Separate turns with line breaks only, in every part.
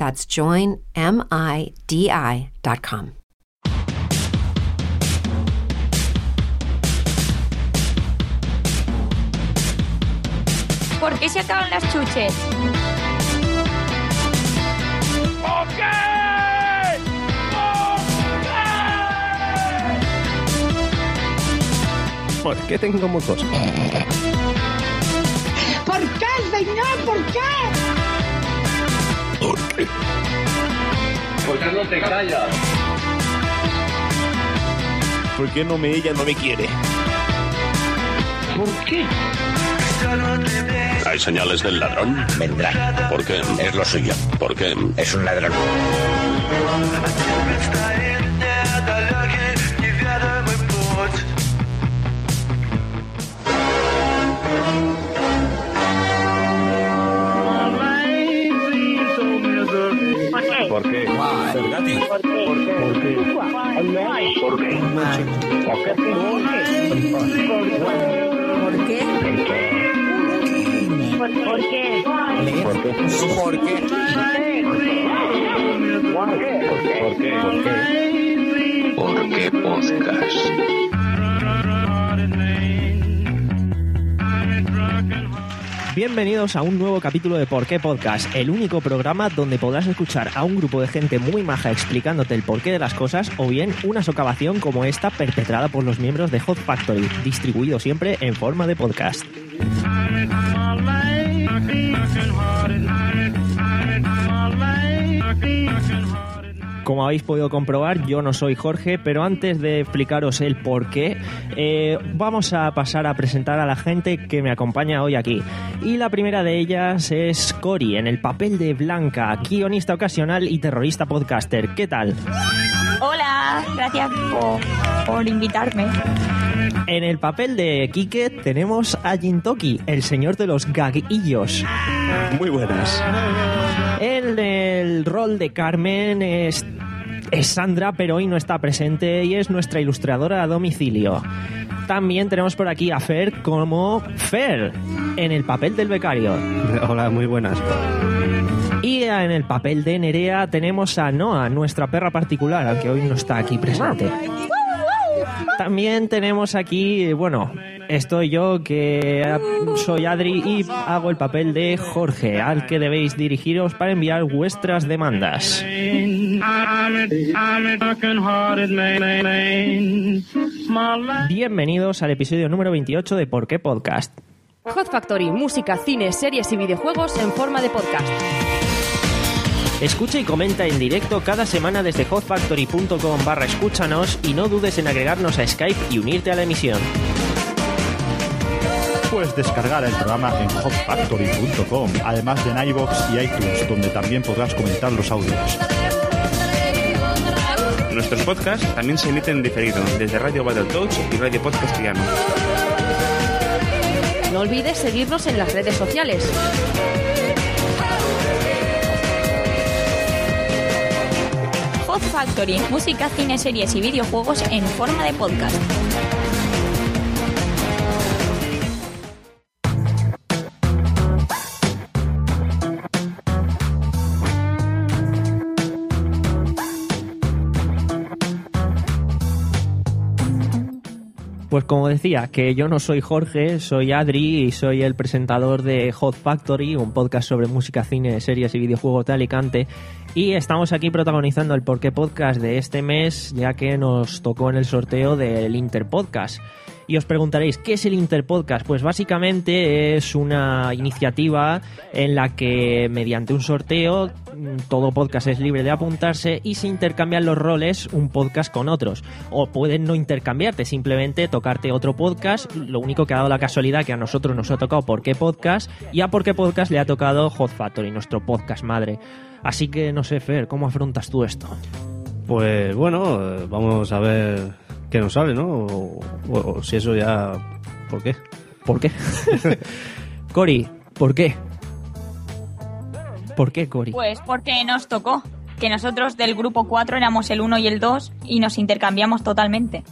That's joinmidi.com.
¿Por qué se acaban las chuches?
¿Por qué tengo mocos?
¿Por qué, señor? ¿Por qué?
¿Por qué?
¿Por qué no te callas?
¿Por qué no me ella no me quiere?
¿Por qué?
¿Hay señales del ladrón?
Vendrá.
¿Por qué?
Es lo suyo.
¿Por qué?
Es un ladrón.
Cergati.
¿Por qué? ¿Por qué?
¿Por qué?
¿Por qué?
¿Por qué?
¿Por qué?
¿Por qué?
¿Por qué podcast?
Bienvenidos a un nuevo capítulo de Por qué Podcast, el único programa donde podrás escuchar a un grupo de gente muy maja explicándote el porqué de las cosas o bien una socavación como esta perpetrada por los miembros de Hot Factory, distribuido siempre en forma de podcast. Como habéis podido comprobar, yo no soy Jorge, pero antes de explicaros el por qué, eh, vamos a pasar a presentar a la gente que me acompaña hoy aquí. Y la primera de ellas es Cori, en el papel de Blanca, guionista ocasional y terrorista podcaster. ¿Qué tal?
Hola, gracias por, por invitarme.
En el papel de Kike tenemos a Jintoki, el señor de los gaguillos.
Muy buenas.
En el rol de Carmen es, es Sandra, pero hoy no está presente y es nuestra ilustradora a domicilio. También tenemos por aquí a Fer como Fer, en el papel del becario.
Hola, muy buenas.
Y en el papel de Nerea tenemos a Noah, nuestra perra particular, aunque hoy no está aquí presente. También tenemos aquí, bueno, estoy yo que soy Adri y hago el papel de Jorge, al que debéis dirigiros para enviar vuestras demandas. Bienvenidos al episodio número 28 de Por qué Podcast.
Hot Factory, música, cine, series y videojuegos en forma de podcast.
Escucha y comenta en directo cada semana desde hotfactory.com barra escúchanos y no dudes en agregarnos a Skype y unirte a la emisión.
Puedes descargar el programa en hotfactory.com, además de en iVoox y iTunes, donde también podrás comentar los audios.
Nuestros podcasts también se emiten en diferido desde Radio Battletoads y Radio Podcast Castellano.
No olvides seguirnos en las redes sociales.
Hot Factory, música, cine, series y videojuegos en forma de podcast.
Pues como decía, que yo no soy Jorge, soy Adri y soy el presentador de Hot Factory, un podcast sobre música, cine, series y videojuegos de Alicante. Y estamos aquí protagonizando el Porqué Podcast de este mes, ya que nos tocó en el sorteo del Interpodcast. Y os preguntaréis, ¿qué es el Interpodcast? Pues básicamente es una iniciativa en la que mediante un sorteo mm, todo podcast es libre de apuntarse y se intercambian los roles un podcast con otros. O pueden no intercambiarte, simplemente tocarte otro podcast. Lo único que ha dado la casualidad que a nosotros nos ha tocado por qué podcast y a por qué podcast le ha tocado Hot Factory, nuestro podcast madre. Así que no sé, Fer, ¿cómo afrontas tú esto?
Pues bueno, eh, vamos a ver qué nos sale, ¿no? O, o- o si eso ya... ¿Por qué?
¿Por qué? Cori, ¿por qué? ¿Por qué, Cori?
Pues porque nos tocó. Que nosotros del grupo 4 éramos el 1 y el 2 y nos intercambiamos totalmente.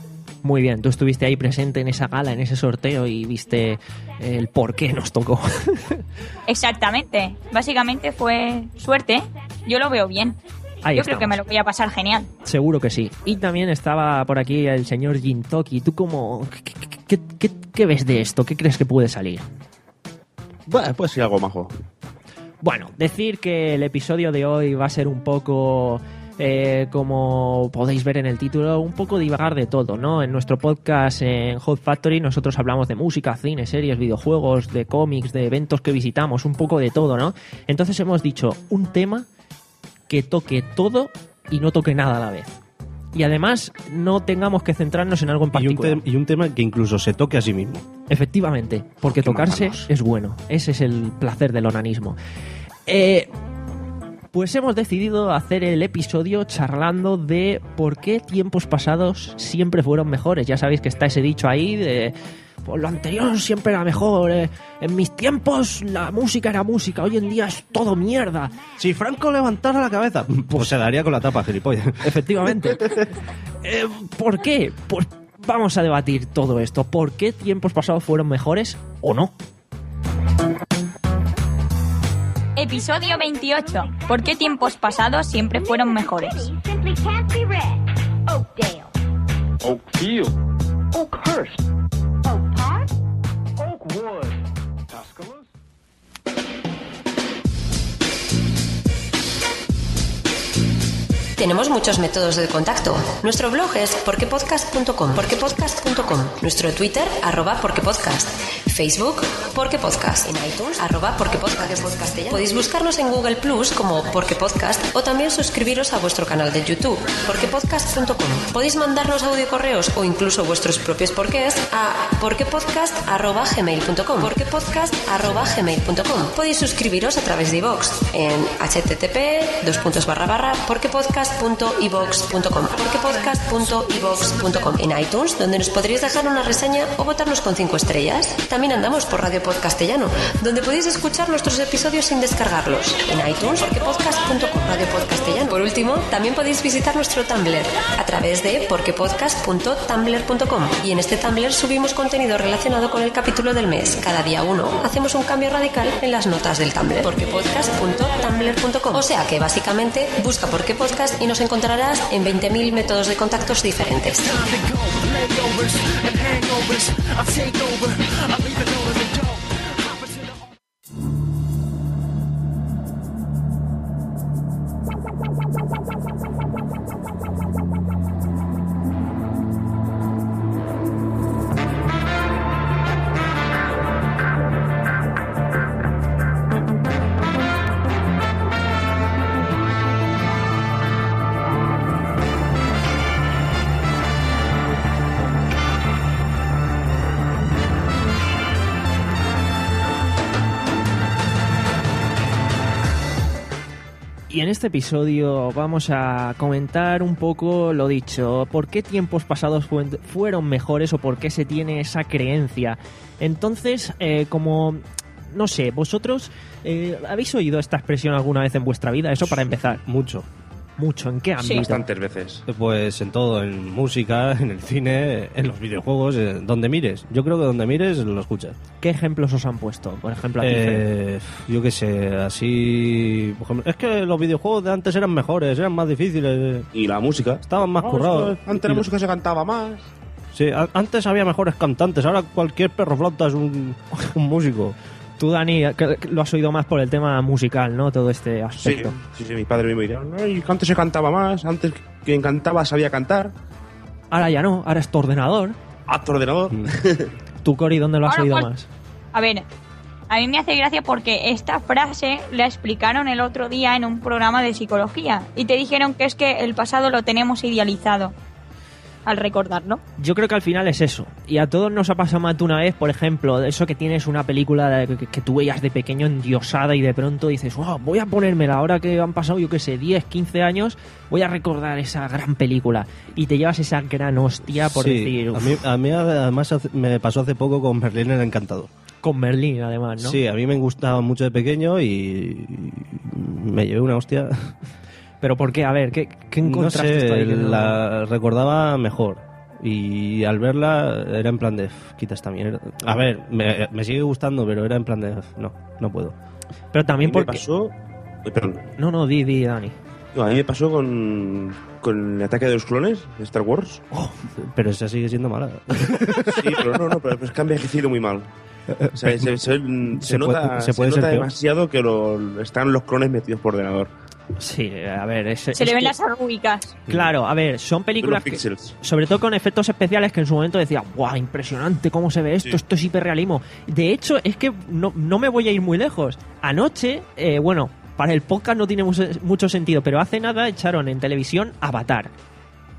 Muy bien, tú estuviste ahí presente en esa gala, en ese sorteo y viste el por qué nos tocó.
Exactamente. Básicamente fue suerte. Yo lo veo bien.
Ahí
Yo creo que me lo voy a pasar genial.
Seguro que sí. Y también estaba por aquí el señor Jintoki. ¿Tú cómo... ¿Qué, qué- qué- qué ves de esto? ¿Qué crees que puede salir?
Bueno, pues sí, algo majo.
Bueno, decir que el episodio de hoy va a ser un poco, eh, como podéis ver en el título, un poco divagar de todo, ¿no? En nuestro podcast en Hot Factory nosotros hablamos de música, cine, series, videojuegos, de cómics, de eventos que visitamos, un poco de todo, ¿no? Entonces hemos dicho un tema que toque todo y no toque nada a la vez. Y además no tengamos que centrarnos en algo en
Y un,
particular.
y un tema que incluso se toque a sí mismo.
Efectivamente, porque tocarse es bueno. Ese es el placer del onanismo. Eh, pues hemos decidido hacer el episodio charlando de por qué tiempos pasados siempre fueron mejores. Ya sabéis que está ese dicho ahí de... Pues lo anterior siempre era mejor. eh. En mis tiempos la música era música. Hoy en día es todo mierda.
Si Franco levantara la cabeza, pues se daría con la tapa, gilipollas.
Efectivamente. Eh, ¿Por qué? Pues vamos a debatir todo esto. ¿Por qué tiempos pasados fueron mejores o no?
Episodio 28. ¿Por qué tiempos pasados siempre fueron mejores?
Simply
Tenemos muchos métodos de contacto. Nuestro blog es porquepodcast.com, porquepodcast.com. Nuestro Twitter, arroba porquepodcast. Facebook, porquepodcast. En iTunes, arroba porquepodcast. Podéis buscarnos en Google Plus como porquepodcast o también suscribiros a vuestro canal de YouTube, porquepodcast.com. Podéis mandarnos audio correos o incluso vuestros propios porqués a porquepodcast.gmail.com porquepodcast.gmail.com Podéis suscribiros a través de iVoox en http dos puntos barra barra porquepodcast.ivox.com porquepodcast.ivox.com en iTunes donde nos podréis dejar una reseña o votarnos con cinco estrellas. También andamos por Radio Podcastellano donde podéis escuchar nuestros episodios sin descargarlos en iTunes porquepodcast.com Radio Podcastellano. Por último, también podéis visitar nuestro Tumblr a través de porquepodcast.tumblr.com y en este Tumblr subimos contenido relacionado con el capítulo del mes. Cada día uno hacemos un cambio radical en las notas del Tumblr. porquepodcast.tumblr.com O sea que básicamente busca por qué podcast y nos encontrarás en 20.000 métodos de contactos diferentes.
Y en este episodio vamos a comentar un poco lo dicho, por qué tiempos pasados fueron mejores o por qué se tiene esa creencia. Entonces, eh, como, no sé, vosotros eh, habéis oído esta expresión alguna vez en vuestra vida, eso para empezar.
Mucho.
Mucho, ¿en qué
Sí.
ámbito?
Bastantes veces.
Pues en todo, en música, en el cine, en los videojuegos, eh, donde mires. Yo creo que donde mires lo escuchas.
¿Qué ejemplos os han puesto? Por ejemplo, a ti, Fer.
Eh, yo qué sé, así... por ejemplo, es que los videojuegos de antes eran mejores, eran más difíciles,
Y la música.
estaban más currados.
Antes la música se cantaba más.
Sí, a- antes había mejores cantantes, ahora cualquier perro flauta es un, un músico.
Tú, Dani, lo has oído más por el tema musical, ¿no? Todo este
Sí,
aspecto.
sí, sí, mi padre me diría, "Ay, que antes se cantaba más, antes quien cantaba sabía cantar.
Ahora ya no, ahora es tu ordenador.
A tu ordenador.
¿Tú, Cori, dónde lo has
Ahora,
oído
¿cuál-
más?
A ver, a mí me hace gracia porque esta frase la explicaron el otro día en un programa de psicología y te dijeron que es que el pasado lo tenemos idealizado al recordarlo.
Yo creo que al final es eso. Y a todos nos ha pasado más de una vez, por ejemplo, eso que tienes una película de- que, que tú veías de pequeño endiosada y de pronto dices, wow, voy a ponérmela ahora que han pasado, yo qué sé, 10, 15 años, voy a recordar esa gran película. Y te llevas esa gran hostia por
Sí,
decir,
a mí, a mí además me pasó hace poco con Berlín el Encantador.
con Merlín además, ¿no?
Sí, a mí me gustaba mucho de pequeño y me llevé una hostia.
Pero ¿por qué? A ver, ¿qué, qué
No
encontraste tú
sé,
ahí que no-
la recordaba mejor. Y al verla era en plan de, "F, quita esta mierda. A ver, me, me sigue gustando, pero era en plan de, "F, no, no puedo.
Pero también
mí me
porque...
pasó... Ay, perdón.
No, no, di, di, Dani.
No, a mí me pasó con, con el ataque de los clones de Star Wars.
Pero esa sigue siendo mala.
Sí, pero no, no, pero es que ha envejecido muy mal. O sea, se, se- se
Se
nota,
puede- se puede
nota demasiado que lo- están los clones metidos por ordenador.
Sí, a ver, es,
Se
es
le ven
que-
las arrugas.
Claro, a ver, son películas que, sobre todo con efectos especiales que en su momento decía, ¡guau! Impresionante cómo se ve esto,
Sí.
esto es hiperrealismo. De hecho, es que no, no me voy a ir muy lejos. Anoche, eh, bueno, para el podcast no tiene mucho, mucho sentido, pero hace nada echaron en televisión Avatar.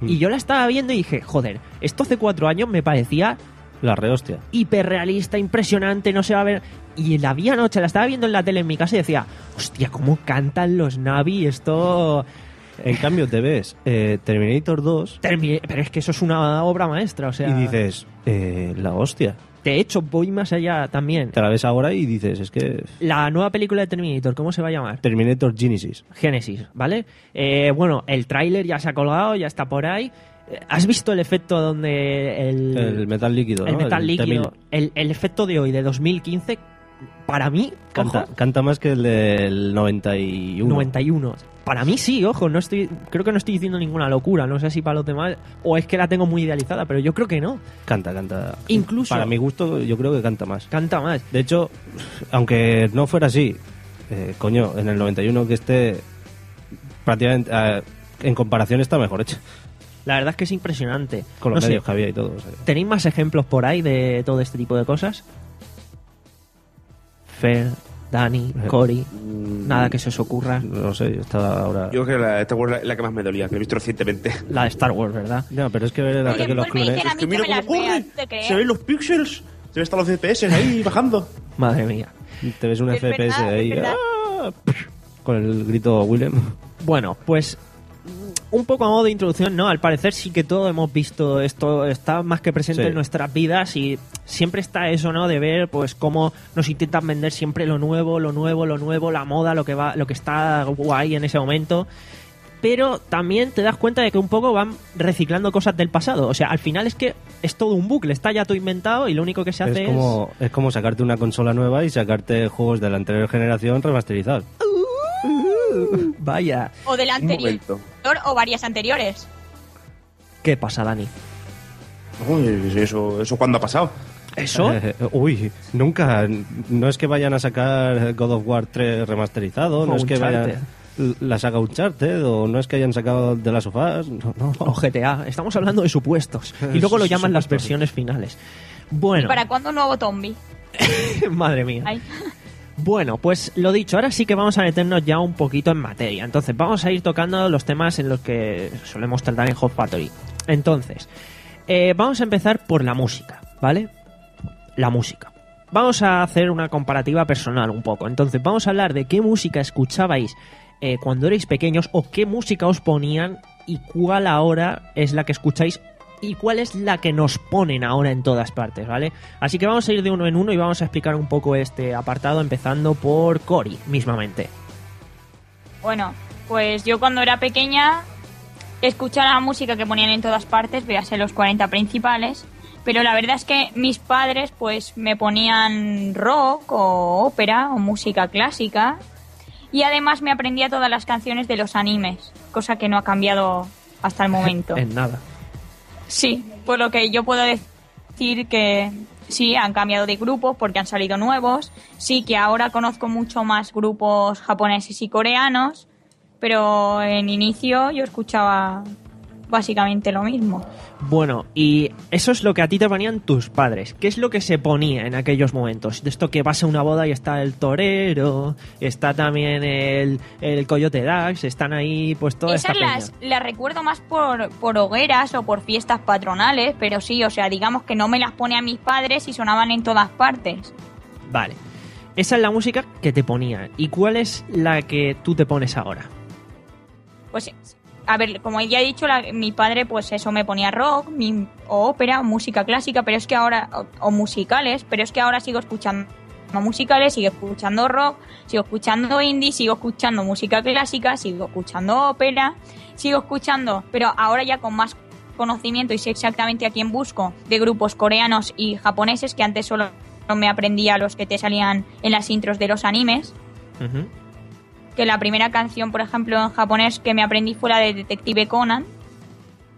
Mm.
Y yo la estaba viendo y dije, joder, esto hace cuatro años me parecía
La rehostia.
hiperrealista, impresionante, no se va a ver. Y la vi anoche, la estaba viendo en la tele en mi casa y decía, hostia, cómo cantan los Navi, esto...
En cambio, te ves eh, Terminator 2
Termi- Pero es que eso es una obra maestra, o sea...
y dices, eh, la hostia.
De hecho, voy más allá también.
Te la ves ahora y dices, es que
La nueva película de Terminator, ¿cómo se va a llamar?
Terminator Genesis.
Génesis, ¿vale? Eh, bueno, el tráiler ya se ha colgado, ya está por ahí. Eh, ¿Has visto el efecto donde el,
El metal líquido,
el
¿no?
metal
El
líquido,
T-1000.
el, el efecto de hoy, de 2015, para mí,
Canta,
ojo,
canta más que el del 91.
91. Para mí sí, ojo, no estoy, creo que no estoy diciendo ninguna locura, no sé si para los demás, o es que la tengo muy idealizada, pero yo creo que no.
Canta, canta.
Incluso-
Para mi gusto, yo creo que canta más.
Canta más.
De hecho, aunque no fuera así, eh, coño, en el 91 que esté prácticamente eh, en comparación está mejor hecha.
La verdad es que es impresionante.
Con los
No sé,
medios que había y todo. o sea.
¿Tenéis más ejemplos por ahí de todo este tipo de cosas? Fer, Dani, Cory, nada que se os ocurra.
No sé, yo estaba ahora.
Yo creo que la, Star Wars es la que más me dolía, que he visto recientemente.
La de Star Wars, ¿verdad?
No, pero es que ver el
Oye,
ataque de los
pues
clones.
mí que
mira cómo corre, se ven los píxeles, se ven hasta los FPS ahí bajando.
Madre mía.
Te ves un
Es
FPS
verdad,
ahí.
es.
¡ah! Con el grito Willem.
Bueno, pues un poco a modo de introducción, ¿no? Al parecer sí que todo hemos visto esto, está más que presente
Sí.
en nuestras vidas y siempre está eso, ¿no? De ver pues cómo nos intentan vender siempre lo nuevo, lo nuevo, lo nuevo, la moda, lo que va, lo que está guay en ese momento. Pero también te das cuenta de que un poco van reciclando cosas del pasado. O sea, al final es que es todo un bucle, está ya todo inventado y lo único que se hace
Es como, es como sacarte una consola nueva y sacarte juegos de la anterior generación remasterizados.
Vaya.
O del anterior o varias anteriores.
¿Qué pasa, Dani?
Uy, eso, eso cuándo ha pasado.
¿Eso?
Eh, uy, nunca. No es que vayan a sacar God of War 3 remasterizado, no es que vayan la saga Uncharted, o no es que hayan sacado de las sofás. No, no.
O GTA. Estamos hablando de supuestos. Y luego lo llaman las versiones finales. Bueno,
¿Para cuándo un nuevo zombie?
madre mía.
Ay.
Bueno, pues lo dicho, ahora sí que vamos a meternos ya un poquito en materia. Entonces, vamos a ir tocando los temas en los que solemos tratar en Hot Factory. Entonces, eh, vamos a empezar por la música, ¿vale? La música. Vamos a hacer una comparativa personal un poco. Entonces, vamos a hablar de qué música escuchabais eh, cuando erais pequeños o qué música os ponían y cuál ahora es la que escucháis y cuál es la que nos ponen ahora en todas partes, ¿vale? Así que vamos a ir de uno en uno y vamos a explicar un poco este apartado, empezando por Cory, mismamente.
Bueno, pues yo cuando era pequeña escuchaba la música que ponían en todas partes, véase los 40 principales, pero la verdad es que mis padres pues me ponían rock o ópera o música clásica y además me aprendía todas las canciones de los animes, cosa que no ha cambiado hasta el momento.
en nada.
Sí, por lo que yo puedo decir que sí, han cambiado de grupo porque han salido nuevos. Sí, que ahora conozco mucho más grupos japoneses y coreanos, pero en inicio yo escuchaba básicamente lo mismo.
Bueno, y eso es lo que a ti te ponían tus padres. ¿Qué es lo que se ponía en aquellos momentos? De esto que vas a una boda y está el torero, está también el, el Coyote Dax, están ahí pues toda
Esas
esta
las,
peña.
las recuerdo más por, por hogueras o por fiestas patronales, pero sí, o sea, digamos que no me las pone a mis padres y sonaban en todas partes.
Vale. Esa es la música que te ponían. ¿Y cuál es la que tú te pones ahora?
Pues, a ver, como ya he dicho, la- mi padre, pues eso me ponía rock, mi- ópera, música clásica, pero es que ahora, o, musicales, pero es que ahora sigo escuchando musicales, sigo escuchando rock, sigo escuchando indie, sigo escuchando música clásica, sigo escuchando ópera, sigo escuchando, pero ahora ya con más conocimiento y sé exactamente a quién busco de grupos coreanos y japoneses que antes solo me aprendía los que te salían en las intros de los animes
Ujú.
Que la primera canción, por ejemplo, en japonés que me aprendí fue la de Detective Conan,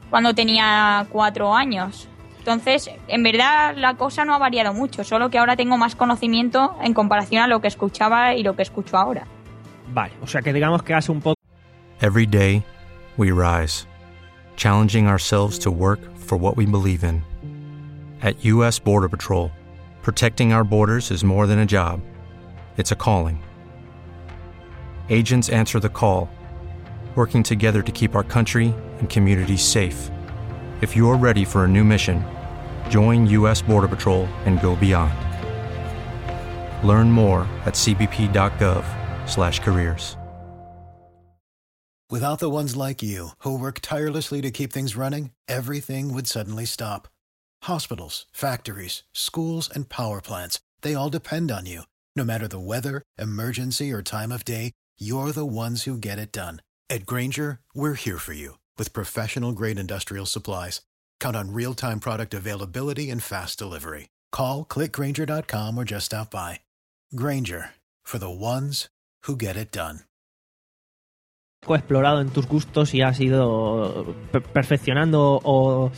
cuando tenía cuatro años. Entonces, en verdad la cosa no ha variado mucho, solo que ahora tengo más conocimiento en comparación a lo que escuchaba y lo que escucho ahora.
Vale, o sea que digamos que hace un poco...
Every day, we rise, challenging ourselves to work for what we believe in. At U.S. Border Patrol, protecting our borders is more than a job, it's a calling. Agents answer the call, working together to keep our country and communities safe. If you're ready for a new mission, join U.S. Border Patrol and go beyond. Learn more at cbp.gov/careers.
Without the ones like you, who work tirelessly to keep things running, everything would suddenly stop. Hospitals, factories, schools, and power plants, they all depend on you. No matter the weather, emergency, or time of day, you're the ones who get it done. At Granger, we're here for you with professional grade industrial supplies. Count on real time product availability and fast delivery. Call clickgranger.com or just stop by. Granger for the ones who get it done.
explorado en tus gustos y has ido per- perfeccionando o,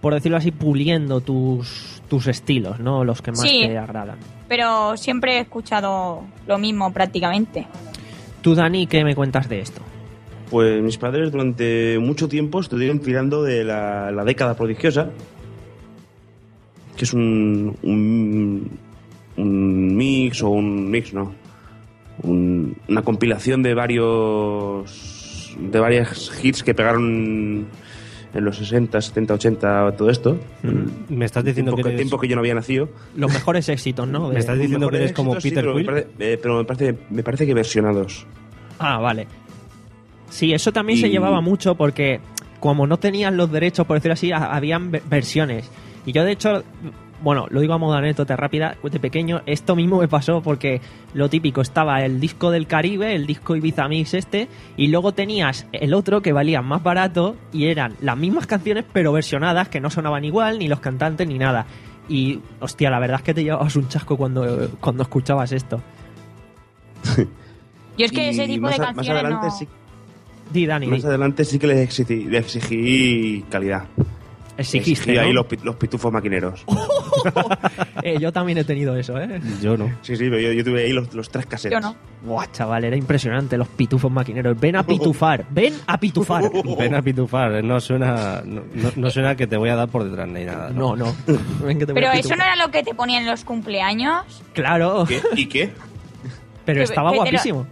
por decirlo así, puliendo tus, tus estilos, ¿no? Los que más
Sí.
te agradan.
Pero siempre he escuchado lo mismo prácticamente.
Tú, Dani, ¿qué me cuentas de esto?
Pues mis padres durante mucho tiempo estuvieron tirando de la, la década prodigiosa, que es un, un, un mix o un mix, ¿no? Un- una compilación de varios de varias hits que pegaron en los 60, 70, 80, todo esto.
Me estás diciendo
tiempo
que eres-
tiempo que yo no había nacido.
Los mejores éxitos, ¿no? De-
Me estás diciendo que eres como
éxitos, sí,
Peter
pero me
Quill.
parece- eh, pero me parece, me parece que versionados.
Ah, vale. Sí, eso también se llevaba mucho porque como no tenían los derechos, por decirlo así, ha- habían ve- versiones. Y yo, de hecho, bueno, lo digo a modo de anécdota rápida, de pequeño, esto mismo me pasó porque lo típico, estaba el disco del Caribe, el disco Ibiza Mix este, y luego tenías el otro que valía más barato y eran las mismas canciones pero versionadas, que no sonaban igual, ni los cantantes, ni nada. Y, hostia, la verdad es que te llevabas un chasco cuando, cuando escuchabas esto.
Yo es que
Y
ese tipo
más
de
a- más
canciones
adelante
no...
sí
Di, Dani,
Más
di.
adelante sí que les exigí, les exigí calidad.
Exigiste,
Exigí ahí
¿no?
los, pi- los pitufos maquineros.
Eh, yo también he tenido eso, ¿eh?
Yo no.
Sí, sí, pero yo, yo tuve ahí los, los tres casetes.
Yo no.
Buah, chaval, era impresionante los pitufos maquineros. Ven a pitufar, ven a pitufar.
Ven a pitufar, no suena, no, suena que te voy a dar por detrás ni nada.
No, no. Ven que te voy
Pero
a
eso no era lo que te ponían en los cumpleaños.
Claro,
¿Qué? ¿Y qué?
pero
que-
estaba
que te lo-
guapísimo.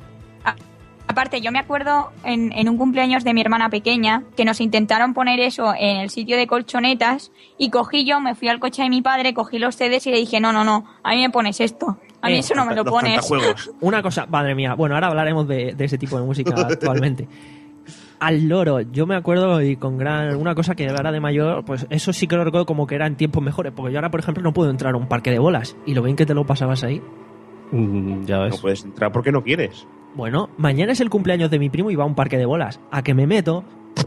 Aparte, yo me acuerdo en, en un cumpleaños de mi hermana pequeña que nos intentaron poner eso en el sitio de colchonetas y cogí yo, me fui al coche de mi padre, cogí los CDs y le dije, no, no, no, a mí me pones esto. A mí
Eh,
eso no me lo pones.
Una cosa, madre mía, bueno, ahora hablaremos de, de ese tipo de música actualmente. Al loro, yo me acuerdo y con gran. Una cosa que ahora de mayor, pues eso sí que lo recuerdo como que eran tiempos mejores, porque yo ahora, por ejemplo, no puedo entrar a un parque de bolas y lo bien que te lo pasabas ahí.
Mm, ya ves.
No puedes entrar porque no quieres.
Bueno, mañana es el cumpleaños de mi primo y va a un parque de bolas. A que me meto,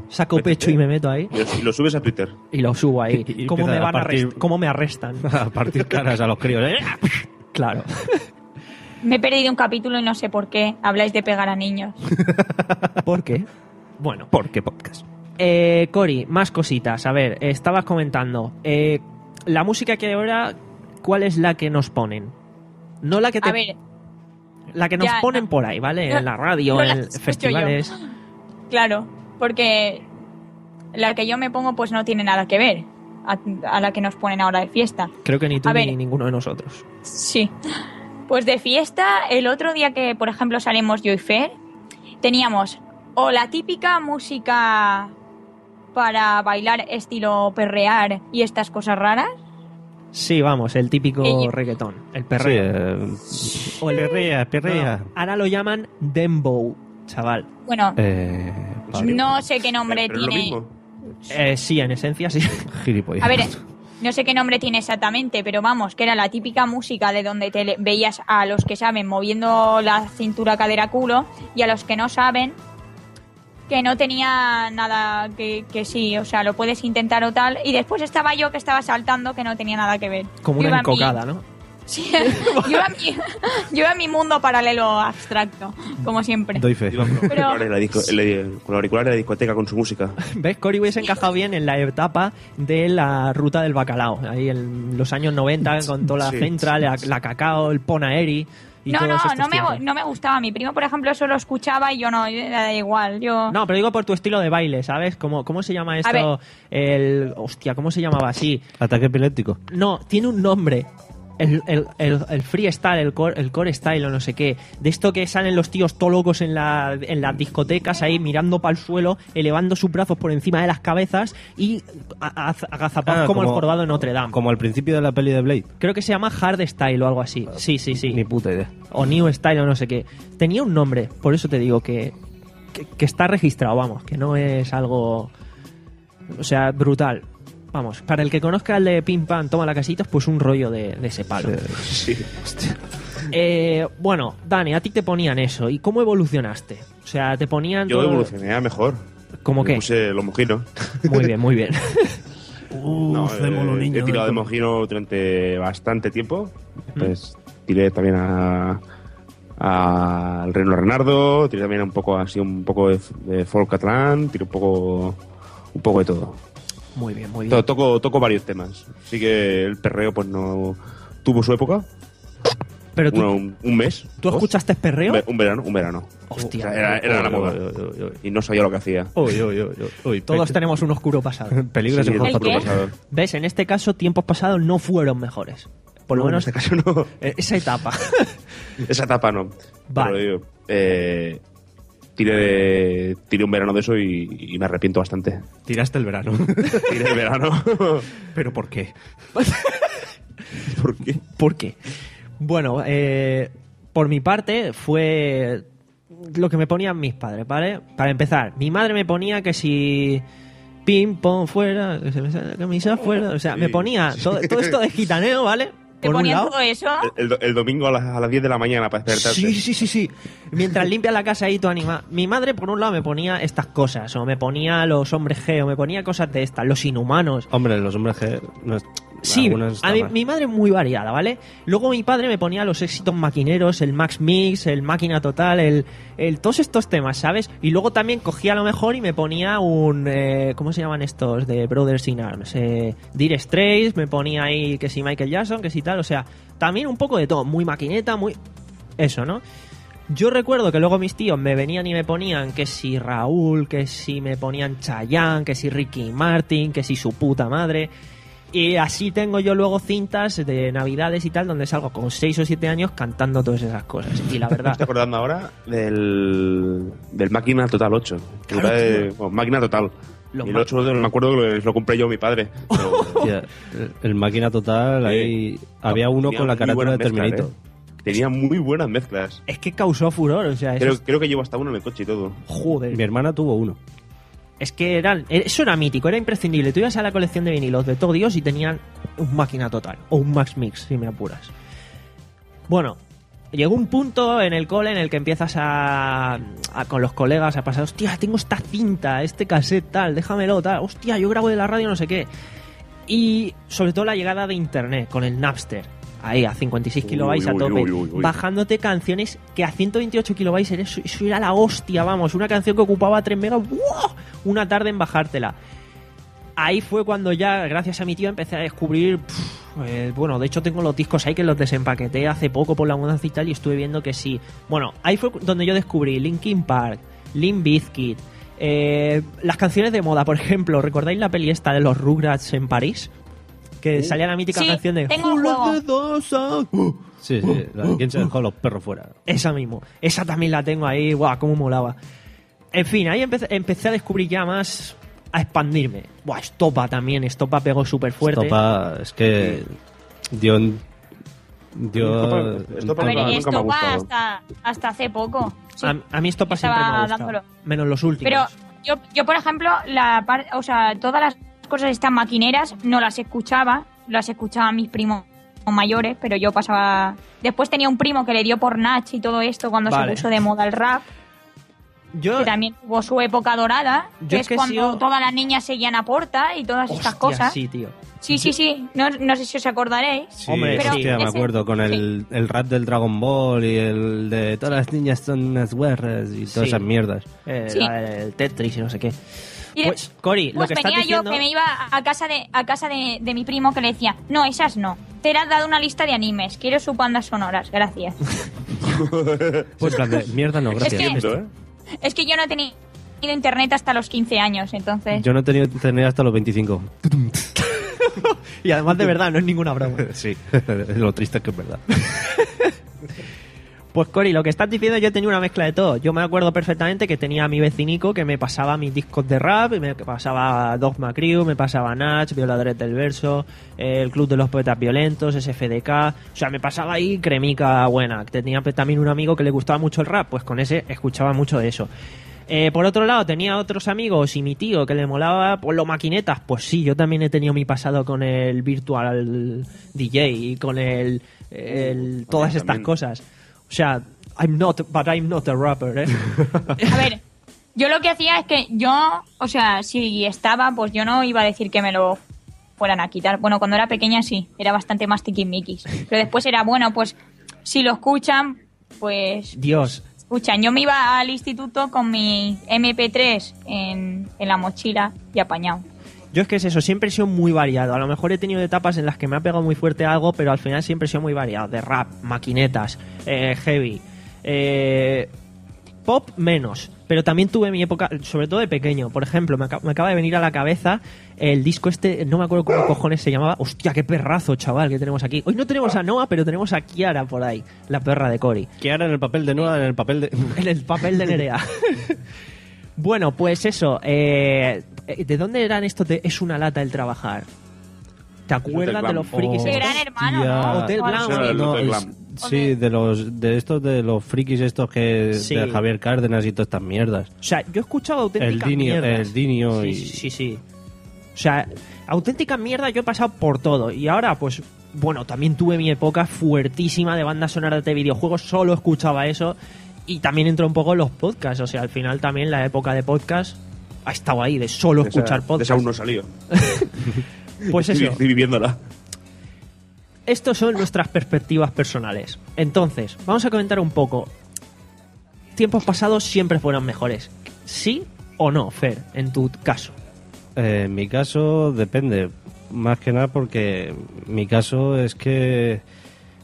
saco pecho y me meto ahí
Y lo- subes a Twitter.
y lo subo ahí.
Y- y
¿Cómo me, van a
partir-
arrest- ¿Cómo me arrestan?
A partir caras a los críos. ¿eh?
Claro.
Me he perdido un capítulo y no sé por qué. Habláis de pegar a niños.
¿Por qué? Bueno,
¿Por qué podcast?
Eh, Cori, más cositas. A ver, estabas comentando. eh, la música que hay ahora, ¿cuál es la que nos ponen? No la que te,
A ver,
la que nos
ya,
ponen
no.
por ahí, ¿vale?
No,
en la radio,
no
en festivales.
claro, porque la que yo me pongo pues no tiene nada que ver a, a la que nos ponen ahora de fiesta.
Creo que ni tú
A
ni
ver.
ninguno de nosotros.
Sí. Pues de fiesta, el otro día que, por ejemplo, salimos yo y Fer, teníamos o la típica música para bailar estilo perrear y estas cosas raras.
Sí, vamos, el típico
Y-
reggaetón, el
Sí,
perreo.
eh,
o el
perrea, perrea.
No, ahora lo llaman dembow, chaval.
Bueno,
Eh, vale.
no sé qué nombre
Pero es lo
tiene.
mismo.
Eh, sí, en esencia sí.
Gilipollas.
A ver, no sé qué nombre tiene exactamente, pero vamos, que era la típica música de donde te veías a los que saben moviendo la cintura, cadera, culo, y a los que no saben que no tenía nada que, que sí, o sea, lo puedes intentar o tal, y después estaba yo que estaba saltando que no tenía nada que ver.
Como
Yo
una
mi-
encocada, ¿no?
Sí, yo iba a mi, yo iba a mi mundo paralelo abstracto, como siempre.
Doy fe.
Con
Pero-
auriculares de la disco- en la- con discoteca con su música.
¿Ves? Cory hubiese encajado bien en la etapa de la ruta del bacalao. Ahí en los años 90, con toda la
Sí.
Central, la, la cacao, el Ponaeri. Y
No,
todos
no,
estos
no me, no me gustaba. Mi primo, por ejemplo, eso lo escuchaba y yo no, da igual. Yo...
No, pero digo por tu estilo de baile, ¿sabes? ¿Cómo, cómo se llama esto? El. Hostia, ¿cómo se llamaba así?
Ataque epiléptico.
No, tiene un nombre. El, el, el, el freestyle, el core, el core style o no sé qué. De esto que salen los tíos todo locos en, la, en las discotecas ahí mirando para el suelo, elevando sus brazos por encima de las cabezas y agazapados
Ah,
como, el jorobado de Notre Dame.
Como al principio de la peli de Blade.
Creo que se llama hard style o algo así. Sí, sí, sí.
Ni puta idea.
O new style o no sé qué. Tenía un nombre, por eso te digo que, que, que está registrado, vamos, que no es algo... O sea, brutal. Vamos, para el que conozca el de Pim Pam, toma la casita, pues un rollo de, de ese palo.
Sí.
Eh, bueno, Dani, a ti te ponían eso. ¿Y cómo evolucionaste? O sea, te ponían...
Yo
todo-
evolucioné a mejor.
¿Cómo
Me
qué?
Puse los mojinos.
Muy bien, muy bien.
No, eh, he tirado de mojino durante bastante tiempo. Pues tiré también a al Reno Renardo, tiré también un poco así un poco de, de folk catalán, tiré un poco un poco de todo.
Muy bien, muy bien.
To- Toco, toco varios temas. Así que el perreo pues no tuvo su época.
Pero tú,
Uno- un, un mes.
¿tú
dos.
escuchaste perreo?
Un, ve- un verano, un verano.
Hostia.
O sea, era, era la moda. Y no sabía lo que hacía.
Uy, uy, uy, uy, uy.
Todos
Pe-
tenemos un oscuro pasado.
Peligro
Sí. ¿El
qué?
pasador.
¿Ves? En este caso, tiempos pasados no fueron mejores. Por lo
No, en
menos
este caso no.
esa etapa.
Esa etapa no.
Vale.
Pero digo, eh, tiré, de- tiré un verano de eso y, y me arrepiento bastante.
Tiraste el verano.
Tiré el verano.
¿Pero por qué?
¿Por qué?
¿Por qué? Bueno, eh, por mi parte fue lo que me ponían mis padres, ¿vale? Para empezar, mi madre me ponía que si ping pong fuera, que se me sale la camisa fuera, o sea,
Sí.
me ponía todo, todo esto de gitaneo, ¿vale?
¿Te
Por un lado.
todo eso?
El, el domingo a las, a las 10 de la mañana para despertarte.
Sí, sí, sí, sí. Mientras limpia la casa ahí todo animado. Mi madre, por un lado, me ponía estas cosas, o me ponía los hombres G, o me ponía cosas de estas, los inhumanos.
Hombre, los hombres que... no es-
Sí, a
mal.
mi madre muy variada, ¿vale? Luego mi padre me ponía los éxitos maquineros, el Max Mix, el Máquina Total, el, el todos estos temas, ¿sabes? Y luego también cogía a lo mejor y me ponía un... eh, ¿Cómo se llaman estos? De Brothers in Arms. Eh, Dire Straits, me ponía ahí que si Michael Jackson, que si tal, o sea, también un poco de todo, muy maquineta, muy... Eso, ¿no? Yo recuerdo que luego mis tíos me venían y me ponían que si Raúl, que si me ponían Chayanne, que si Ricky Martin, que si su puta madre. Y así tengo yo luego cintas de navidades y tal donde salgo con 6 o 7 años cantando todas esas cosas. Y la
Me
verdad...
estoy acordando ahora del, del Máquina Total 8. que
Claro,
era de- bueno, máquina Total.
Los
y el
ma-
8 me acuerdo que lo, lo compré yo a mi padre. Pero-
el, el máquina total, ahí había uno con la carátula de Terminator.
Tenía muy buenas mezclas.
Es que causó furor, o sea,
Creo,
es-
creo que llevo hasta uno en el coche y todo.
joder.
Mi hermana tuvo uno.
Es que eran, eso era mítico, era imprescindible. Tú ibas a la colección de vinilos de todo Dios y tenían un máquina total, o un Max Mix, si me apuras. Bueno, llegó un punto en el cole en el que empiezas a, a- con los colegas a pasar, hostia, tengo esta cinta, este cassette tal, déjamelo tal, hostia, yo grabo de la radio no sé qué. Y sobre todo la llegada de internet con el Napster. Ahí, a 56 kilobytes a tope.
uy, uy, uy.
Bajándote canciones que a 128 kilobytes eso, eso era la hostia, vamos. Una canción que ocupaba 3 megas, ¡buah! una tarde en bajártela. Ahí fue cuando ya, gracias a mi tío, empecé a descubrir. pff, eh, bueno, de hecho tengo los discos ahí que los desempaqueté hace poco por la mudanza y tal, y estuve viendo que sí. Bueno, ahí fue donde yo descubrí Linkin Park, Limp Bizkit, eh, las canciones de moda, por ejemplo, ¿recordáis la peli esta de los Rugrats en París? Que salía la mítica
Sí,
canción de
tengo el
"Who let
juego".
dogs out?".
Sí, sí. la- ¿Quién se dejó los perros fuera?
Esa mismo. Esa también la tengo ahí. Guau, cómo molaba. En fin, ahí empecé, empecé a descubrir ya más. A expandirme. Buah, Estopa también. Estopa pegó súper fuerte.
Estopa, es que dio en- dio
Estopa- Estopa
A ver,
nunca- me ha
esto va
gustado.
hasta, hasta hace poco. Sí.
A, a mí Estopa
Estaba
siempre me ha gustado.
dándolo.
Menos los últimos.
Pero yo, yo, por ejemplo, la par- o sea, todas las cosas estas maquineras no las escuchaba, las escuchaban mis primos mayores, pero yo pasaba... Después tenía un primo que le dio por Nach y todo esto cuando
Vale.
se puso de moda el rap,
yo,
que también tuvo su época dorada, que
es
es
que he
cuando todas las niñas seguían a Porta y todas estas cosas.
sí, tío.
Sí, sí, sí. No, no sé si os acordaréis.
Sí,
Hombre,
Pero
hostia, me acuerdo con el, el rap del Dragon Ball y el de todas las niñas son unas guerras y todas
Sí.
esas mierdas.
Eh,
Sí.
la del Tetris y no sé qué.
Y de-
Pues, Cori, lo
Pues
que estás
venía
diciendo...
yo que me iba a casa de a casa de, de mi primo que le decía, no, esas no. Te has dado una lista de animes, quiero su bandas sonoras, gracias.
Pues de, mierda no, gracias.
que-
Entiendo, ¿eh?
es que yo no he tenido internet hasta los 15 años, entonces...
Yo no he tenido internet hasta los 25.
Y además de verdad, no es ninguna broma.
Sí, lo triste es que es verdad.
Pues Cori, lo que estás diciendo yo tenía una mezcla de todo. Yo me acuerdo perfectamente que tenía a mi vecinico que me pasaba mis discos de rap, y me pasaba Dogma Crew, me pasaba Natch, Violadores del Verso, el Club de los Poetas Violentos, SFDK. O sea, me pasaba ahí cremica buena. Tenía también un amigo que le gustaba mucho el rap, pues con ese escuchaba mucho de eso. Eh, por otro lado, tenía otros amigos y mi tío que le molaba pues los maquinetas. Pues sí, yo también he tenido mi pasado con el Virtual DJ y con el, el- todas estas cosas. O sea, I'm not, but I'm not a rapper, ¿eh?
A ver, yo lo que hacía es que yo, o sea, si estaba, pues yo no iba a decir que me lo fueran a quitar. Bueno, cuando era pequeña sí, era bastante más tiquismiquis. Pero después era, bueno, pues si lo escuchan, pues
Dios,
escuchan. Yo me iba al instituto con mi MP3 en, en la mochila y apañado.
Yo es que es eso, siempre he sido muy variado. A lo mejor he tenido etapas en las que me ha pegado muy fuerte algo, pero al final siempre he sido muy variado. De rap, maquinetas, eh, heavy, eh, pop menos. Pero también tuve mi época, sobre todo de pequeño. Por ejemplo, me, aca- me acaba de venir a la cabeza el disco este, no me acuerdo cómo cojones se llamaba. Hostia, qué perrazo, chaval, que tenemos aquí. Hoy no tenemos a Noah, pero tenemos a Kiara por ahí, la perra de Cory.
Ahora en el papel de Noah, en el papel de...
En el papel de Nerea. bueno, pues eso. eh, ¿De dónde eran estos de Es una lata el trabajar? ¿Te acuerdas de los frikis?
Oh,
De
estos?
Gran Hermano,
hostia.
¿no?
Hotel Blanc.
No,
Hotel
es-
Glam.
sí, de los de estos de los frikis estos que
Sí.
de Javier Cárdenas y todas estas mierdas.
O sea, yo he escuchado auténticas
El Dinio,
mierdas.
el Dinio
sí,
y
sí, sí, sí. O sea, auténtica mierda yo he pasado por todo. Y ahora, pues, bueno, también tuve mi época fuertísima de bandas sonoras de videojuegos. Solo escuchaba eso. Y también entró un poco en los podcasts. O sea, al final también la época de podcast ha estado ahí, de solo
De esa-
escuchar
de esa aún no salió.
Pues
Estoy,
eso.
estoy viviéndola.
Estos son nuestras perspectivas personales. Entonces, vamos a comentar un poco. Tiempos pasados siempre fueron mejores. ¿Sí o no, Fer, en tu caso?
Eh, en mi caso depende, más que nada porque mi caso es que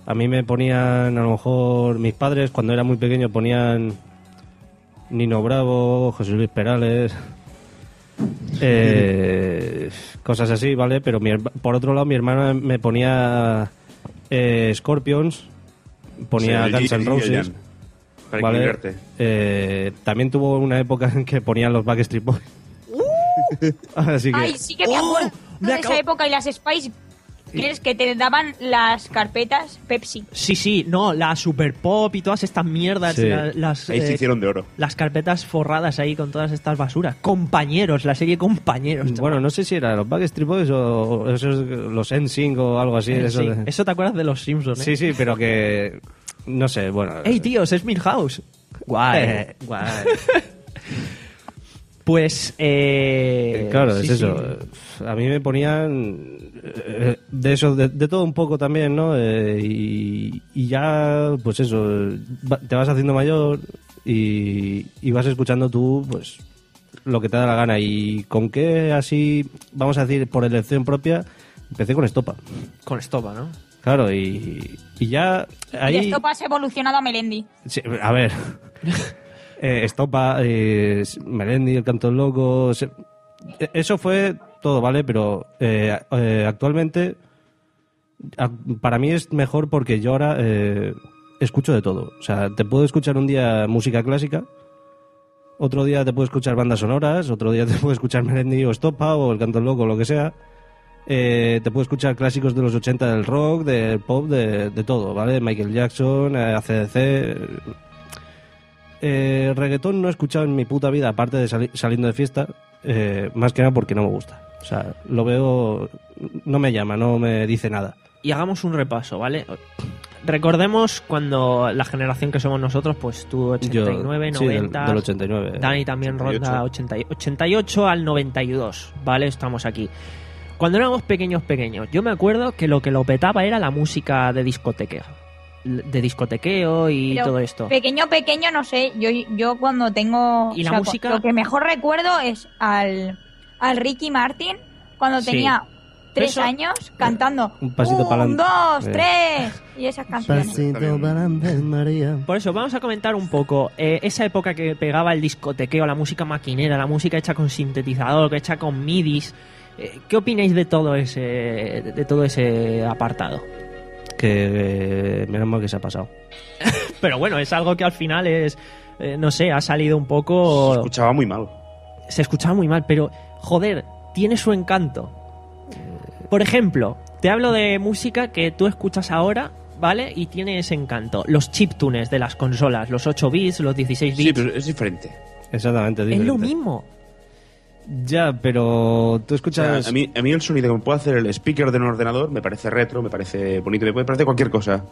a mí me ponían, a lo mejor mis padres cuando era muy pequeño ponían Nino Bravo, José Luis Perales, eh, cosas así, ¿vale? Pero mi por otro lado mi hermana me ponía eh, Scorpions, ponía
Sí,
Guns N' Roses.
Para
¿vale? Eh, también tuvo una época en que ponían los Backstreet Boys. Así que
Ay, sí que me acuerdo
Me
de
acabo-
esa época y las Spice Es que te daban las carpetas Pepsi.
Sí, sí, no, la Super Pop y todas estas mierdas.
Sí.
la- las,
Ahí se
eh,
hicieron de oro.
Las carpetas forradas ahí con todas estas basuras. Compañeros, la serie Compañeros.
Bueno, no sé si era los Backstreet Boys o esos, los NSYNC o algo así.
chaval.
eso
Sí,
de-
Eso te acuerdas de los Simpsons, ¿eh?
Sí, sí, pero que. No sé, bueno.
¡Ey, tíos, es Milhouse! Guay,
Eh.
guay. Pues, eh...
Claro,
sí,
es eso.
sí.
A mí me ponían eh, de eso, de, de todo un poco también, ¿no? Eh, y, y ya, pues eso, te vas haciendo mayor y, y vas escuchando tú, pues, lo que te da la gana. Y con qué así, vamos a decir, por elección propia, empecé con Estopa.
Con estopa, ¿no?
Claro, y, y ya ahí...
Y esto pasa evolucionado a Melendi.
Sí, a ver. Eh, Estopa, eh, Melendi, el canto loco. se- eso fue todo, ¿vale? Pero eh, eh, actualmente para mí es mejor porque yo ahora eh, escucho de todo. O sea, te puedo escuchar un día música clásica, otro día te puedo escuchar bandas sonoras, otro día te puedo escuchar Melendi o Estopa o el canto loco, lo que sea. Eh, te puedo escuchar clásicos de los 80 del rock, del pop, de, todo, ¿vale? Michael Jackson, eh, ACDC. Eh, reggaetón no he escuchado en mi puta vida, aparte de sali- saliendo de fiesta, más que nada porque no me gusta. O sea, lo veo, no me llama, no me dice nada.
Y hagamos un repaso, ¿vale? Recordemos cuando la generación que somos nosotros, pues tú 89,
sí, del-
90...
del 89.
Dani también
88.
ronda 80 y- 88 al 92, ¿vale? Estamos aquí. Cuando éramos pequeños, pequeños, yo me acuerdo que lo que lo petaba era la música de discotequeo. De discotequeo y
Pero
todo esto.
Pequeño, pequeño, no sé. Yo, yo cuando tengo.
¿Y la
o sea,
música?
Lo que mejor recuerdo es al, al Ricky Martin cuando
Sí.
tenía tres
Eso-
años cantando.
Un pasito
Un,
pa'lante.
dos,
Eh.
tres. Y esas canciones.
María.
Por eso, vamos a comentar un poco eh, esa época que pegaba el discotequeo, la música maquinera, la música hecha con sintetizador, hecha con midis. Eh, ¿Qué opináis de todo ese, de todo ese apartado?
Que eh, menos mal que se ha pasado.
Pero bueno, es algo que al final es, eh, no sé, ha salido un poco...
Se escuchaba muy mal.
se escuchaba muy mal, pero joder, tiene su encanto. Por ejemplo, te hablo de música que tú escuchas ahora, ¿vale? Y tiene ese encanto. Los chiptunes de las consolas, los 8 bits, los 16 bits.
Sí, pero es diferente.
Exactamente,
es
diferente.
lo mismo.
Ya, pero tú
O
escuchas...
sea, a, mí, a mí el sonido que me puede hacer el speaker de un ordenador me parece retro, me parece bonito, me puede parecer cualquier cosa.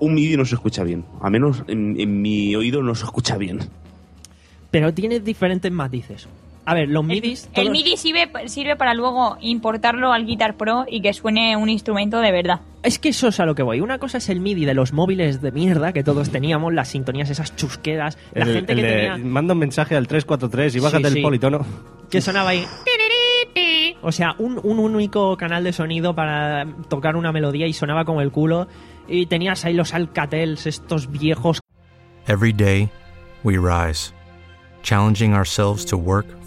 Un MIDI no se escucha bien. A menos en, en mi oído no se escucha bien.
Pero tiene diferentes matices. A ver, los midis...
El
todos-
MIDI sirve, sirve para luego importarlo al Guitar Pro y que suene un instrumento de verdad.
Es que eso es a lo que voy. Una cosa es el MIDI de los móviles de mierda que todos teníamos, las sintonías esas chusqueras, la
el-
gente
el
que
de,
tenía...
Manda un mensaje al 343 y bájate
Sí, sí.
el politono.
que sonaba ahí. O sea, un, un único canal de sonido para tocar una melodía y sonaba como el culo. Y tenías ahí los Alcatels, estos viejos.
Every day, we rise, challenging ourselves to work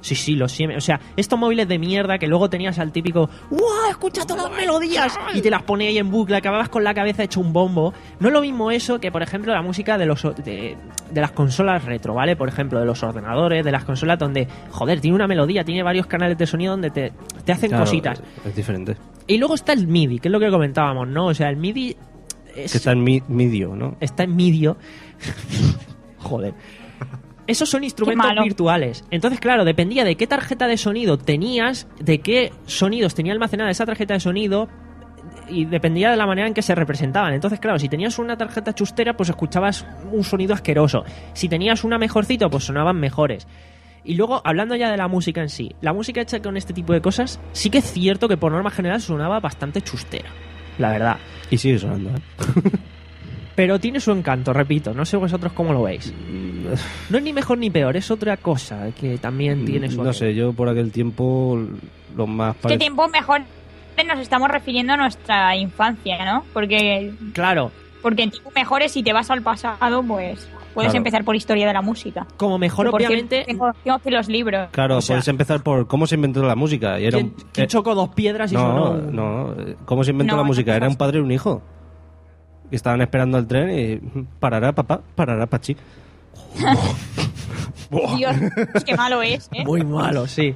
Sí, sí, los Siemens. O sea, estos móviles de mierda que luego tenías al típico ¡Wow! Escucha todas las melodías y te las ponía ahí en bucle, acababas con la cabeza hecho un bombo. No es lo mismo eso que, por ejemplo, la música de los de, de las consolas retro, ¿vale? Por ejemplo, de los ordenadores, de las consolas donde, joder, tiene una melodía, tiene varios canales de sonido donde te, te hacen
Claro,
cositas.
Es diferente.
Y luego está el MIDI, que es lo que comentábamos, ¿no? O sea, el MIDI es-
Que está en mi, medio, ¿no?
está en medio. Joder. Esos son instrumentos virtuales. Entonces, claro, dependía de qué tarjeta de sonido tenías, de qué sonidos tenía almacenada esa tarjeta de sonido y dependía de la manera en que se representaban. Entonces, claro, si tenías una tarjeta chustera, pues escuchabas un sonido asqueroso. Si tenías una mejorcito, pues sonaban mejores. Y luego, hablando ya de la música en sí, la música hecha con este tipo de cosas, sí que es cierto que por norma general sonaba bastante chustera, la verdad.
Y sigue sonando, ¿eh?
Pero tiene su encanto, repito, no sé vosotros cómo lo veis. No es ni mejor ni peor, es otra cosa que también tiene su
No sé, yo por aquel tiempo lo más
¿Qué
parecido...
tiempo mejor nos estamos refiriendo a nuestra infancia, ¿no? Porque,
Claro,
porque en tiempos mejores, si te vas al pasado, pues puedes
Claro.
empezar por historia de la música.
como mejor
Que, por
obviamente...
cierto, Tengo, tengo aquí los libros.
Claro,
O sea-
puedes empezar por cómo se inventó la música. Y era
¿Quién,
un-
quién
eh,
chocó dos piedras y
no,
sonó?
no, eh, ¿cómo se inventó
No,
la música?
no
Era un padre y un hijo. Que estaban esperando el tren y parará papá, parará pachi.
Dios, qué malo es, ¿eh?
Muy malo, sí.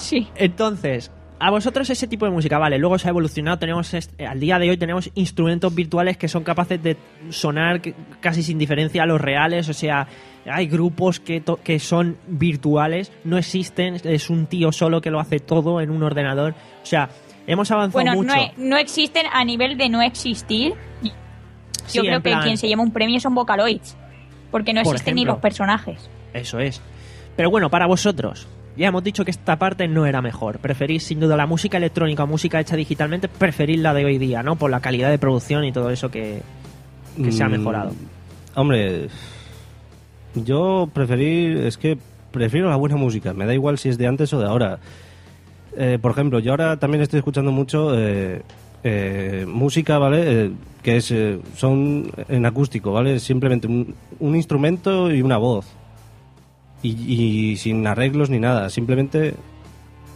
Sí.
Entonces, a vosotros ese tipo de música, vale, luego se ha evolucionado, tenemos est- al día de hoy tenemos instrumentos virtuales que son capaces de sonar casi sin diferencia a los reales, o sea, hay grupos que, to- que son virtuales, no existen, es un tío solo que lo hace todo en un ordenador, o sea, hemos avanzado
Bueno,
mucho.
no, e- no existen a nivel de no existir. Yo
Sí,
creo que
plan-
quien se lleva un premio son Vocaloids. Porque no
Por
existen ni los personajes.
Eso es. Pero bueno, para vosotros, ya hemos dicho que esta parte no era mejor. Preferís sin duda la música electrónica o música hecha digitalmente, preferís la de hoy día, ¿no? Por la calidad de producción y todo eso que, que se ha
Mm,
mejorado.
Hombre, yo preferí, es que prefiero la buena música, me da igual si es de antes o de ahora. Eh, por ejemplo, yo ahora también estoy escuchando mucho eh, eh, música, ¿vale? Eh, que es, eh, son en acústico, ¿vale? Simplemente un, un instrumento y una voz. Y, y sin arreglos ni nada, simplemente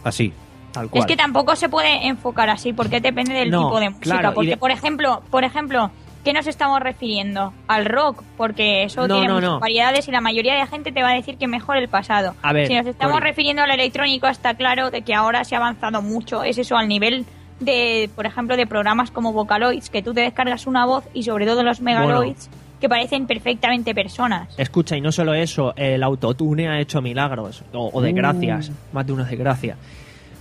así, tal cual.
Es que tampoco se puede enfocar así, porque depende del
No,
tipo de música.
claro,
porque,
de-
por ejemplo, por ejemplo, ¿qué nos estamos refiriendo? Al rock, porque eso
No,
tiene
no,
muchas
no.
variedades y la mayoría de gente te va a decir que mejor el pasado.
A ver,
si nos estamos
Cori.
refiriendo al electrónico, está claro de que ahora se ha avanzado mucho. Es eso, al nivel de, por ejemplo, de programas como Vocaloids, que tú te descargas una voz y sobre todo los Megaloids, que parecen perfectamente personas.
Escucha, y no solo eso, el autotune ha hecho milagros, o, o desgracias,
Uh.
más de una desgracia.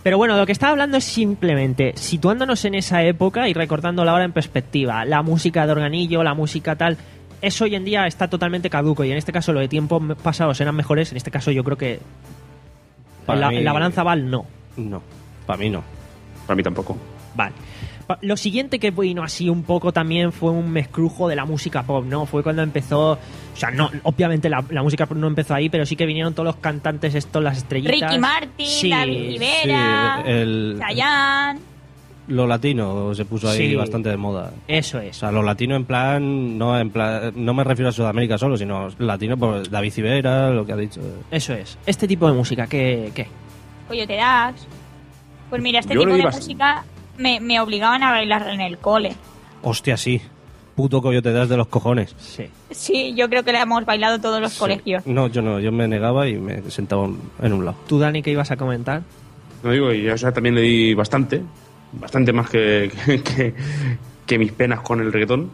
Pero bueno, lo que estaba hablando es simplemente situándonos en esa época y recordándola ahora en perspectiva. La música de organillo, la música tal, eso hoy en día está totalmente caduco y en este caso lo de tiempos pasados eran mejores, en este caso yo creo que
Para
la,
mí-
la balanza va al no.
No, para mí no.
Para mí tampoco.
Vale. Lo siguiente que vino así un poco también fue un mezclujo de la música pop, ¿no? Fue cuando empezó, o sea, no, obviamente la, la música pop no empezó ahí, pero sí que vinieron todos los cantantes estos, las estrellitas.
Ricky Martin,
Sí,
David Rivera,
sí, el-
Chayanne.
Lo latino se puso ahí
Sí.
bastante de moda.
Eso es.
O sea, lo latino en plan, no en plan, no me refiero a Sudamérica solo, sino latino por David Civera, lo que ha dicho.
Eso es. Este tipo de música, ¿qué? qué?
Coyote Dax. Pues mira, este
Yo
tipo de música me, me obligaban a bailar en el cole.
Hostia, sí. Puto coyote das de los cojones.
Sí.
Sí, yo creo que la hemos bailado todos los colegios.
No, yo no, yo me negaba y me sentaba en un lado.
¿Tú, Dani, qué ibas a comentar?
No digo, y yo o sea, también le di bastante, bastante más que, que, que- que mis penas con el reggaetón.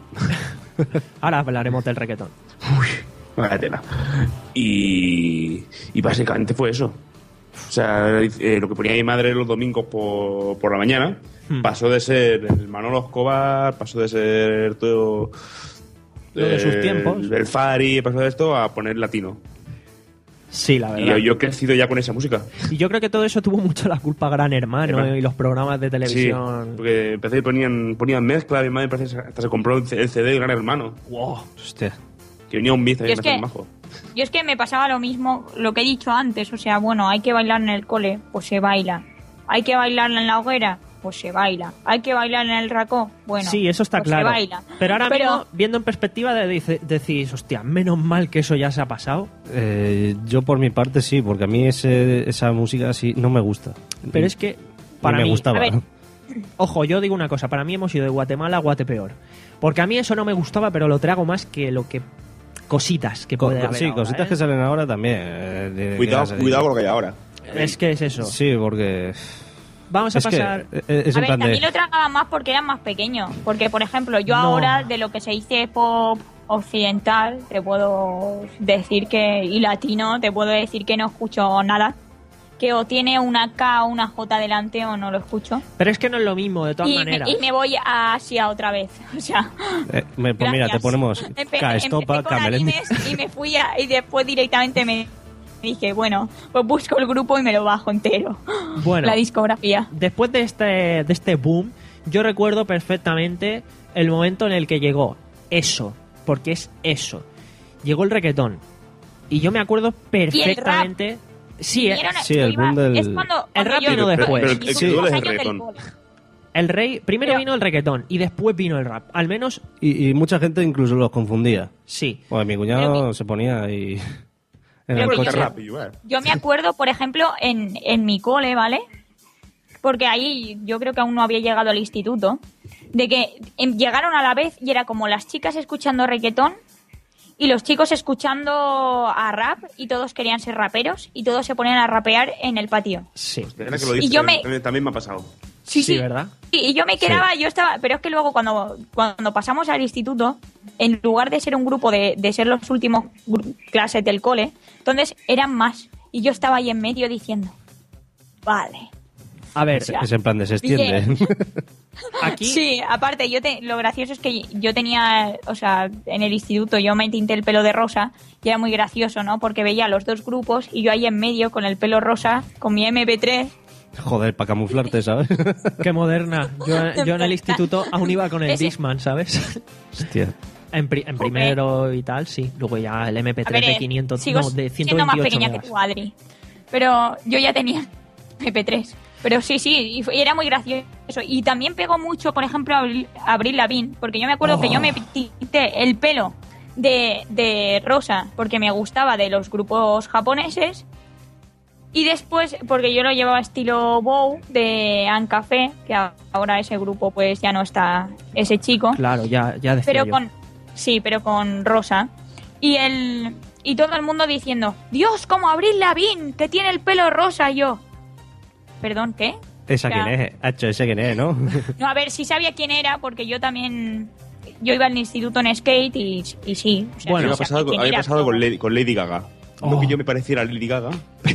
Ahora hablaremos del reggaetón.
Vaya tela. Y, y básicamente fue eso. O sea, eh, lo que ponía mi madre los domingos por, por la mañana
Hmm.
pasó de ser el Manolo Escobar, pasó de ser todo.
Lo de sus
eh,
tiempos.
El Fari, pasó de esto a poner latino.
Sí, la
Y
verdad.
yo, yo he crecido ya con esa música.
Y yo creo que todo eso tuvo mucho la culpa Gran Hermano y los programas de
Sí,
televisión.
porque empecé y ponían, ponían mezcla, mi madre parece que hasta se compró el CD de Gran Hermano.
Wow.
Hostia.
Que venía un ahí
es que-
majo.
Yo es que me pasaba lo mismo, lo que he dicho antes, o sea, bueno, hay que bailar en el cole, pues se baila. Hay que bailar en la hoguera, pues se baila. Hay que bailar en el racó, bueno,
sí, eso está
pues
claro.
se baila.
Pero ahora
Pero-
mismo, viendo en perspectiva, de, decís, hostia, menos mal que eso ya se ha pasado.
Eh, yo por mi parte sí, porque a mí ese, esa música sí no me gusta.
Pero es que, para
Ni me
mí,
gustaba.
a ver, ojo, yo digo una cosa, para mí hemos ido de Guatemala a Guatepeor. Porque a mí eso no me gustaba, pero lo trago más que lo que cositas que
Co-
puede haber
sí,
ahora,
cositas
¿eh?
que salen ahora también. eh,
Cuidado, cuidado con lo que hay ahora.
Es que es eso.
Sí, porque...
Vamos a
es
pasar...
eh, es
a ver,
de...
también lo tragaban más porque eran más pequeños. Porque, por ejemplo, yo
No.
ahora, de lo que se dice pop occidental te puedo decir que y latino te puedo decir que no escucho nada que o tiene una K o una J delante o no lo escucho
Pero es que no es lo mismo, de todas
y me,
maneras.
y me voy a Asia otra vez o sea
Eh, me- pues mira, te ponemos K, estopa,
y me fui a, y después directamente me dije bueno pues busco el grupo y me lo bajo entero
Bueno.
la discografía
Después de este, de este boom, yo recuerdo perfectamente el momento en el que llegó eso, porque es eso. Llegó el reggaetón. Y yo me acuerdo perfectamente. Sí,
el boom del-
es cuando,
El rap vino después.
pero el- es reggaetón.
rey. Primero
Pero-
vino el reggaetón y después vino el rap. Al menos,
Y, y mucha gente incluso los confundía.
sí.
Pues mi cuñado se ponía ahí en el coche.
Rap.
Yo me acuerdo, por ejemplo, en, en mi cole, ¿vale? Porque ahí yo creo que aún no había llegado al instituto, de que em, llegaron a la vez y era como las chicas escuchando reggaetón y los chicos escuchando a rap y todos querían ser raperos y todos se ponían a rapear en el patio.
Sí.
Era que lo
Y
dices,
yo me-
también, me ha pasado.
Sí,
Sí,
sí.
¿verdad?
Y yo me quedaba, yo estaba, pero es que luego cuando, cuando pasamos al instituto, en lugar de ser un grupo de, de ser los últimos clases del cole, entonces eran más. Y yo estaba ahí en medio diciendo, vale.
A ver,
Es, es en plan de se extiende.
aquí.
Sí, aparte, yo te, lo gracioso es que yo tenía, o sea, en el instituto yo me tinté el pelo de rosa y era muy gracioso, ¿no? Porque veía los dos grupos y yo ahí en medio con el pelo rosa, con mi MP3
Joder, para camuflarte, ¿sabes?
Qué moderna. Yo, yo en el instituto aún iba con el
Ese-
Discman, ¿sabes?
Hostia.
En, pri- en primero y tal, sí. Luego ya el MP3
A ver,
de
eh,
500,
sigo
no, de 128
siendo más pequeña
megas.
que tú, Adri. Pero yo ya tenía MP3. Pero sí, sí, y, era muy gracioso. Y también pegó mucho, por ejemplo, Abril, Abril Lavigne, porque yo me acuerdo que yo
Oh.
me tinté el pelo de, de rosa porque me gustaba de los grupos japoneses. Y después, porque yo lo llevaba estilo bow de Ancafé, que a- ahora ese grupo pues ya no está ese chico
Claro, ya, ya decía
pero
yo.
con sí pero con rosa y el y todo el mundo diciendo Dios como Abril Lavín que tiene el pelo rosa yo perdón qué
¿Esa
O sea,
quién es? Hacho, ese quién es, ¿no?
no a ver si sabía quién era porque yo también yo iba al instituto en skate y, y sí o sea,
Bueno,
sí
me ha
sabía
pasado,
quién
había pasado
pero-
con, Lady, con Lady Gaga. No que yo me pareciera a Lady Gaga,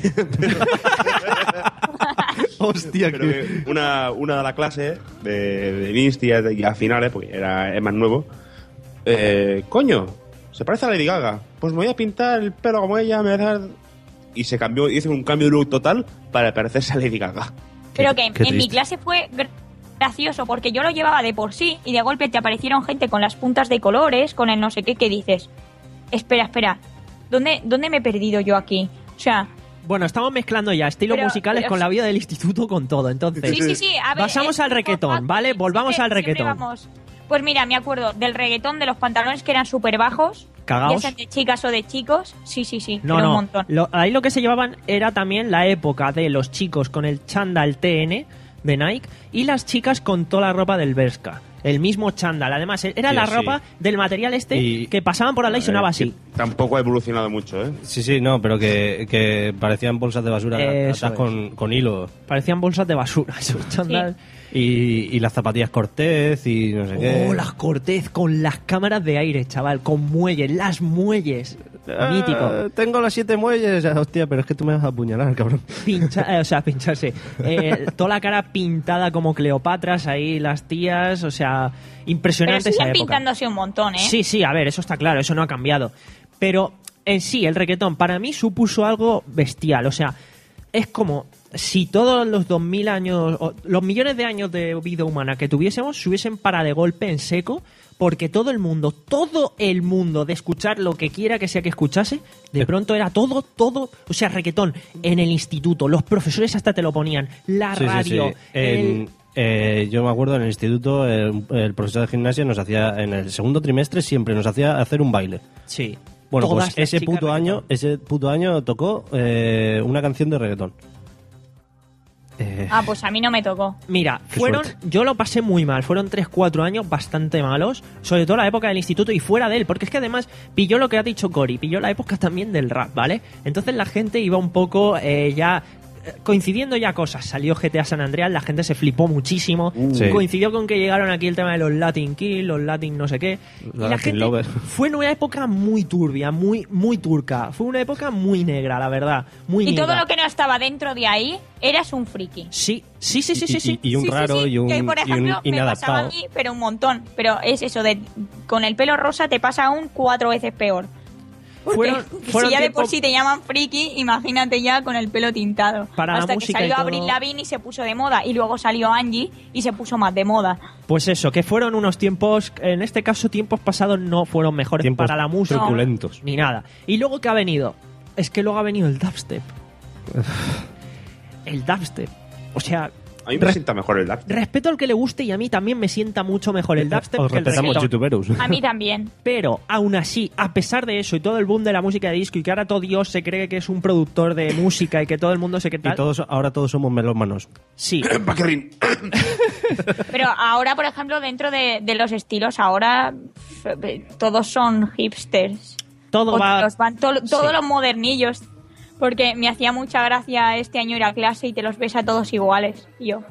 Hostia,
pero que una, una de la clase de, de Insti y a finales, porque era, es más nuevo, eh, coño, se parece a Lady Gaga. Pues me voy a pintar el pelo como ella, me voy a dar... Y se cambió, hizo un cambio de look total para parecerse a Lady Gaga.
pero que en mi clase fue gra- gracioso porque yo lo llevaba de por sí y de golpe te aparecieron gente con las puntas de colores con el no sé qué que dices espera espera ¿dónde, dónde me he perdido yo aquí? o sea
Bueno, estamos mezclando ya estilos
Pero-
musicales
pero-
con la vida del instituto, con todo. Entonces,
Sí, sí, sí. A ver,
pasamos al reggaetón, ¿vale? Volvamos
siempre-
al reggaetón.
Pues mira, me acuerdo del reggaetón de los pantalones que eran súper bajos.
Cagaos.
Ya de chicas o de chicos. Sí, sí, sí.
No,
un
no.
montón.
Lo- ahí lo que se llevaban era también la época de los chicos con el chándal TN de Nike y las chicas con toda la ropa del Berska. El mismo chándal. Además, era
Sí,
la
sí.
ropa del material este
Y-
que pasaban por la ley y sonaba así.
Tampoco ha evolucionado mucho, ¿eh?
Sí, sí, no, pero que, que parecían bolsas de basura
es.
con, con hilo.
Parecían bolsas de basura esos chándal.
Y, y las zapatillas Cortez y no sé qué.
Oh, las Cortez con las cámaras de aire, chaval, con muelles, las muelles.
Ah,
Mítico.
Tengo las siete muelles. Hostia, pero es que tú me vas a apuñalar, cabrón.
Pincha, eh, o sea, pincharse. Eh, toda la cara pintada como Cleopatras ahí, las tías, o sea,
Pero
impresionante esa
siguen
época.
pintándose un montón, ¿eh?
Sí, sí, a ver, eso está claro, eso no ha cambiado. Pero en sí, el reggaetón para mí supuso algo bestial. O sea, es como si todos los 2000 años, o los millones de años de vida humana que tuviésemos se hubiesen parado de golpe en seco, porque todo el mundo, todo el mundo de escuchar lo que quiera que sea que escuchase, de pronto era todo, todo, o sea, reggaetón en el instituto, los profesores hasta te lo ponían, la
Sí, sí, sí.
radio, el-
En- eh, yo me acuerdo en el instituto, el, el profesor de gimnasia nos hacía, en el segundo trimestre siempre nos hacía hacer un baile.
Sí.
Bueno,
Todas
pues ese puto año, ese puto año tocó eh, una canción de reggaetón. Eh,
Ah, pues a mí no me tocó.
Mira,
Qué
fueron,
suerte.
yo lo pasé muy mal, fueron 3-4 años bastante malos, sobre todo la época del instituto y fuera de él, porque es que además pilló lo que ha dicho Cory, pilló la época también del rap, ¿vale? Entonces la gente iba un poco eh, ya coincidiendo ya cosas. Salió GTA San Andreas, la gente se flipó muchísimo.
Sí.
Coincidió con que llegaron aquí el tema de los Latin Kill, los Latin no sé qué. Y la gente fue en una época muy turbia, muy, muy turca. Fue una época muy negra, la verdad. Muy
Y todo lo que no estaba dentro de ahí, eras un friki.
Sí, sí, sí, sí, sí.
Y-
sí.
y, y un
Sí,
raro
sí,
y un,
que, por
y un
ejemplo, me pasaba a
inadaptado.
mí, pero un montón. Pero es eso de con el pelo rosa te pasa aún cuatro veces peor. Porque
Fueron- fueron
si ya de por sí te llaman friki, imagínate ya con el pelo tintado.
Para la
Hasta que salió
todo-
Avril Lavigne y se puso de moda. Y luego salió Angie y se puso más de moda.
Pues eso, que fueron unos tiempos, en este caso tiempos pasados no fueron mejores
Tiempos
para la música.
truculentos.
Ni nada. Y luego que ha venido, es que luego ha venido el dubstep. el dubstep. O sea,
A mí me
Re-
sienta mejor el DAC.
respeto al que le guste y a mí también me sienta mucho mejor el dubstep
Os
que el
respetamos,
reggaetón.
youtuberos.
A mí también.
Pero aún así, a pesar de eso y todo el boom de la música de disco y que ahora todo Dios se cree que es un productor de música y que todo el mundo se cree
Y todos, ahora todos somos melómanos.
sí,
Pero ahora, por ejemplo, dentro de, de los estilos, ahora todos son hipsters.
todo va...
Van to- todos
Sí.
los modernillos. Porque me hacía mucha gracia este año ir a clase y te los ves a todos iguales. Yo.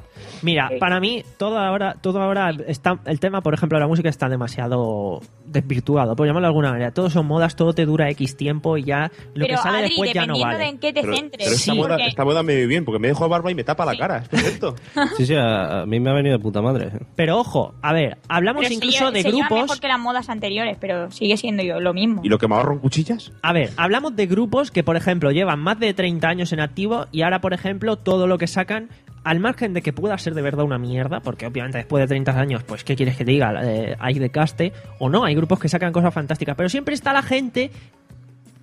Mira,
Sí.
para mí todo ahora, todo ahora está, el tema, por ejemplo, de la música está demasiado desvirtuado, por llamarlo de alguna manera. Todo son modas, todo te dura X tiempo y ya lo
pero
que sale
Adri,
después ya no
dependiendo
vale.
de en qué te
Pero,
centres.
pero esta,
Sí.
moda,
porque-
esta moda me viene bien porque me dejo barba y me tapa la cara. Es perfecto.
Sí, sí, a, a mí me ha venido de puta madre.
Pero ojo, a ver, hablamos
pero
incluso de
se
grupos.
mejor que las modas anteriores, pero sigue siendo yo lo mismo.
¿Y lo que me ahorro en cuchillas?
A ver, hablamos de grupos que, por ejemplo, llevan más de 30 años en activo y ahora, por ejemplo, todo lo que sacan, al margen de que pueda ser de verdad una mierda, porque obviamente después de 30 años, pues, ¿qué quieres que diga? Eh, hay de caste o no, hay grupos que sacan cosas fantásticas, pero siempre está la gente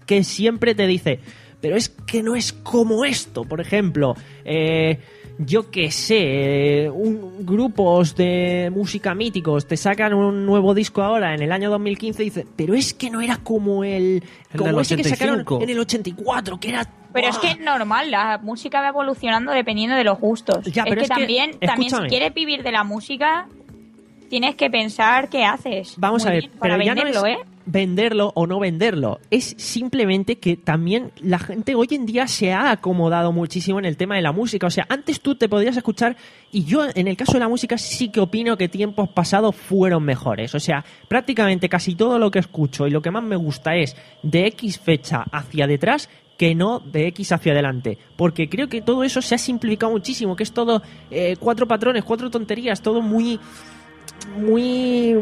que siempre te dice, pero es que no es como esto, por ejemplo, eh, yo qué sé, un- grupos de música míticos te sacan un nuevo disco ahora en el año 2015 y dicen, pero es que no era como el,
El
como que sacaron
85.
en el 84, que era
Pero es que es normal, la música va evolucionando dependiendo de los gustos.
Ya,
es
pero
que
es que,
también, también si quieres vivir de la música, tienes que pensar qué haces.
Vamos
Muy
a ver,
bien, para
pero ya no
venderlo,
es
¿eh?
venderlo o no venderlo. Es simplemente que también la gente hoy en día se ha acomodado muchísimo en el tema de la música. O sea, antes tú te podías escuchar y yo en el caso de la música sí que opino que tiempos pasados fueron mejores. O sea, prácticamente casi todo lo que escucho y lo que más me gusta es de X fecha hacia detrás que no de X hacia adelante. Porque creo que todo eso se ha simplificado muchísimo, que es todo eh, cuatro patrones, cuatro tonterías, todo muy muy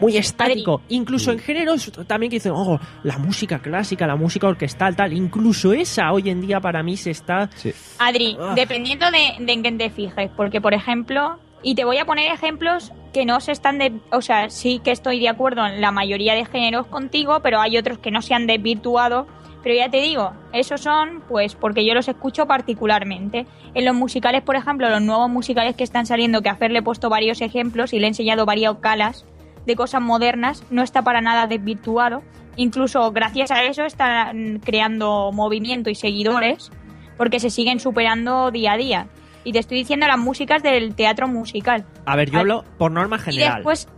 muy estático incluso en géneros también que dicen oh la música clásica la música orquestal tal incluso esa hoy en día para mí se está
Adri,
Ah.
dependiendo de, de en qué te fijes, porque por ejemplo, y te voy a poner ejemplos que no se están de, o sea, sí que estoy de acuerdo en la mayoría de géneros contigo, pero hay otros que no se han desvirtuado. Pero ya te digo, esos son, pues, porque yo los escucho particularmente. En los musicales, por ejemplo, los nuevos musicales que están saliendo, que a Fer le he puesto varios ejemplos y le he enseñado varias calas de cosas modernas, no está para nada desvirtuado. Incluso gracias a eso están creando movimiento y seguidores, porque se siguen superando día a día. Y te estoy diciendo las músicas del teatro musical.
a ver yo hablo por norma
Y
general
después,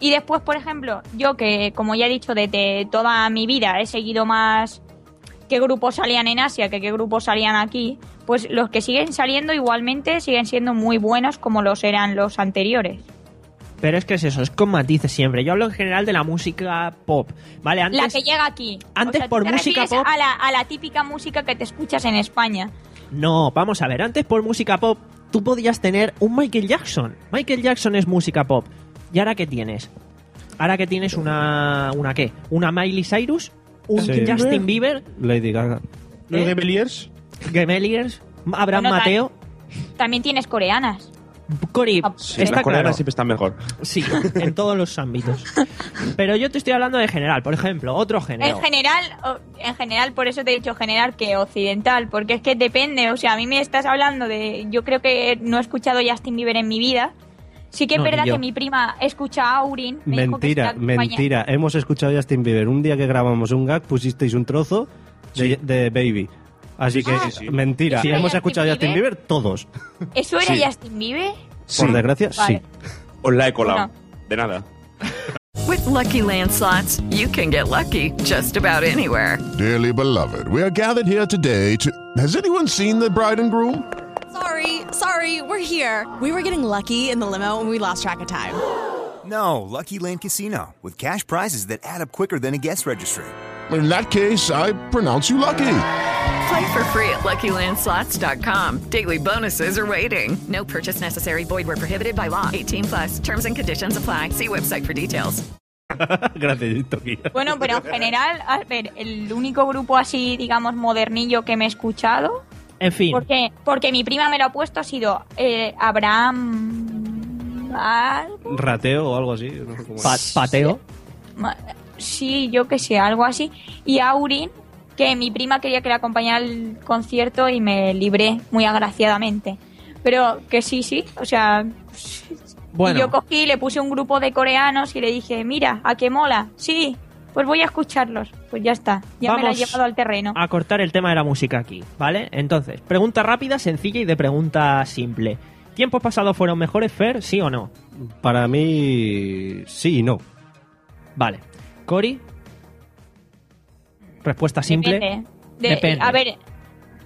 y después, por ejemplo, yo que, como ya he dicho, desde toda mi vida he seguido más qué grupos salían en Asia que qué grupos salían aquí, pues los que siguen saliendo igualmente siguen siendo muy buenos como los eran los anteriores.
pero es que es eso es con matices siempre yo hablo en general de la música pop vale antes
la que llega aquí.
antes
O sea,
por
te
música pop-
A la, a la típica música que te escuchas en España.
no vamos a ver antes por música pop tú podías tener un Michael Jackson Michael Jackson es música pop y ahora qué tienes ahora que tienes una una qué una Miley Cyrus un
Sí.
Justin Bieber
Lady Gaga.
¿Los
¿Eh?
Gemeliers?
Gemeliers Abraham
Bueno,
Mateo
También tienes coreanas.
Cori
Sí,
está
las coreanas
claro
siempre están mejor.
Sí, en todos los ámbitos. Pero yo te estoy hablando de general, por ejemplo, otro género.
En general, en general, por eso te he dicho general que occidental, porque es que depende, o sea, a mí me estás hablando de, yo creo que no he escuchado Justin Bieber en mi vida. Sí que es
No,
verdad que mi prima escucha a Aurin. me dijo que
Mentira, mentira. Hemos escuchado a Justin Bieber. Un día que grabamos un gag pusisteis un trozo de, de Baby. Así que,
Ah, Sí, sí, sí.
mentira.
¿Eso era
Hemos
Justin
escuchado a Justin
Bieber?
Todos.
¿Eso era
Sí.
Justin Bieber?
Por desgracia,
Vale.
sí.
Os la he colado. De nada.
With Lucky Land slots, you can get lucky just about anywhere.
Dearly beloved, we are gathered here today to. Has anyone seen the bride and groom?
Sorry, sorry, we're here. We were getting lucky in the limo and we lost track of time.
No, Lucky Land Casino, with cash prizes that add up quicker than a guest registry.
In that case, I pronounce you lucky.
Play for free at LuckyLandSlots.com. Daily bonuses are waiting. No purchase necessary. Void where prohibited by law. 18 plus. Terms and conditions apply. See website for details.
Gracias, Toquilla.
Bueno, pero en general, a ver, el único grupo así, digamos, modernillo que me he escuchado.
En fin.
Porque, porque mi prima me lo ha puesto ha sido eh, Abraham. algo.
Rateo o algo así. no sé cómo
Pa-
es.
pateo.
Sí, yo que sé, algo así. Y Aurin, que mi prima quería que la acompañara al concierto y me libré muy agraciadamente. Pero que sí, sí, o sea.
Bueno.
Y yo cogí, le puse un grupo de coreanos y le dije, mira, ¿a qué mola? Sí, pues voy a escucharlos. Pues ya está, ya me la he llevado al terreno.
a cortar el tema de la música aquí, ¿vale? Entonces, pregunta rápida, sencilla y de pregunta simple. ¿Tiempos pasados fueron mejores, Fer? ¿Sí o no?
Para mí, sí y no.
Vale. Cori. Respuesta simple.
Depende. De-
Depende.
A ver,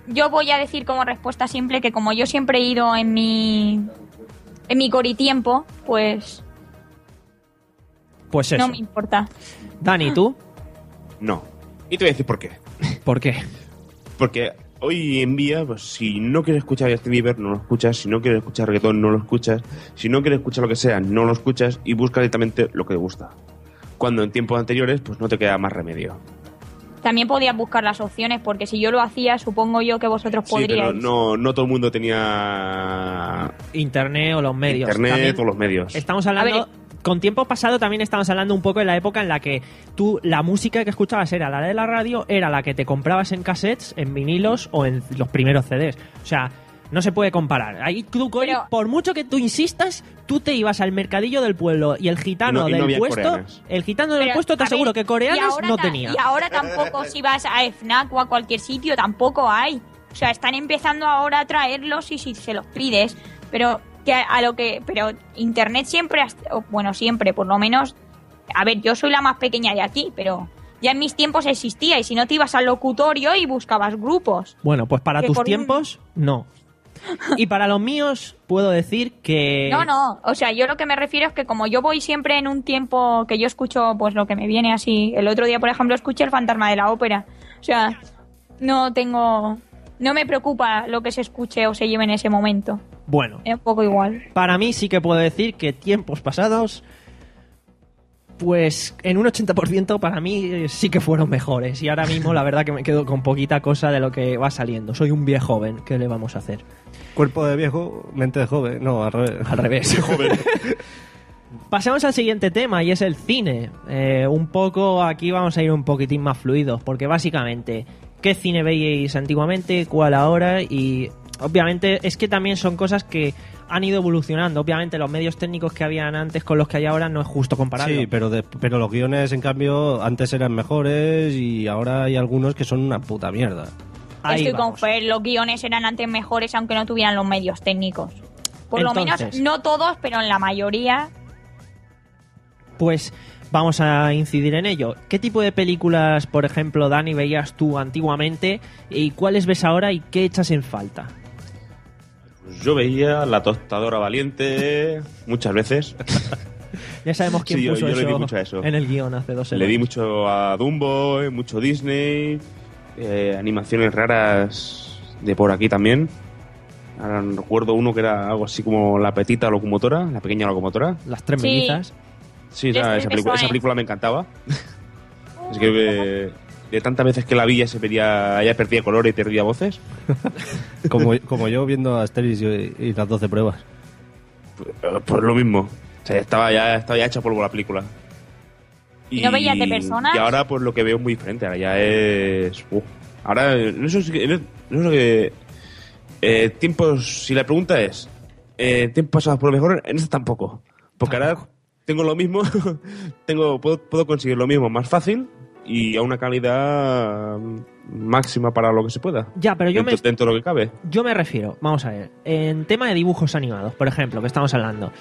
yo voy a decir como respuesta simple que como yo siempre he ido en mi en mi coritiempo, pues
Pues eso.
no me importa.
Dani, ¿tú?
No. Y te voy a decir por qué.
¿Por qué?
Porque hoy en día, pues, si no quieres escuchar Justin Bieber, no lo escuchas. Si no quieres escuchar reggaetón, no lo escuchas. Si no quieres escuchar lo que sea, no lo escuchas y buscas directamente lo que te gusta. Cuando en tiempos anteriores, pues no te queda más remedio.
También podías buscar las opciones porque si yo lo hacía, supongo yo que vosotros
Sí, pero
podríais.
no, no todo el mundo tenía
Internet o los medios.
internet
También
o los medios.
Estamos hablando... Con tiempo pasado también estamos hablando un poco de la época en la que tú, la música que escuchabas era la de la radio, era la que te comprabas en cassettes, en vinilos o en los primeros CDs. O sea, no se puede comparar. Ahí tú, Cori, por mucho que tú insistas, tú te ibas al mercadillo del pueblo y el gitano
Y no- y no
del puesto,
coreanas.
el gitano del
Pero,
puesto te aseguro
ver,
que coreanos no tenía.
Y ahora tampoco, si vas a FNAC o a cualquier sitio, tampoco hay. O sea, están empezando ahora a traerlos y si se los pides. Pero que a, a lo que. Pero Internet siempre. Bueno, siempre, por lo menos. A ver, yo soy la más pequeña de aquí, pero. Ya en mis tiempos existía y si no te ibas al locutorio y buscabas grupos.
Bueno, pues para tus
un-
tiempos, no. Y para los míos, puedo decir que...
No, no, o sea, yo lo que me refiero es que como yo voy siempre en un tiempo que yo escucho pues lo que me viene así, el otro día por ejemplo escuché el fantasma de la ópera, o sea, no tengo, no me preocupa lo que se escuche o se lleve en ese momento,
Bueno,
es un poco igual.
para mí sí que puedo decir que tiempos pasados, pues en un 80% para mí eh, sí que fueron mejores. Y ahora mismo la verdad que me quedo con poquita cosa de lo que va saliendo. Soy un viejo joven, ¿qué le vamos a hacer?
Cuerpo de viejo, mente de joven. No, al revés.
Al revés. Pasemos al siguiente tema y es el cine. Eh, un poco, aquí vamos a ir un poquitín más fluidos, porque básicamente, ¿qué cine veíais antiguamente? ¿Cuál ahora? Y obviamente es que también son cosas que han ido evolucionando. Obviamente los medios técnicos que habían antes con los que hay ahora no es justo compararlo.
Sí, pero, de- pero los guiones, en cambio, antes eran mejores y ahora hay algunos que son una puta mierda.
Ahí
Estoy con
vamos.
Fer, los guiones eran antes mejores aunque no tuvieran los medios técnicos. Por lo menos, no todos, pero en la mayoría.
Pues vamos a incidir en ello. ¿Qué tipo de películas, por ejemplo, Dani, veías tú antiguamente y cuáles ves ahora y qué echas en falta?
Yo veía La Tostadora Valiente muchas veces.
Ya sabemos quién
Sí, yo-
puso
yo le di
eso,
mucho a eso.
en el guion hace dos
Le
semanas.
di mucho a Dumbo, mucho Disney, eh, animaciones raras de por aquí también. Ahora recuerdo uno que era algo así como La Petita Locomotora, La Pequeña Locomotora.
Las tres
Sí.
mellizas.
Sí, esa, película, esa película me encantaba. es que eh, de tantas veces que la vi ya se perdía, ya perdía color y perdía voces.
Como, como yo viendo a Asterix y, y las 12 pruebas.
Pues, pues lo mismo. O sea, estaba ya, estaba ya hecha polvo la película.
¿Y no veías de personas?
Y ahora pues lo que veo es muy diferente. Ahora ya es... uf. Ahora, no sé, si- no, no sé que... eh, tiempos, si la pregunta es... Eh, ¿Tiempos pasados por lo mejor? En este tampoco. Porque ahora tengo lo mismo, tengo puedo, puedo conseguir lo mismo más fácil y a una calidad máxima para lo que se pueda.
Ya, pero yo
dentro,
me-
dentro de lo que cabe.
Yo me refiero, vamos a ver, en tema de dibujos animados, por ejemplo, que estamos hablando.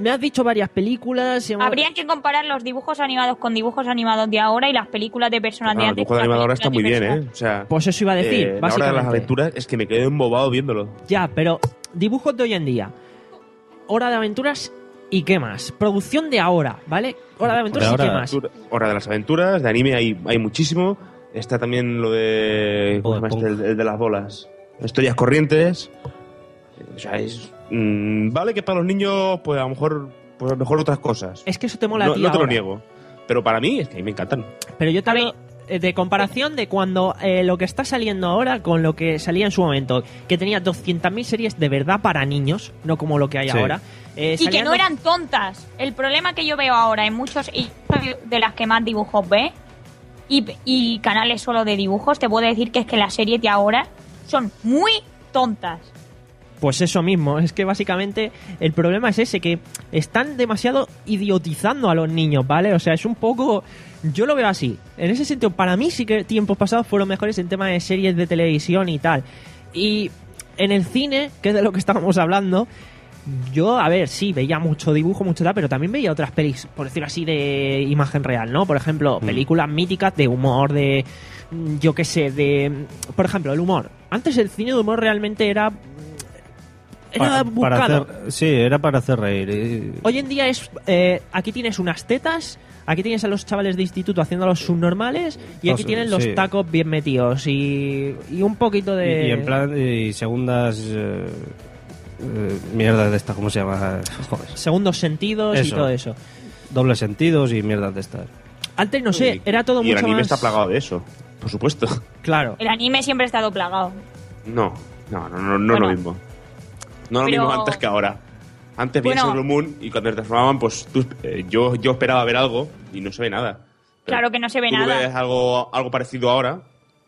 me has dicho varias películas. y hemos-
Habría que comparar los dibujos animados con dibujos animados de ahora y las películas de personas de
Ah, el
antes.
dibujo de
con las
animador está muy
de
bien, ¿eh? O sea,
Pues eso iba a decir,
eh, La hora de las aventuras es que me quedé embobado viéndolo.
Ya, pero dibujos de hoy en día. Hora de aventuras y qué más. Producción de ahora, ¿vale? Hora de aventuras y qué más.
Hora de las aventuras, de anime hay, hay muchísimo. Está también lo de. ¿Cómo se llama este? El, el de las bolas. Historias corrientes. O sea, es. mm, vale que para los niños, pues a lo mejor. Pues a lo mejor otras cosas.
Es que eso te mola
no
a ti
no te lo niego. Pero para mí, es que a mí me encantan.
Pero yo hablo eh, de comparación de cuando eh, lo que está saliendo ahora con lo que salía en su momento, que tenía 200.000 series de verdad para niños, no como lo que hay
Sí.
ahora. Eh,
Y que no eran tontas. El problema que yo veo ahora en muchos, de las que más dibujos ve, y, y canales solo de dibujos, te puedo decir que es que las series de ahora son muy tontas.
Pues eso mismo, es que básicamente el problema es ese, que están demasiado idiotizando a los niños, ¿vale? O sea, es un poco... Yo lo veo así. En ese sentido, para mí sí que tiempos pasados fueron mejores en tema de series de televisión y tal. Y en el cine, que es de lo que estábamos hablando, yo, a ver, sí, veía mucho dibujo, mucho tal, pero también veía otras pelis, por decirlo así, de imagen real, ¿no? Por ejemplo, películas míticas de humor, de. mm, Yo qué sé, de. mm, Por ejemplo, el humor. Antes el cine de humor realmente era. Era
Pa- para
buscado.
hacer, sí, era para hacer reír.
Hoy en día es. eh, aquí tienes unas tetas. Aquí tienes a los chavales de instituto haciendo los subnormales y aquí
Los-
tienen los
sí.
tacos bien metidos y, y un poquito de...
Y, y en plan, y segundas eh, eh, mierdas de estas, ¿cómo se llama? Joder.
Segundos sentidos y
Eso.
todo eso.
Dobles sentidos y mierdas de estas.
Antes, no sé, era todo
y el
mucho
anime
más...
está plagado de eso, por supuesto.
Claro.
El anime siempre ha estado plagado.
No, no, no, no, no
Bueno.
lo mismo. No lo
Pero-
mismo antes que ahora. Antes veías
Bueno.
Sailor Moon y cuando te transformaban, pues tú, eh, yo, yo esperaba ver algo y no se ve nada.
Claro que no se ve
tú
nada.
ves algo, algo parecido ahora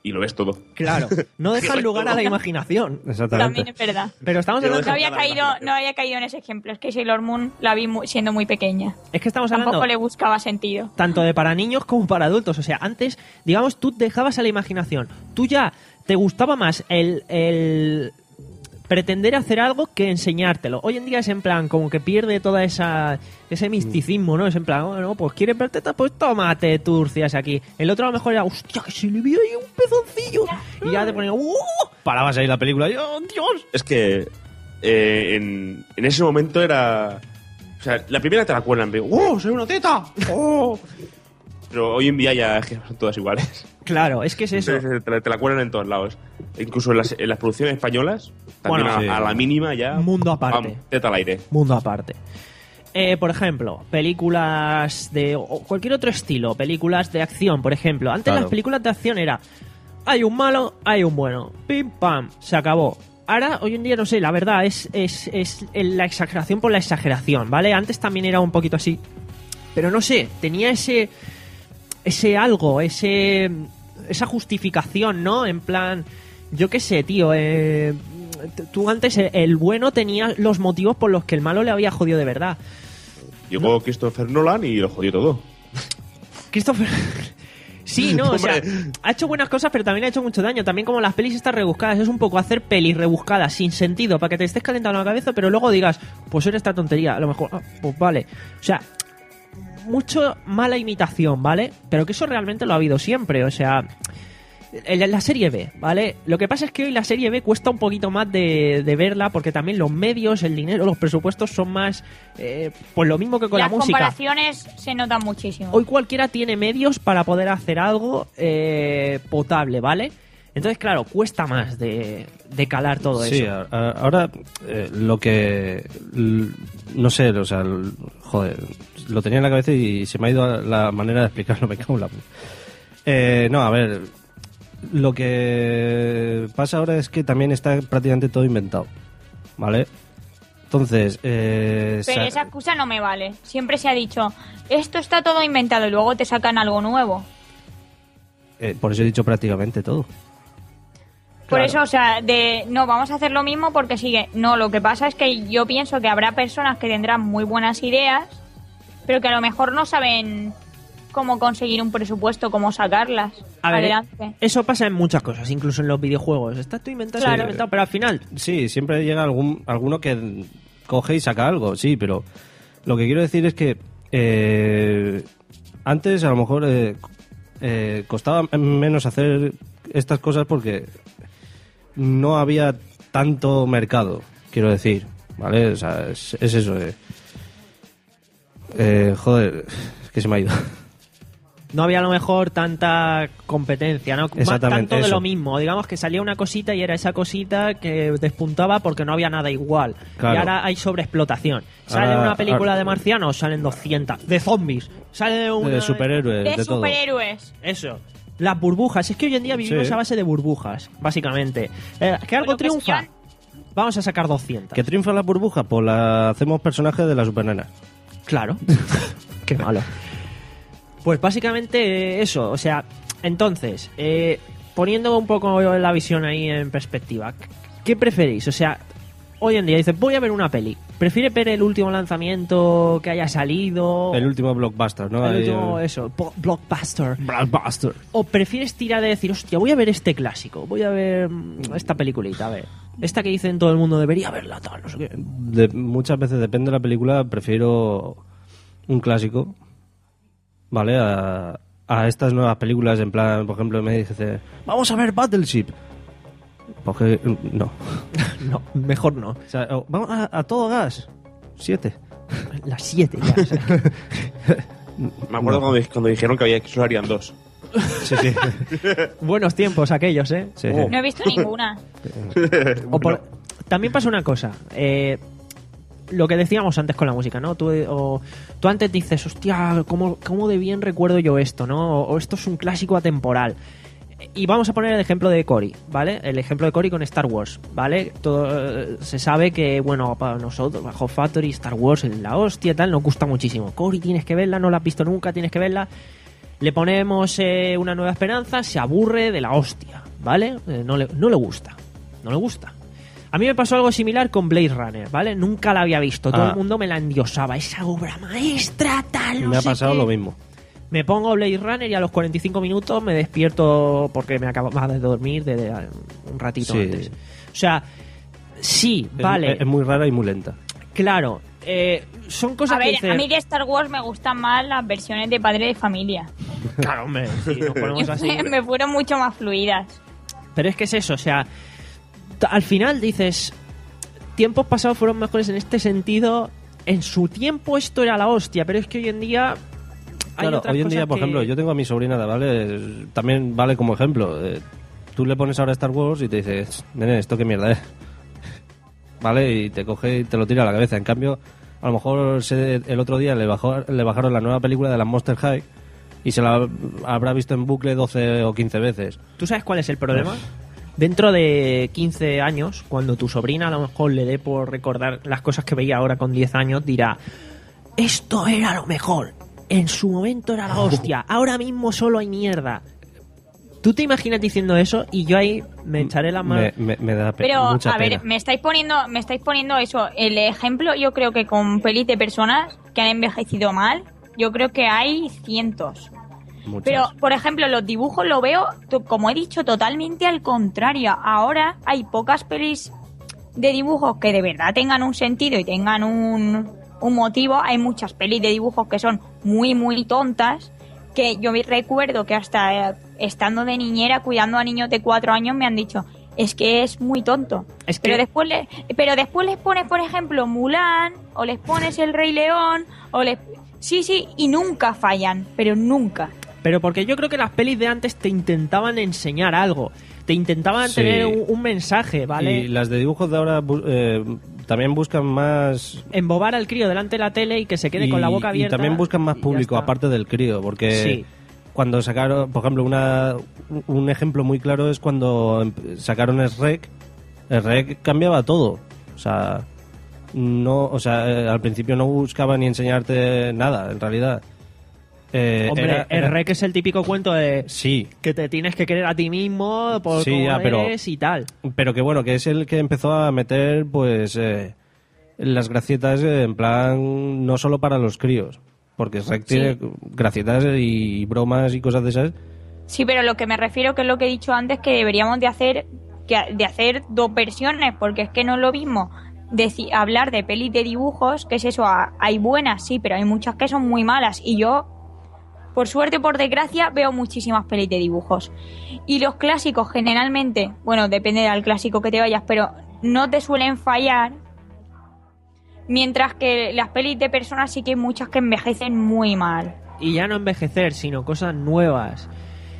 y lo ves todo.
Claro, no dejan lugar a la imaginación.
También es verdad.
Pero estamos
Pero
hablando...
No había, caído, no había caído en ese ejemplo. Es que Sailor Moon la vi mu- siendo muy pequeña.
Es que estamos
Tampoco
hablando
le buscaba sentido.
tanto de para niños como para adultos. O sea, antes, digamos, tú dejabas a la imaginación. Tú ya te gustaba más el, el pretender hacer algo que enseñártelo. Hoy en día es en plan, como que pierde toda esa ese misticismo, ¿no? Es en plan, oh, no, pues quieres ver tetas, pues tómate turcias aquí. El otro a lo mejor era, hostia, que se le vio ahí un pezoncillo. Y ya te ponía, ¡uh!
Parabas ahí la película ¡oh, Dios!
Es que eh, en, en ese momento era. O sea, la primera te la cuelan, ¡Oh, soy una teta! ¡Oh! Pero hoy en día ya es que son todas iguales.
Claro, es que es eso.
Te, la- te la cuelan en todos lados. Incluso en las, en las producciones españolas, también
Bueno,
a,
sí.
a la mínima ya.
Mundo aparte.
vamos, teta al aire.
Mundo aparte. Eh, por ejemplo, películas de o cualquier otro estilo, películas de acción, por ejemplo. Antes
Claro.
las películas de acción era hay un malo, hay un bueno, pim pam, se acabó. Ahora, hoy en día, no sé, la verdad es, es, es la exageración por la exageración, ¿vale? Antes también era un poquito así. Pero no sé, tenía ese. Ese algo, ese. esa justificación, ¿no? En plan. Yo qué sé, tío, eh, tú antes eh, el bueno tenía los motivos por los que el malo le había jodido de verdad.
Llegó Christopher Nolan y lo jodió todo.
Christopher. Sí, no, o sea, ha hecho buenas cosas, pero también ha hecho mucho daño. También como las pelis están rebuscadas, es un poco hacer pelis rebuscadas sin sentido para que te estés calentando la cabeza, pero luego digas, pues era esta tontería, a lo mejor, ah, pues vale. O sea, mucho mala imitación, ¿vale? Pero que eso realmente lo ha habido siempre, o sea, en la serie B, ¿vale? Lo que pasa es que hoy la serie B cuesta un poquito más de, de verla porque también los medios, el dinero, los presupuestos son más, eh, pues lo mismo que con
Las
la música.
comparaciones se notan muchísimo.
Hoy cualquiera tiene medios para poder hacer algo eh, potable, ¿vale? Entonces, claro, cuesta más de, de calar todo
Sí,
eso.
a- ahora eh, lo que. No sé, o sea, joder, lo tenía en la cabeza y se me ha ido la manera de explicarlo, me cago en la pu- Eh, no, a ver, lo que pasa ahora es que también está prácticamente todo inventado, ¿vale? Entonces, eh,
Pero
sa-
esa excusa no me vale. Siempre se ha dicho, esto está todo inventado y luego te sacan algo nuevo.
eh, por eso he dicho prácticamente todo.
Por
Claro.
eso, o sea, de no, vamos a hacer lo mismo porque sigue. No, lo que pasa es que yo pienso que habrá personas que tendrán muy buenas ideas, pero que a lo mejor no saben cómo conseguir un presupuesto, cómo sacarlas
A ver,
adelante.
eso pasa en muchas cosas, incluso en los videojuegos. Está todo inventado,
Claro.
inventado, pero al final,
Sí, siempre llega algún, alguno que coge y saca algo, sí, pero Lo que quiero decir es que eh, antes a lo mejor eh, eh, costaba menos hacer estas cosas porque no había tanto mercado, quiero decir, ¿vale? O sea, es, es eso. eh. Eh, joder, es que se me ha ido.
No había a lo mejor tanta competencia, ¿no?
Exactamente,
Tanto de
eso.
lo mismo. Digamos que salía una cosita y era esa cosita que despuntaba porque no había nada igual.
Claro.
Y ahora hay sobreexplotación. Sale
Ahora-
una película
ahora-
de marcianos, salen 200. De zombies. Sale una...
De superhéroes, de,
De
todo.
superhéroes.
Eso. Las burbujas. Es que hoy en día vivimos
Sí.
a base de burbujas, básicamente. Eh, que algo
que
triunfa. Vamos a sacar 200.
Que triunfa la burbuja, pues la hacemos personaje de la supernena.
Claro. Qué malo. Pues básicamente eso, o sea, entonces, eh, poniendo un poco la visión ahí en perspectiva, ¿qué preferís? O sea, hoy en día dices, voy a ver una peli. ¿Prefiere ver el último lanzamiento que haya salido?
El último blockbuster, ¿no?
El último,
eh,
eso, blockbuster.
Blockbuster.
¿O prefieres tirar de decir, hostia, voy a ver este clásico, voy a ver mm, esta peliculita, a ver. Esta que dicen todo el mundo debería verla, tal, no sé qué.
De- muchas veces depende de la película, prefiero un clásico, ¿vale? A, a estas nuevas películas, en plan, por ejemplo, me dice, vamos a ver Battleship. Porque, no.
No, mejor no.
O sea, o, vamos a, a todo gas. Siete.
Las 7 ya. o sea,
Me acuerdo cuando, cuando dijeron que había que solo harían dos.
Sí, sí.
Buenos tiempos aquellos, ¿eh?
Sí,
Oh.
sí.
No he visto ninguna.
O por- También pasa una cosa. eh, lo que decíamos antes con la música, ¿no? Tú, o- tú antes dices, hostia, ¿cómo, ¿cómo de bien recuerdo yo esto, no? O, o esto es un clásico atemporal. Y vamos a poner el ejemplo de Cory, ¿vale? El ejemplo de Cory con Star Wars, ¿vale? Todo, eh, se sabe que, bueno, para nosotros, bajo Factory, Star Wars, la hostia, tal, nos gusta muchísimo. Cory, tienes que verla, no la has visto nunca, tienes que verla. Le ponemos eh, una nueva esperanza, se aburre de la hostia, ¿vale? Eh, no, le, no le gusta, no le gusta. A mí me pasó algo similar con Blade Runner, ¿vale? Nunca la había visto, todo
Ah.
el mundo me la endiosaba, esa obra maestra, tal, no
me ha pasado
qué.
lo mismo.
Me pongo Blade Runner y a los 45 minutos me despierto porque me acababa de dormir de, de- un ratito
Sí.
antes. O sea, sí,
Es-
vale,
Es, es muy rara y muy lenta.
claro. eh, son cosas
A ver,
que
a mí de Star Wars me gustan más las versiones de padre de familia.
Claro, hombre, si nos ponemos así.
me fueron mucho más fluidas.
Pero es que es eso, o sea, al final dices, tiempos pasados fueron mejores en este sentido. En su tiempo esto era la hostia, pero es que hoy en día hay
Claro,
otras
hoy en día, por
que-
ejemplo, yo tengo a mi sobrina, ¿vale? También vale como ejemplo. Eh, tú le pones ahora Star Wars y te dices, nene, ¿esto qué mierda es? ¿Vale? Y te coge y te lo tira a la cabeza. En cambio, a lo mejor se- el otro día le, bajó, le bajaron la nueva película de las Monster High y se la habrá visto en bucle 12 o 15 veces.
¿Tú sabes cuál es el problema? Dentro de 15 años, cuando tu sobrina a lo mejor le dé por recordar las cosas que veía ahora con 10 años, dirá, esto era lo mejor, en su momento era la hostia, ahora mismo solo hay mierda. ¿Tú te imaginas diciendo eso y yo ahí me echaré la mano?
Me, me- me da pe-
Pero,
mucha
a ver,
pena.
me estáis poniendo, me estáis poniendo eso. El ejemplo, yo creo que con pelis de personas que han envejecido mal, yo creo que hay cientos.
Muchas.
Pero, por ejemplo, los dibujos lo veo, como he dicho, totalmente al contrario. Ahora hay pocas pelis de dibujos que de verdad tengan un sentido y tengan un, un motivo. Hay muchas pelis de dibujos que son muy, muy tontas. Que yo me recuerdo que hasta eh, estando de niñera cuidando a niños de cuatro años me han dicho es que es muy tonto.
Es que-
Pero después le, pero después les pones, por ejemplo, Mulan, o les pones El Rey León, o les sí, sí, y nunca fallan, pero nunca.
Pero porque yo creo que las pelis de antes te intentaban enseñar algo, te intentaban
Sí.
tener un, un mensaje, ¿vale?
Y las de dibujos de ahora eh, también buscan más
Embobar al crío delante de la tele y que se quede con la boca abierta.
Y también buscan más público, aparte del crío, porque
Sí.
cuando sacaron, por ejemplo, una, un ejemplo muy claro es cuando sacaron el REC, el REC cambiaba todo. O sea, no, o sea, eh, al principio no buscaba ni enseñarte nada, en realidad. Eh,
Hombre,
era-
el
era-
rec es el típico cuento de
Sí,
que te tienes que querer a ti mismo por
Sí,
cómo
ya, pero-
eres y tal.
pero que bueno, que es el que empezó a meter, pues, eh, las gracietas en plan, no solo para los críos, porque REC tiene gracietas y bromas y cosas de esas.
Sí, pero lo que me refiero que es lo que he dicho antes que deberíamos de hacer que de hacer dos versiones porque es que no es lo mismo deci- hablar de pelis de dibujos, que es eso, a- hay buenas, sí, pero hay muchas que son muy malas. Y yo, por suerte o por desgracia, veo muchísimas pelis de dibujos. Y los clásicos generalmente, bueno, depende del clásico que te vayas, pero no te suelen fallar. Mientras que las pelis de personas sí que hay muchas que envejecen muy mal.
Y ya no envejecer, sino cosas nuevas.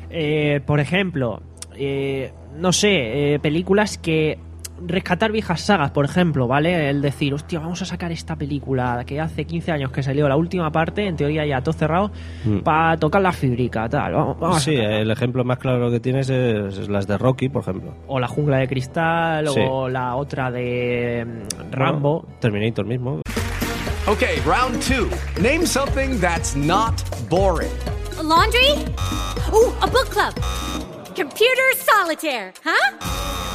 Eh, por ejemplo, eh, no sé, eh, películas que rescatar viejas sagas, por ejemplo, ¿vale? El decir, hostia, vamos a sacar esta película que hace 15 años que salió la última parte, en teoría ya todo cerrado,
Mm.
para tocar la fibrica, tal. Vamos,
sí, el ejemplo más claro que tienes es, es las de Rocky, por ejemplo.
O la jungla de cristal,
Sí.
o la otra de mm, Rambo.
Bueno, Terminator mismo.
Okay, round two. Name something that's not boring.
A laundry? Ooh, a book club. Computer solitaire, huh?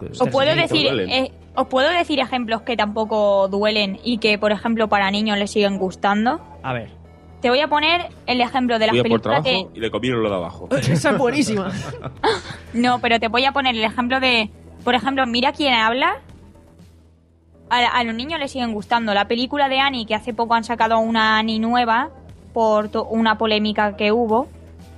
Os puedo decir, eh, os puedo decir ejemplos que tampoco duelen y que, por ejemplo, para niños les siguen gustando.
A ver.
Te voy a poner el ejemplo de las
Fui a por
películas
trabajo
de...
y le comieron lo de abajo.
Esa es buenísima.
No, pero te voy a poner el ejemplo de, por ejemplo, mira quién habla. A, a los niños les siguen gustando. La película de Annie, que hace poco han sacado una Annie nueva por una polémica que hubo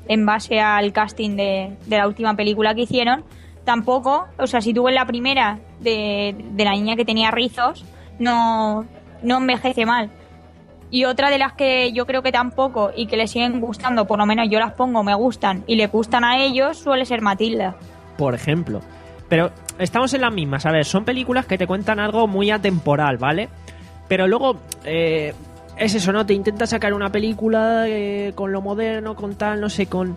en base al casting de, de la última película que hicieron. Tampoco, o sea, si tú ves la primera de, de la niña que tenía rizos, no, no envejece mal. Y otra de las que yo creo que tampoco y que les siguen gustando, por lo menos yo las pongo, me gustan y le gustan a ellos, suele ser Matilda.
por ejemplo. Pero estamos en las mismas, a ver, son películas que te cuentan algo muy atemporal, ¿vale? Pero luego, eh, es eso, ¿no? Te intenta sacar una película eh, con lo moderno, con tal, no sé, con...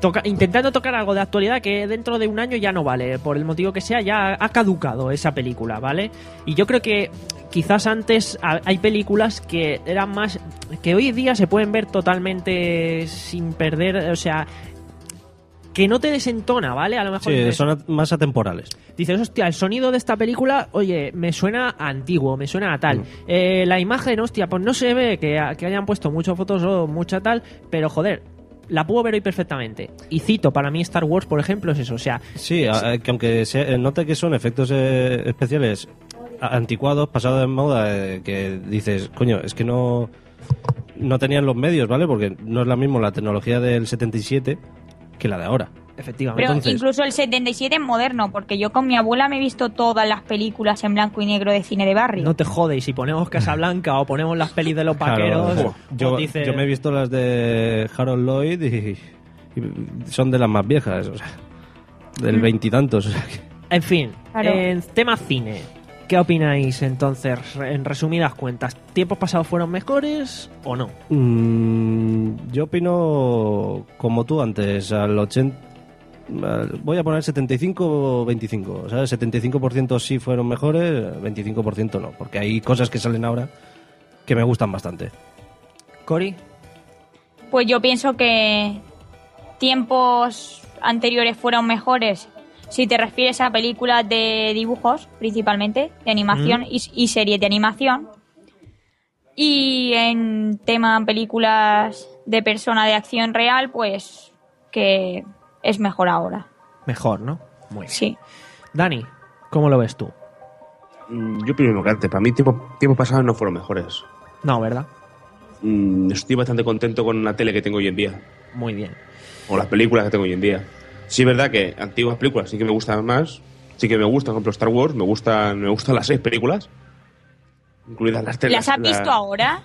toca- intentando tocar algo de actualidad que dentro de un año ya no vale, por el motivo que sea, ya ha caducado esa película, ¿vale? Y yo creo que quizás antes ha- hay películas que eran más... que hoy en día se pueden ver totalmente sin perder, o sea, que no te desentona, ¿vale? A lo mejor
Sí,
dices,
son más atemporales.
dices, hostia, el sonido de esta película, oye, me suena a antiguo, me suena a tal. Eh, la imagen, hostia, pues no se ve que, que hayan puesto muchas fotos o mucha tal, pero joder, la puedo ver hoy perfectamente. Y cito, para mí Star Wars, por ejemplo, es eso, o sea...
Sí, que aunque se eh, note que son efectos eh, especiales anticuados, pasados de moda, eh, que dices, coño, es que no, no tenían los medios, ¿vale? Porque no es la misma la tecnología del 77 que la de ahora.
Efectivamente.
Pero
Entonces,
incluso el 77 es moderno, porque yo con mi abuela me he visto todas las películas en blanco y negro de cine de barrio.
No te jodes, si ponemos Casablanca o ponemos las pelis de los vaqueros,
claro, yo,
pues dices-
yo me he visto las de Harold Lloyd y, y son de las más viejas, o sea, del
Mm.
veintitantos. o sea que-
En fin,
Claro.
en tema cine, ¿qué opináis entonces, en resumidas cuentas? ¿Tiempos pasados fueron mejores o no?
Mm, yo opino como tú antes, al 80... Voy a poner 75-25. O sea, 75% sí fueron mejores, 25% no. Porque hay cosas que salen ahora que me gustan bastante.
Cori.
Pues yo pienso que tiempos anteriores fueron mejores. Si te refieres a películas de dibujos, principalmente, de animación
Mm.
y, y series de animación. Y en tema películas de persona de acción real, pues que es mejor ahora.
Mejor, ¿no? Muy bien.
Sí.
Dani, ¿cómo lo ves tú?
Mm, Yo lo que antes. Para mí, tiempo, tiempos pasados no fueron mejores.
No, ¿verdad?
Mm, Estoy bastante contento con la tele que tengo hoy en día.
Muy bien.
O las películas que tengo hoy en día. Sí es verdad que antiguas películas sí que me gustan más. Sí que me gustan, por ejemplo, Star Wars. Me gustan, me gustan las seis películas. Incluidas las telas.
¿Las has visto ahora?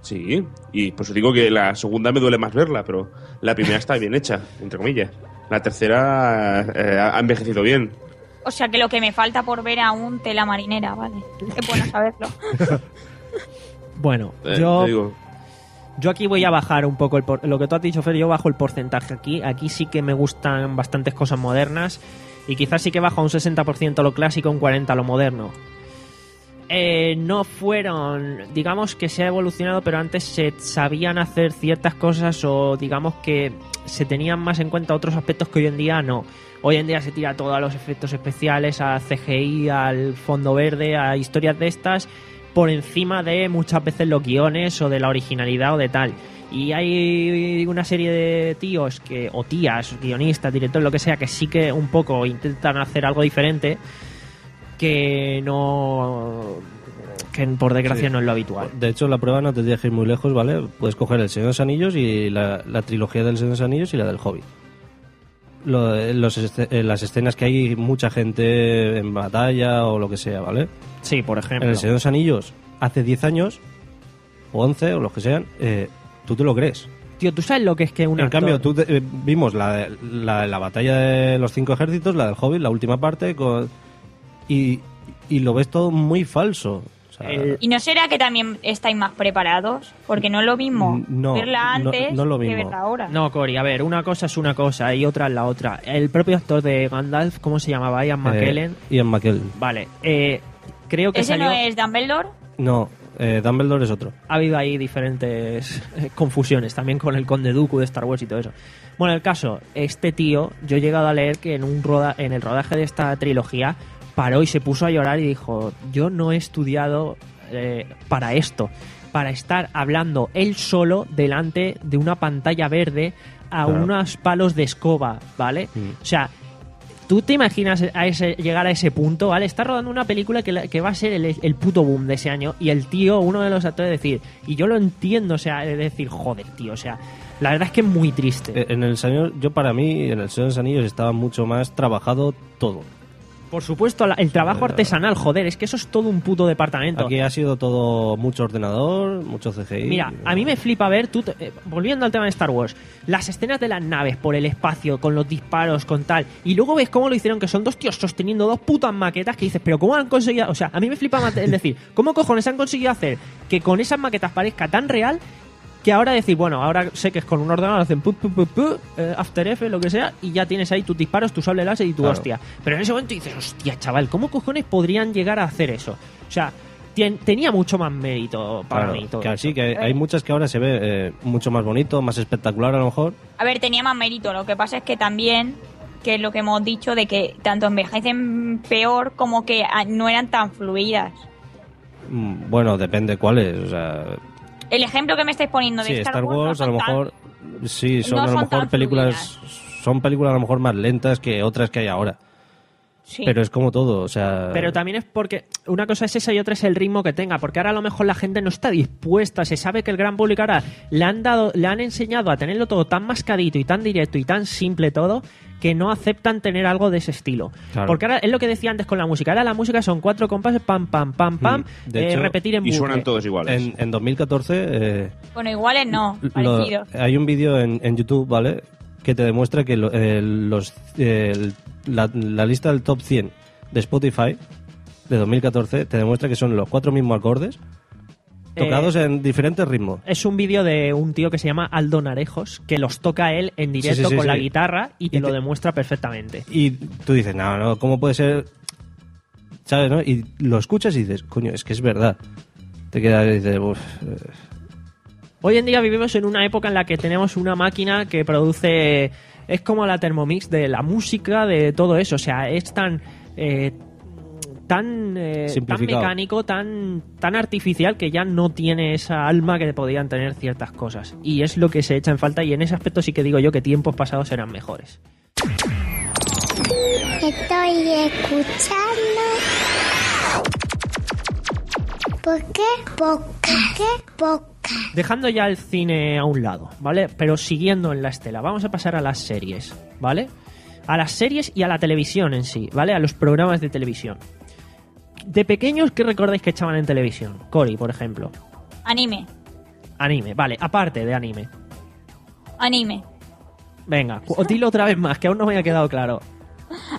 Sí. Y por eso digo que la segunda me duele más verla, pero la primera está bien hecha, entre comillas. La tercera eh, ha envejecido bien.
O sea que lo que me falta por ver aún tela marinera, vale. Es bueno saberlo.
Bueno,
Eh,
yo,
te digo,
yo aquí voy a bajar un poco el por- lo que tú has dicho, Fer. Yo bajo el porcentaje aquí. Aquí sí que me gustan bastantes cosas modernas. Y quizás sí que bajo un 60% lo clásico, un 40% lo moderno. Eh, no fueron, digamos que se ha evolucionado, pero antes se sabían hacer ciertas cosas o digamos que se tenían más en cuenta otros aspectos que hoy en día no. Hoy en día se tira todo a los efectos especiales, a CGI, al fondo verde, a historias de estas, por encima de muchas veces los guiones o de la originalidad o de tal. Y hay una serie de tíos que, o tías, guionistas, directores, lo que sea, que sí que un poco intentan hacer algo diferente que no que por desgracia
Sí.
no es lo habitual.
De hecho, la prueba no tendría que ir muy lejos, ¿vale? Puedes coger El Señor de los Anillos y la, la trilogía del Señor de los Anillos y la del Hobbit. Lo- los este- eh, las escenas que hay mucha gente en batalla o lo que sea, ¿vale?
Sí, por ejemplo.
En El Señor de los Anillos, hace 10 años, o 11, o los que sean, eh, tú te lo crees.
Tío, ¿tú sabes lo que es que un
en
actor-
cambio, tú te- eh, vimos la, la, la batalla de los cinco ejércitos, la del Hobbit, la última parte, con, y, y lo ves todo muy falso. O sea,
¿Y no será que también estáis más preparados? Porque no es lo mismo
No,
verla
no-
antes
no es lo
que
mismo.
verla ahora.
No, Cory, a ver, una cosa es una cosa y otra es la otra. El propio actor de Gandalf, ¿cómo se llamaba? Ian McKellen.
eh, Ian McKellen.
Vale, eh, creo que
¿Ese
salió...
no es Dumbledore?
No, eh, Dumbledore es otro.
ha habido ahí diferentes eh, confusiones, también con el Conde Dooku de Star Wars y todo eso. Bueno, el caso, este tío, yo he llegado a leer que en, un roda en el rodaje de esta trilogía paró y se puso a llorar y dijo, yo no he estudiado eh, para esto, para estar hablando él solo delante de una pantalla verde a
Claro.
unos palos de escoba, ¿vale? O sea, ¿Tú te imaginas a ese, llegar a ese punto, ¿vale? Está rodando una película que, la- que va a ser el, el puto boom de ese año y el tío, uno de los actores, decir, y yo lo entiendo, o sea, es decir, joder, tío, o sea, la verdad es que es muy triste.
Eh, En el Señor, yo para mí, en el Señor de los Anillos estaba mucho más trabajado todo.
Por supuesto, el trabajo artesanal, joder, es que eso es todo un puto departamento.
Aquí ha sido todo mucho ordenador, mucho CGI.
Mira, a mí me flipa ver, tú, eh, volviendo al tema de Star Wars, las escenas de las naves por el espacio, con los disparos, con tal, y luego ves cómo lo hicieron, que son dos tíos sosteniendo dos putas maquetas que dices, pero ¿cómo han conseguido? O sea, a mí me flipa más el decir, ¿cómo cojones han conseguido hacer que con esas maquetas parezca tan real que ahora decir, bueno, ahora sé que es con un ordenador, hacen pu, pu, pu, pu, eh, After Effects, lo que sea, y ya tienes ahí tus disparos, tu sable láser y tu
Claro.
hostia. Pero en ese momento dices, hostia, chaval, ¿cómo cojones podrían llegar a hacer eso? O sea, tenía mucho más mérito para
Claro,
mí todo
que así, que hay, hay muchas que ahora se ve eh, mucho más bonito, más espectacular a lo mejor.
A ver, tenía más mérito. Lo que pasa es que también, que es lo que hemos dicho, de que tanto envejecen peor como que ah, no eran tan fluidas.
Mm, Bueno, depende cuáles. O sea,
El ejemplo que me estáis poniendo de
sí,
Star,
Star
Wars, no
a
son
lo
tan-
mejor sí, son
no
a lo
son
mejor películas son películas a lo mejor más lentas que otras que hay ahora.
Sí.
Pero es como todo, o sea,
Pero también es porque una cosa es esa y otra es el ritmo que tenga, porque ahora a lo mejor la gente no está dispuesta, se sabe que el gran público ahora le han dado, le han enseñado a tenerlo todo tan mascadito y tan directo y tan simple todo que no aceptan tener algo de ese estilo.
Claro.
Porque ahora es lo que decía antes con la música, ahora la música son cuatro compases, pam, pam, pam, pam,
Mm, de
eh,
hecho-
repetir en bucle.
En, en 2014 eh,
Bueno, iguales no, parecidos.
hay un vídeo en, en YouTube, ¿vale? Que te demuestra que lo- eh, los, eh, la, la lista del top 100 de Spotify de 2014 te demuestra que son los cuatro mismos acordes tocados
Eh,
en diferentes ritmos.
Es un vídeo de un tío que se llama Aldo Narejos, que los toca él en directo
Sí, sí, sí,
con la guitarra y te
Y
lo
te-
demuestra perfectamente.
Y tú dices, no, no, ¿cómo puede ser? ¿Sabes, no? Y lo escuchas y dices, coño, es que es verdad. Te quedas y dices, "Uf, eh,
Hoy en día vivimos en una época en la que tenemos una máquina que produce. Es como la Thermomix de la música, de todo eso. O sea, es tan. eh, tan, eh, tan mecánico, tan, tan artificial que ya no tiene esa alma que podían tener ciertas cosas. Y es lo que se echa en falta. Y en ese aspecto sí que digo yo que tiempos pasados eran mejores.
Estoy escuchando. ¿Por qué? ¿Por qué? ¿Por
Dejando ya el cine a un lado, ¿vale? Pero siguiendo en la estela, vamos a pasar a las series, ¿vale? A las series y a la televisión en sí, ¿vale? A los programas de televisión. De pequeños, ¿qué recordáis que echaban en televisión? Cory, por ejemplo.
Anime,
Anime, vale, aparte de anime.
anime.
Venga, dilo otra vez más, que aún no me ha quedado claro.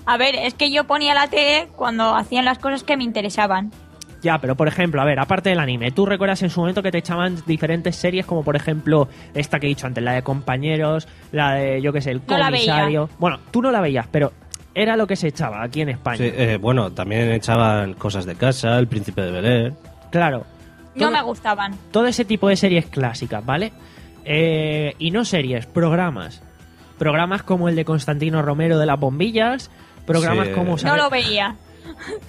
A ver, es que yo ponía la tele cuando hacían las cosas que me interesaban.
Ya, pero por ejemplo, a ver, aparte del anime, ¿tú recuerdas en su momento que te echaban diferentes series como por ejemplo esta que he dicho antes, la de compañeros, la de, yo qué sé, el
No la veía.
comisario? Bueno, tú no la veías, pero era lo que se echaba aquí en España.
Sí, eh, bueno, también echaban cosas de casa, El Príncipe de Bel Air.
Claro,
No me gustaban.
todo ese tipo de series clásicas, ¿vale? Eh, y no series, programas. Programas como el de Constantino Romero de las bombillas, programas
Sí.
como
No
Saber,
lo veía.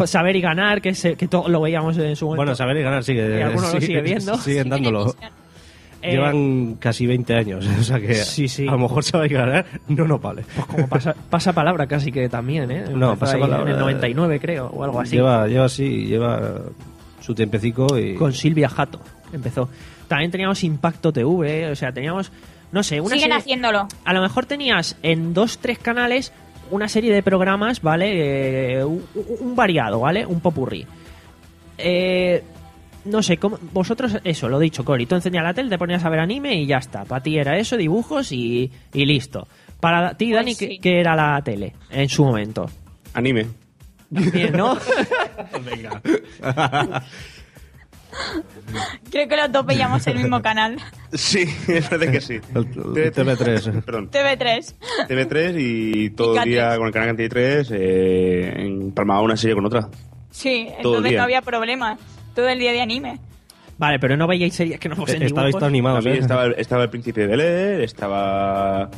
Saber y Ganar, que, se- que todo lo veíamos en su momento.
Bueno, saber y ganar sigue.
Y alguno lo sigue viendo.
Siguen dándolo.
Eh,
Llevan casi 20 años, o sea que
Sí, sí.
a lo mejor saber y ganar no nos vale.
Pues como pasa, pasa palabra casi que también, ¿eh?
No,
Empezó
pasa palabra.
En el 99 creo, o algo así.
Lleva, lleva así, lleva su tiempecico y...
Con Silvia Jato empezó. También teníamos Impacto TV, o sea, teníamos, no sé, una
Siguen
serie-
haciéndolo.
A lo mejor tenías en dos, tres canales una serie de programas, ¿vale? Eh, un, un variado, ¿vale? Un popurrí. Eh, no sé, ¿cómo- vosotros, eso, lo dicho, Cori, tú encendías la tele, te ponías a ver anime y ya está. Para ti era eso, dibujos y, y listo. Para ti, Dani, ¿qué,
sí.
qué era la tele en su momento?
Anime.
Bien, ¿no?
Venga.
Creo que los dos veíamos el mismo canal.
Sí, me parece que sí.
TV3.
Perdón.
TV3.
TV3 y todo
Y
el día
K3.
con el canal Cantidad 3 eh, empalmaba una serie con otra.
Sí,
Todo el
entonces
día.
no había problema. Todo el día de anime.
Vale, pero no veíais series que no fuesen dibujos.
También
¿eh?
estaba, el- estaba el Príncipe de Bel Air, estaba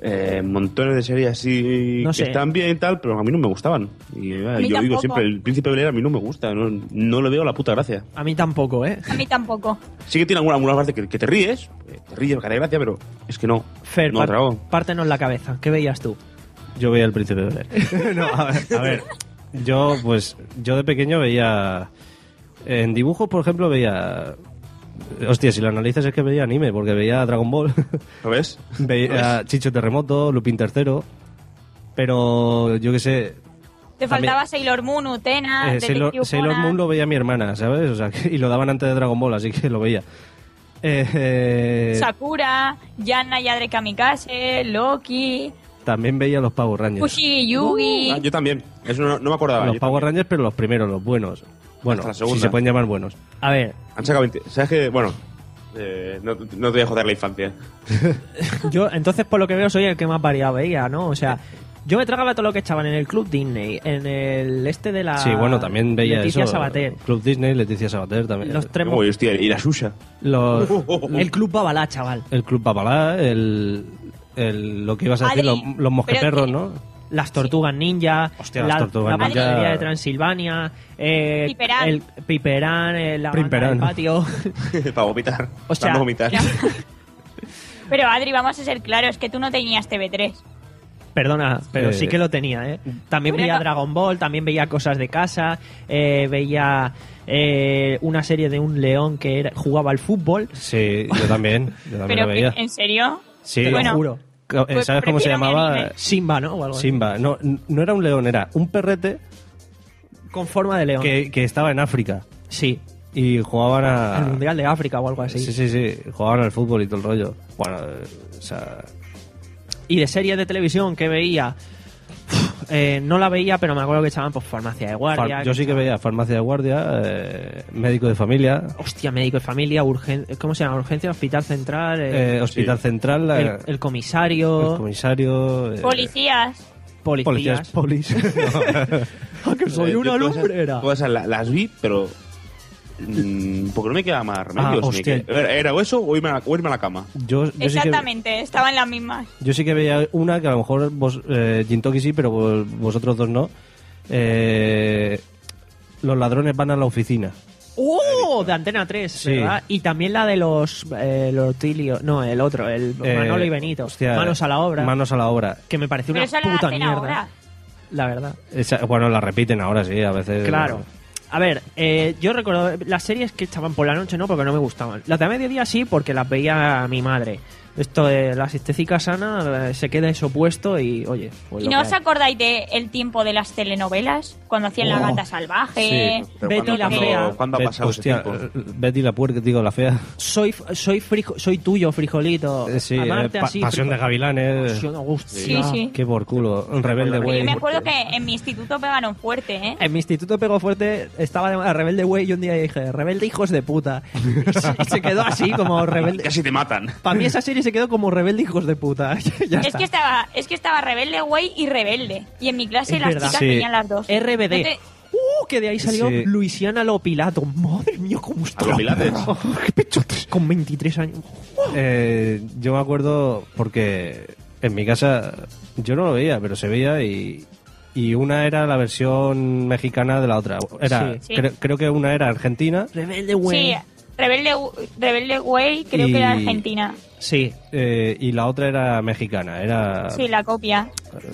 eh, montones de series así
No
que están bien y tal, pero a mí no me gustaban. Y eh,
A mí
yo digo
tampoco.
siempre, el Príncipe de Bel Air a mí no me gusta, no, no le veo la puta gracia.
A mí tampoco, ¿eh?
A mí tampoco.
Sí que tiene alguna, alguna parte que, que te ríes, eh, te ríes, que hace gracia, pero es que no.
Fer,
no
par- pártenos la cabeza. ¿Qué veías tú?
Yo veía el príncipe de Bel Air. no, a ver, a ver, yo pues yo de pequeño veía en dibujos, por ejemplo, veía hostia, si lo analizas es que veía anime porque veía Dragon Ball,
¿Lo ves?
veía Chicho Terremoto, Lupin Tercero, pero yo qué sé,
Te
También-
faltaba Sailor Moon, Utena,
eh, Sailor, Sailor. Moon lo veía mi hermana, ¿sabes? O sea, que- y lo daban antes de Dragon Ball, así que lo veía. Eh, eh,
Sakura, Yanna Yadre Kamikaze, Loki,
también veía los Power Rangers.
Fushi Yugi.
Ah, yo también, eso no, no me acordaba.
los
yo
Power
también.
Rangers, pero los primeros, los buenos. Bueno,
Hasta la
si se pueden llamar buenos.
A ver,
Han sacado 20. ¿Sabes qué? Bueno, eh, no, no te voy a joder la infancia.
yo entonces por lo que veo soy el que más variado veía, ¿no? O sea, yo me tragaba todo lo que echaban en el Club Disney, en el este de la...
Sí, bueno, también veía
Leticia
eso.
Sabater.
Club Disney, Leticia Sabater también.
Los tres
Uy, hostia, y la Susha.
Los-
El Club Babalá, chaval.
el Club Papalá, el, el- lo que ibas a decir,
Adri,
los, los mosqueperros,
pero
¿no?
Las Tortugas Ninja,
Hostia, las
la,
Tortugas
la
Ninja.
Panadería de Transilvania, eh,
Piperán.
el Piperán, eh, la del patio.
Para vomitar.
O sea,
Para vomitar.
Ya. Pero Adri, vamos a ser claros, que tú no tenías TV3.
Perdona, pero
Eh,
sí que lo tenía, ¿eh? También
Pero
veía
no-
Dragon Ball, también veía cosas de casa, eh, veía eh, una serie de un león que era, jugaba al fútbol.
Sí, yo también. Yo también
Pero,
lo veía.
¿en serio?
Sí,
Te
Bueno,
lo juro.
Eh,
pues
¿Sabes cómo se llamaba?
Simba, ¿no? O algo así.
Simba. No, no era un león, era un perrete
Con forma de león.
que, que estaba en África.
Sí,
Y jugaban a...
el Mundial de África o algo así.
Sí, sí, sí. Jugaban al fútbol y todo el rollo. Bueno, eh, o sea...
Y de series de televisión que veía, eh, no la veía, pero me acuerdo que echaban pues Farmacia de Guardia.
far- yo sí que veía farmacia de guardia, eh, médico de familia,
Hostia, médico de familia, urgen, ¿cómo se llama? Urgencia, hospital central, eh,
eh, hospital
sí.
central, la-
el,
el,
el comisario,
comisario... eh,
Policías.
policías.
Policías, polis.
Ah, que soy
Eh,
una lumbrera.
la- las vi, pero. Mm, porque no me queda más remedio.
Ah,
si me
hostia.
queda- Era, eso o irme, a, o irme a la cama.
yo, yo sí que...
Exactamente, estaban las mismas.
Yo sí que veía una que a lo mejor vos, eh, Jintoki sí, pero vos- vosotros dos no. Eh, los ladrones van a la oficina.
¡Oh! De Antena 3,
Sí.
¿verdad? Y también la de los eh, Lortilio, no, el otro, el
Eh,
Manolo y Benito.
hostia,
Manos a la obra.
Manos a la obra.
que me pareció
Pero
una
la
puta mierda.
ahora.
La verdad.
Esa- bueno, la repiten ahora sí, a veces.
Claro. A ver, eh, yo recuerdo las series que echaban por la noche, no, porque no me gustaban. Las de a mediodía sí, porque las veía mi madre. Esto de la asistencia sana eh, se queda eso puesto y, oye, pues
¿Y no os
hay.
acordáis de el tiempo de las telenovelas? Cuando hacían La
Oh.
Gata Salvaje.
Pero
Betty la fea.
¿Cuándo ha
Bet-
pasado ese
hostia,
tiempo?
eh, Betty la puerca, digo, la fea.
Soy, soy, frijo- soy tuyo, frijolito.
Eh, Sí,
Amarte
eh, pa-
así,
Pasión
frijo-
de Gavilanes.
Pasión, hostia.
Sí, sí.
Qué por culo. Un rebelde, güey.
yo me acuerdo que en mi instituto pegaron fuerte, ¿eh?
En mi instituto pegó fuerte, estaba de Rebelde Güey y un día dije, Rebelde hijos de puta. Y se, y se quedó así como Rebelde.
Casi te matan.
Para mí esa serie se quedó como Rebelde hijos de puta. ya
Es
está.
que estaba, es que estaba rebelde güey y rebelde. Y en mi clase
Es
las
verdad.
chicas
Sí.
tenían las dos.
RBD.
No te-
Uh, que de ahí salió
Sí.
Luisiana Lopilato. Madre mía, cómo está.
¿A los
la
pilates?
perra. Qué pechotes. Con 23 años.
Eh, yo me acuerdo porque en mi casa yo no lo veía, pero se veía y, y una era la versión mexicana de la otra. Era,
Sí. Sí.
cre- creo que una era argentina
Rebelde Güey.
Sí, rebelde, rebelde güey creo
Y-
que era Argentina.
Sí.
eh, y la otra era mexicana. Era
Sí, la copia.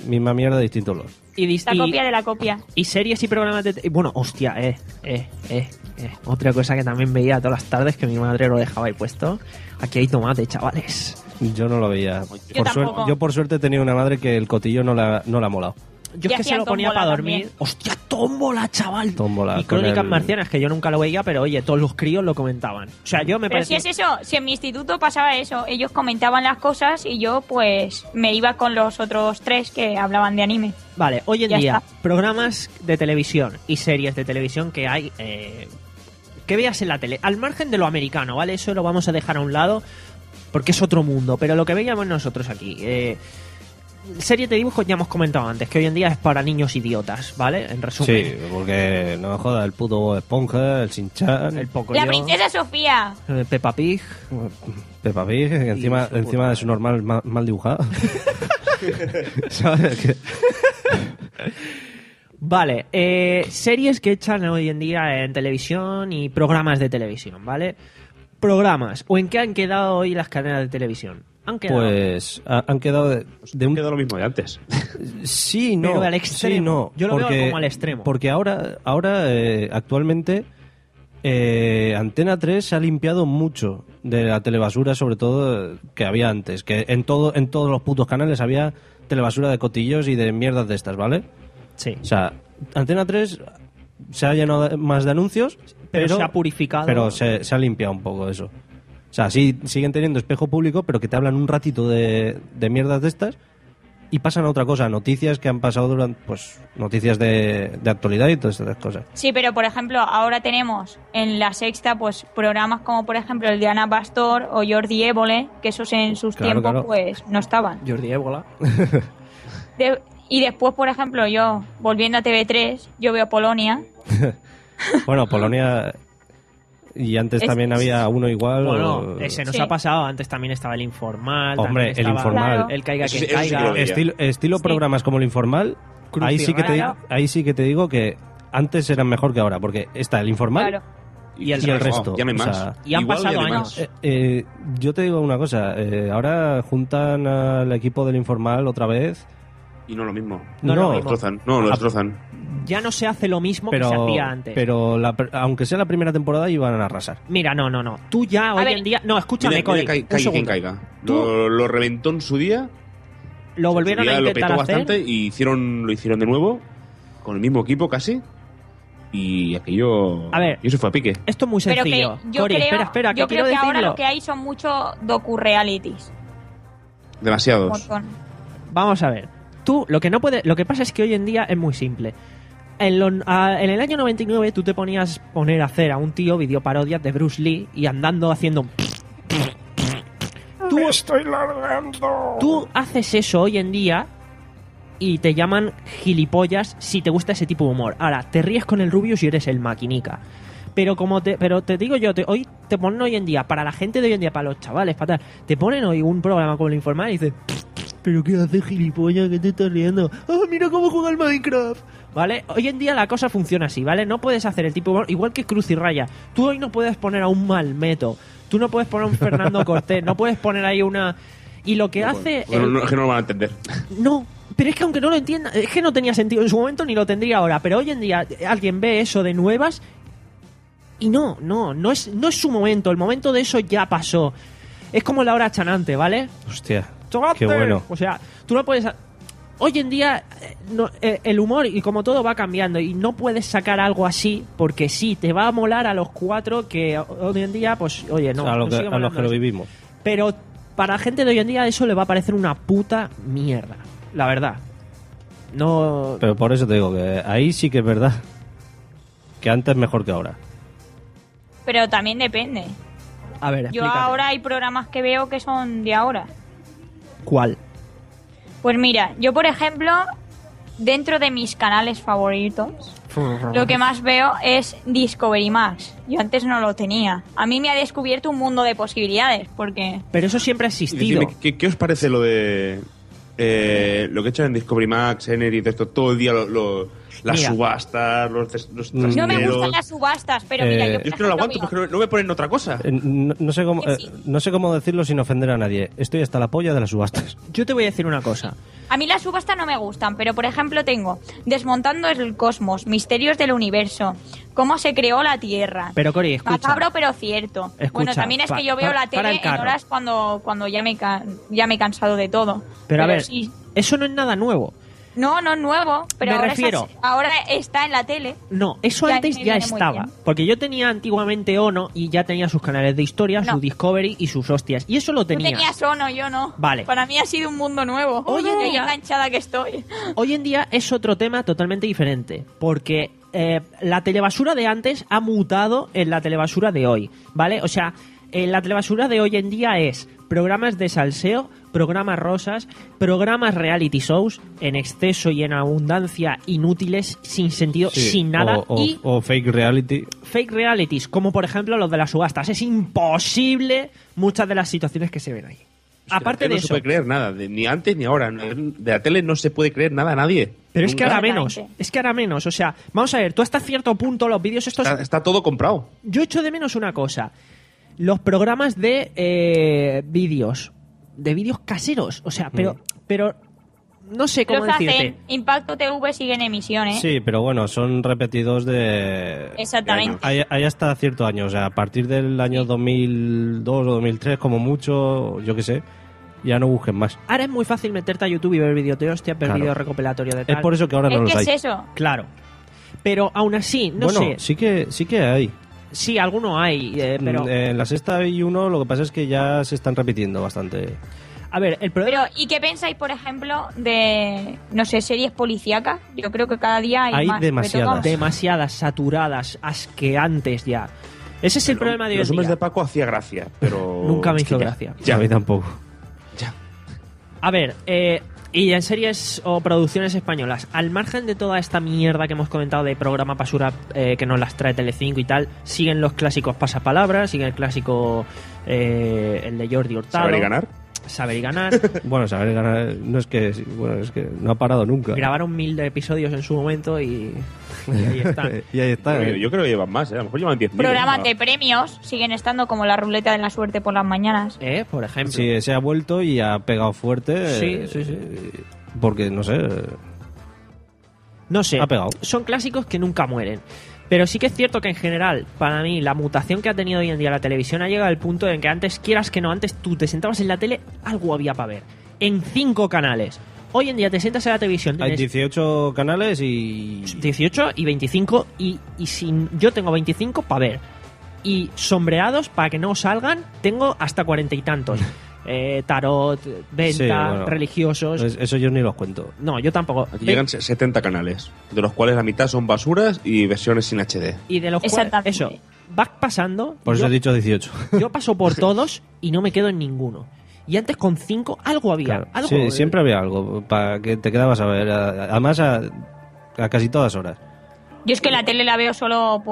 misma mierda, distinto olor.
Y, dis-
La
y-
copia de la copia.
y series y programas de... te- Bueno, hostia, eh, eh, eh, eh. Otra cosa que también veía todas las tardes que mi madre lo dejaba ahí puesto. Aquí hay tomate, chavales.
Yo no lo veía. Por
tampoco.
suerte- yo por suerte tenía una madre que el cotillo no la, no la ha molado.
Yo es que se lo ponía para dormir.
también.
¡Hostia, tómbola, chaval!
Tómbola,
y Crónicas
el-
Marcianas, que yo nunca lo veía, pero oye, todos los críos lo comentaban. O sea, yo me
Pero si es eso, si en mi instituto pasaba eso, ellos comentaban las cosas y yo pues me iba con los otros tres que hablaban de anime.
Vale, hoy en
Ya
día,
está.
programas de televisión y series de televisión que hay... eh, que veas en la tele. Al margen de lo americano, ¿vale? Eso lo vamos a dejar a un lado porque es otro mundo. Pero lo que veíamos nosotros aquí... Eh, series de dibujos ya hemos comentado antes, que hoy en día es para niños idiotas, ¿vale? En resumen.
Sí, porque no me joda el puto Bob Esponja, el Sinchan,
El poco
La princesa Sofía.
Eh, Peppa Pig.
Peppa Pig, que encima, encima de su normal mal, mal dibujado. ¿Sabes? Que-
Vale, eh, series que echan hoy en día en televisión y programas de televisión, ¿vale? Programas. ¿O en qué han quedado hoy las cadenas de televisión? Han quedado.
Pues ha- han quedado de, de un...
Quedó lo mismo de antes.
Sí, no.
Pero al
sí,
extremo.
no.
Yo lo veo como al extremo.
Porque ahora, ahora eh, actualmente, eh, Antena 3 se ha limpiado mucho de la telebasura, sobre todo eh, que había antes. Que en, todo, en todos los putos canales había telebasura de cotillos y de mierdas de estas, ¿vale?
Sí.
O sea, Antena 3 se ha llenado más de anuncios,
Pero
pero,
se ha purificado.
Pero se, se ha limpiado un poco eso. O sea, sí, siguen teniendo espejo público, pero que te hablan un ratito de, de mierdas de estas y pasan a otra cosa, noticias que han pasado durante, pues, noticias de, de actualidad y todas estas cosas.
Sí, pero por ejemplo, ahora tenemos en la sexta pues programas como por ejemplo el de Ana Pastor o Jordi Évole, que esos en sus
Claro,
tiempos
claro.
pues no estaban.
Jordi Ébola.
De- y después, por ejemplo, yo, volviendo a TV3, yo veo Polonia.
Bueno, Polonia y antes
Es-
también había uno igual.
Bueno,
o-
ese nos
Sí.
ha pasado. Antes también estaba el informal.
Hombre, el informal.
Claro.
El caiga
que
caiga.
estilo, estilo
Sí.
programas como el informal, ahí sí, que te, ahí sí que te digo que antes eran mejor que ahora, porque está el informal
Claro.
Y el
y el
resto.
Ya
o sea,
Y han
Igual
pasado
ya
años.
Eh, eh, yo te digo una cosa, eh, ahora juntan al equipo del informal otra vez,
Y no lo mismo.
No,
No,
lo
no,
destrozan. No, lo
Ah,
destrozan.
Ya no se hace lo mismo que se
pero,
hacía antes.
pero la pr- aunque sea la primera temporada iban a arrasar.
Mira, no, no, no. Tú ya hoy
ver.
en día. No, escúchame,
Mira,
Cody,
mira, caiga quien caiga. Lo, lo reventó en su día.
Lo volvieron a intentar
lo petó
hacer.
bastante y hicieron, lo hicieron de nuevo. Con el mismo equipo casi. Y aquello.
A ver.
Y eso fue a pique.
Esto es muy
Pero que
sencillo.
yo creo,
espera, espera, que
yo
quiero
creo que
decirlo.
ahora lo que hay son muchos docu-realities.
Demasiados.
Vamos a ver. Tú, lo que no puede, lo que pasa es que hoy en día es muy simple. En, lo- a- en el año 99 tú te ponías poner a hacer a un tío videoparodias de Bruce Lee y andando haciendo... Tú,
estoy largando.
tú haces eso hoy en día y te llaman gilipollas si te gusta ese tipo de humor. Ahora, te ríes con el Rubius y eres el maquinica. Pero como te, pero te digo yo, te- hoy te ponen hoy en día, para la gente de hoy en día, para los chavales, para tal, te ponen hoy un programa como el informal y dices, ¿pero qué haces gilipollas? ¿Qué te estás riendo? ¡Ah, mira cómo juega el Minecraft! ¿Vale? Hoy en día la cosa funciona así, ¿vale? No puedes hacer el tipo igual que Cruz y Raya. Tú hoy no puedes poner a un Malmeto, tú no puedes poner a un Fernando Cortés, no puedes poner ahí una... Y lo que hace...
Bueno,
el-
no, es que no lo van a entender.
no, pero es que aunque no lo entienda, es que no tenía sentido en su momento ni lo tendría ahora. Pero hoy en día eh, alguien ve eso de nuevas y no, no, no es, no es su momento. El momento de eso ya pasó. Es como la hora chanante, ¿vale?
Hostia,
¡Tomate!
qué bueno.
O sea, tú no puedes... Hoy en día eh, no- eh, el humor y como todo va cambiando y no puedes sacar algo así porque sí, te va a molar a los cuatro que hoy en día, pues, oye, no.
a, lo que-
sigue
a los que lo vivimos.
Pero para la gente de hoy en día eso le va a parecer una puta mierda, la verdad. No...
Pero por eso te digo que ahí sí que es verdad que antes mejor que ahora.
Pero también depende.
A ver,
Yo ahora hay programas que veo que son de ahora.
¿Cuál?
Pues mira, yo por ejemplo, dentro de mis canales favoritos, lo que más veo es Discovery Max. Yo antes no lo tenía. A mí me ha descubierto un mundo de posibilidades, porque...
Pero eso siempre ha existido.
¿qué, qué os parece lo de eh, lo que echan en Discovery Max, Energy, todo el día lo- lo- las
Mira.
subastas, los, des- los
Mm.
No me gustan las subastas, pero mira,
Eh,
yo...
Yo
por
es que no lo aguanto porque no, no me ponen otra cosa.
Eh, No, no sé cómo, eh, no sé cómo decirlo sin ofender a nadie. Estoy hasta la polla de las subastas.
Yo te voy a decir una cosa.
A mí las subastas no me gustan, pero por ejemplo tengo Desmontando el cosmos, Misterios del universo, Cómo se creó la Tierra.
Pero Cori, escucha.
Macabro pero cierto.
Escucha,
bueno, también es
pa-
que yo veo
pa-
la tele
el
en horas cuando, cuando ya, me ya me he cansado de todo.
Pero a ver,
sí.
eso no es nada nuevo.
No, no es nuevo, pero
Me
ahora,
refiero-
ahora está en la tele.
No, eso
Ya
antes ya estaba. Porque yo tenía antiguamente Ono y ya tenía sus canales de historia,
No.
su Discovery y sus hostias. Y eso lo
Tú
tenía.
tenías Ono, yo no.
Vale.
Para mí ha sido un mundo nuevo.
Oye,
qué
día-
enganchada que estoy.
Hoy en día es otro tema totalmente diferente. Porque eh, la telebasura de antes ha mutado en la telebasura de hoy. ¿Vale? O sea, eh, la telebasura de hoy en día es programas de salseo, programas rosas, programas reality shows en exceso y en abundancia inútiles, sin sentido,
Sí,
sin nada.
O, o-
y
o fake reality.
fake realities, como por ejemplo los de las subastas. Es imposible muchas de las situaciones que se ven ahí. Aparte de
no se
eso,
puede creer nada, de- ni antes ni ahora. De la tele no se puede creer nada a nadie.
pero es que ahora menos, es que ahora menos. O sea, vamos a ver, tú hasta cierto punto los vídeos estos...
Está, está todo comprado.
Yo echo de menos una cosa. Los programas de eh, vídeos. De vídeos caseros. O sea, pero... Pero... No sé cómo
Los hacen. Impacto TV sigue en emisión, ¿eh?
Sí, pero bueno, son repetidos de...
Exactamente.
Hay, hay hasta cierto año, o sea, a partir del año 2002 o 2003, como mucho, yo qué sé, ya no busquen más.
Ahora es muy fácil meterte a YouTube y ver vídeo. Te
Claro.
vídeo recopilatorio de tal.
Es por eso que ahora no
Es
los
que
hay.
es eso.
Claro. Pero aún así, no
bueno,
sé.
sí que sí que hay.
Sí, alguno hay, eh, pero...
Mm, En la sexta y uno lo que pasa es que ya se están repitiendo bastante.
A ver, el problema...
Pero, ¿y qué pensáis, por ejemplo, de, no sé, series policíacas? Yo creo que cada día hay,
Hay
más.
demasiadas.
todo-
Demasiadas, saturadas, asqueantes ya. Ese es el problema de hoy
Los hombres de Paco hacía gracia, pero.
Nunca me hizo
ya-
gracia.
Ya,
A mí tampoco.
A ver, eh, y en series o producciones españolas, al margen de toda esta mierda que hemos comentado de programa basura eh, que nos las trae Telecinco y tal, siguen los clásicos pasapalabras, sigue el clásico, eh, el de Jordi Hurtado.
¿Saber y ganar?
Saber y ganar.
Bueno, saber ganar no es que bueno, es que no ha parado nunca.
Grabaron mil de episodios en su momento y, y ahí están.
y ahí está.
Yo,
eh.
yo creo que llevan más, ¿eh? a lo mejor llevan 10
Programas de premios siguen estando como la ruleta de la suerte por las mañanas.
¿Eh? Por ejemplo.
Sí, se ha vuelto y ha pegado fuerte.
Sí,
eh,
sí, sí.
Porque, no sé,
No sé,
Ha pegado.
son clásicos que nunca mueren. Pero sí que es cierto que en general, para mí, la mutación que ha tenido hoy en día la televisión ha llegado al punto en que antes, quieras que no, antes tú te sentabas en la tele, algo había para ver. En cinco canales. Hoy en día te sientas en la televisión,
hay
tienes
18 canales y
18 y 25 y, y sin, yo tengo 25 para ver. Y sombreados para que no salgan, tengo hasta cuarenta y tantos. Eh, tarot, venta,
Sí, bueno.
religiosos.
Es- eso yo ni los cuento.
No, yo tampoco.
Aquí llegan 70 canales, de los cuales la mitad son basuras y versiones sin HD.
Y de los cuales, eso, vas pasando.
Por eso
yo,
he dicho 18.
yo paso por todos y no me quedo en ninguno. Y antes con cinco algo había.
Claro.
Algo,
Sí, siempre había algo para que te quedabas a ver. a- Además, a, a casi todas horas.
Yo es que la tele la veo solo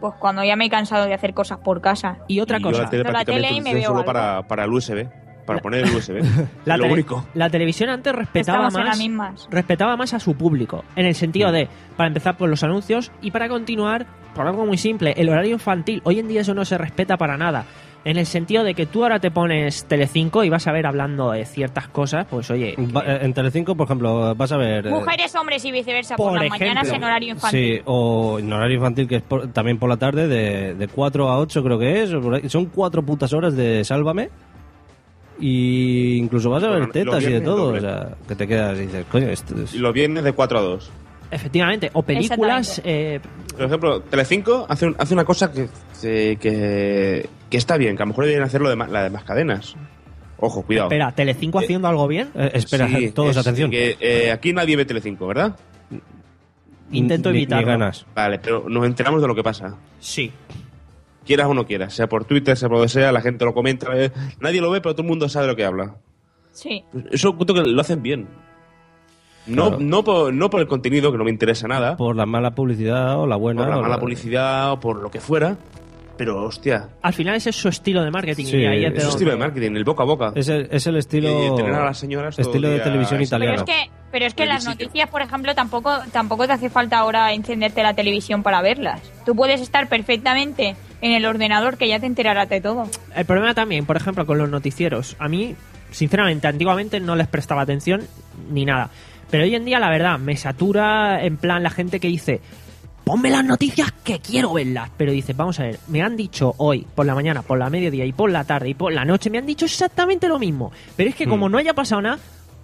pues cuando ya me he cansado de hacer cosas por casa.
Y otra
Y yo
cosa.
la tele
Pero la
prácticamente
tele y me veo
solo para, para el USB, para poner el USB.
La,
lo
tele-
único.
la televisión antes respetaba
Estamos
más, respetaba más a su público. En el sentido de, para empezar por los anuncios y para continuar por algo muy simple, el horario infantil. Hoy en día eso no se respeta para nada. En el sentido de que tú ahora te pones Telecinco y vas a ver hablando de ciertas cosas, pues oye,
Va- eh, en Telecinco, por ejemplo, vas a ver. eh,
Mujeres, hombres y viceversa por,
Por
las
ejemplo.
mañanas en horario infantil.
Sí, o en horario infantil, que es por- también por la tarde, de, de 4 a 8 creo que es. Son cuatro putas horas de Sálvame. Y incluso vas a ver tetas y de todo. O sea, que te quedas y dices, coño, esto es...
Y los viernes de 4 a 2.
Efectivamente. O películas. eh,
Por ejemplo, Telecinco hace, un- hace una cosa que, que, que, que está bien, que a lo mejor deberían hacerlo de la demás cadenas. Ojo, cuidado.
espera, ¿Telecinco haciendo algo bien?
Eh, espera,
Sí,
todos,
es
atención.
que, eh, aquí nadie ve Telecinco, ¿verdad?
Intento
ni
evitarlo.
ganas.
Vale, pero nos enteramos de lo que pasa.
Sí.
Quieras o no quieras, sea por Twitter, sea por donde sea, la gente lo comenta. eh, nadie lo ve, pero todo el mundo sabe de lo que habla.
Sí.
Eso cuento que lo hacen bien. No,
Claro.
no, por, no por el contenido, que no me interesa nada,
Por la mala publicidad o la buena.
por la
o
mala
la-
publicidad o por lo que fuera, pero hostia,
Al final ese es su estilo de marketing.
Sí,
y ahí es donde-
estilo de marketing, el boca a boca.
Es el, es el estilo.
Y tener a las señoras
estilo de televisión
así.
Pero es que, pero es que las noticias, por ejemplo, tampoco, tampoco te hace falta ahora encenderte la televisión para verlas. Tú puedes estar perfectamente en el ordenador que ya te enterarás de todo.
El problema también, por ejemplo, con los noticieros. A mí, sinceramente, antiguamente no les prestaba atención ni nada. Pero hoy en día, la verdad, me satura en plan la gente que dice, ponme las noticias que quiero verlas. Pero dice, vamos a ver, me han dicho hoy, por la mañana, por la mediodía y por la tarde y por la noche, me han dicho exactamente lo mismo. Pero es que como
Mm.
no haya pasado nada,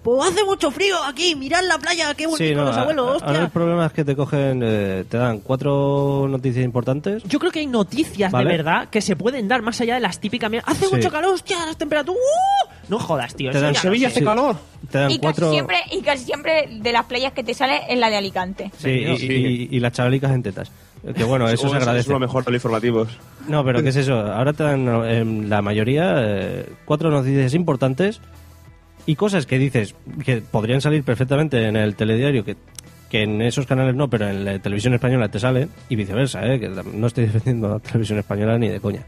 pues hace mucho frío aquí, mirad la playa, qué bonito
Sí, no,
los abuelos,
a-
hostia.
ahora el problema es que te cogen, eh, te dan cuatro noticias importantes.
Yo creo que hay noticias
Vale.
de verdad que se pueden dar más allá de las típicas. Hace
Sí.
mucho calor, hostia, las temperaturas. ¡uh! No jodas, tío.
Te dan
no
Sevilla
sé.
hace calor. Te dan
Y
cuatro.
casi, siempre, y casi siempre de las playas que te sale es la de Alicante.
Sí, y, y- y las chavalicas en tetas. Que bueno, eso
Oh,
se agradece.
Es lo mejor de los informativos.
No, pero ¿qué es eso? Ahora te dan en la mayoría eh, cuatro noticias importantes y cosas que dices que podrían salir perfectamente en el telediario, que, que en esos canales no, pero en la televisión española te salen, y viceversa, ¿eh? que no estoy defendiendo la televisión española ni de coña.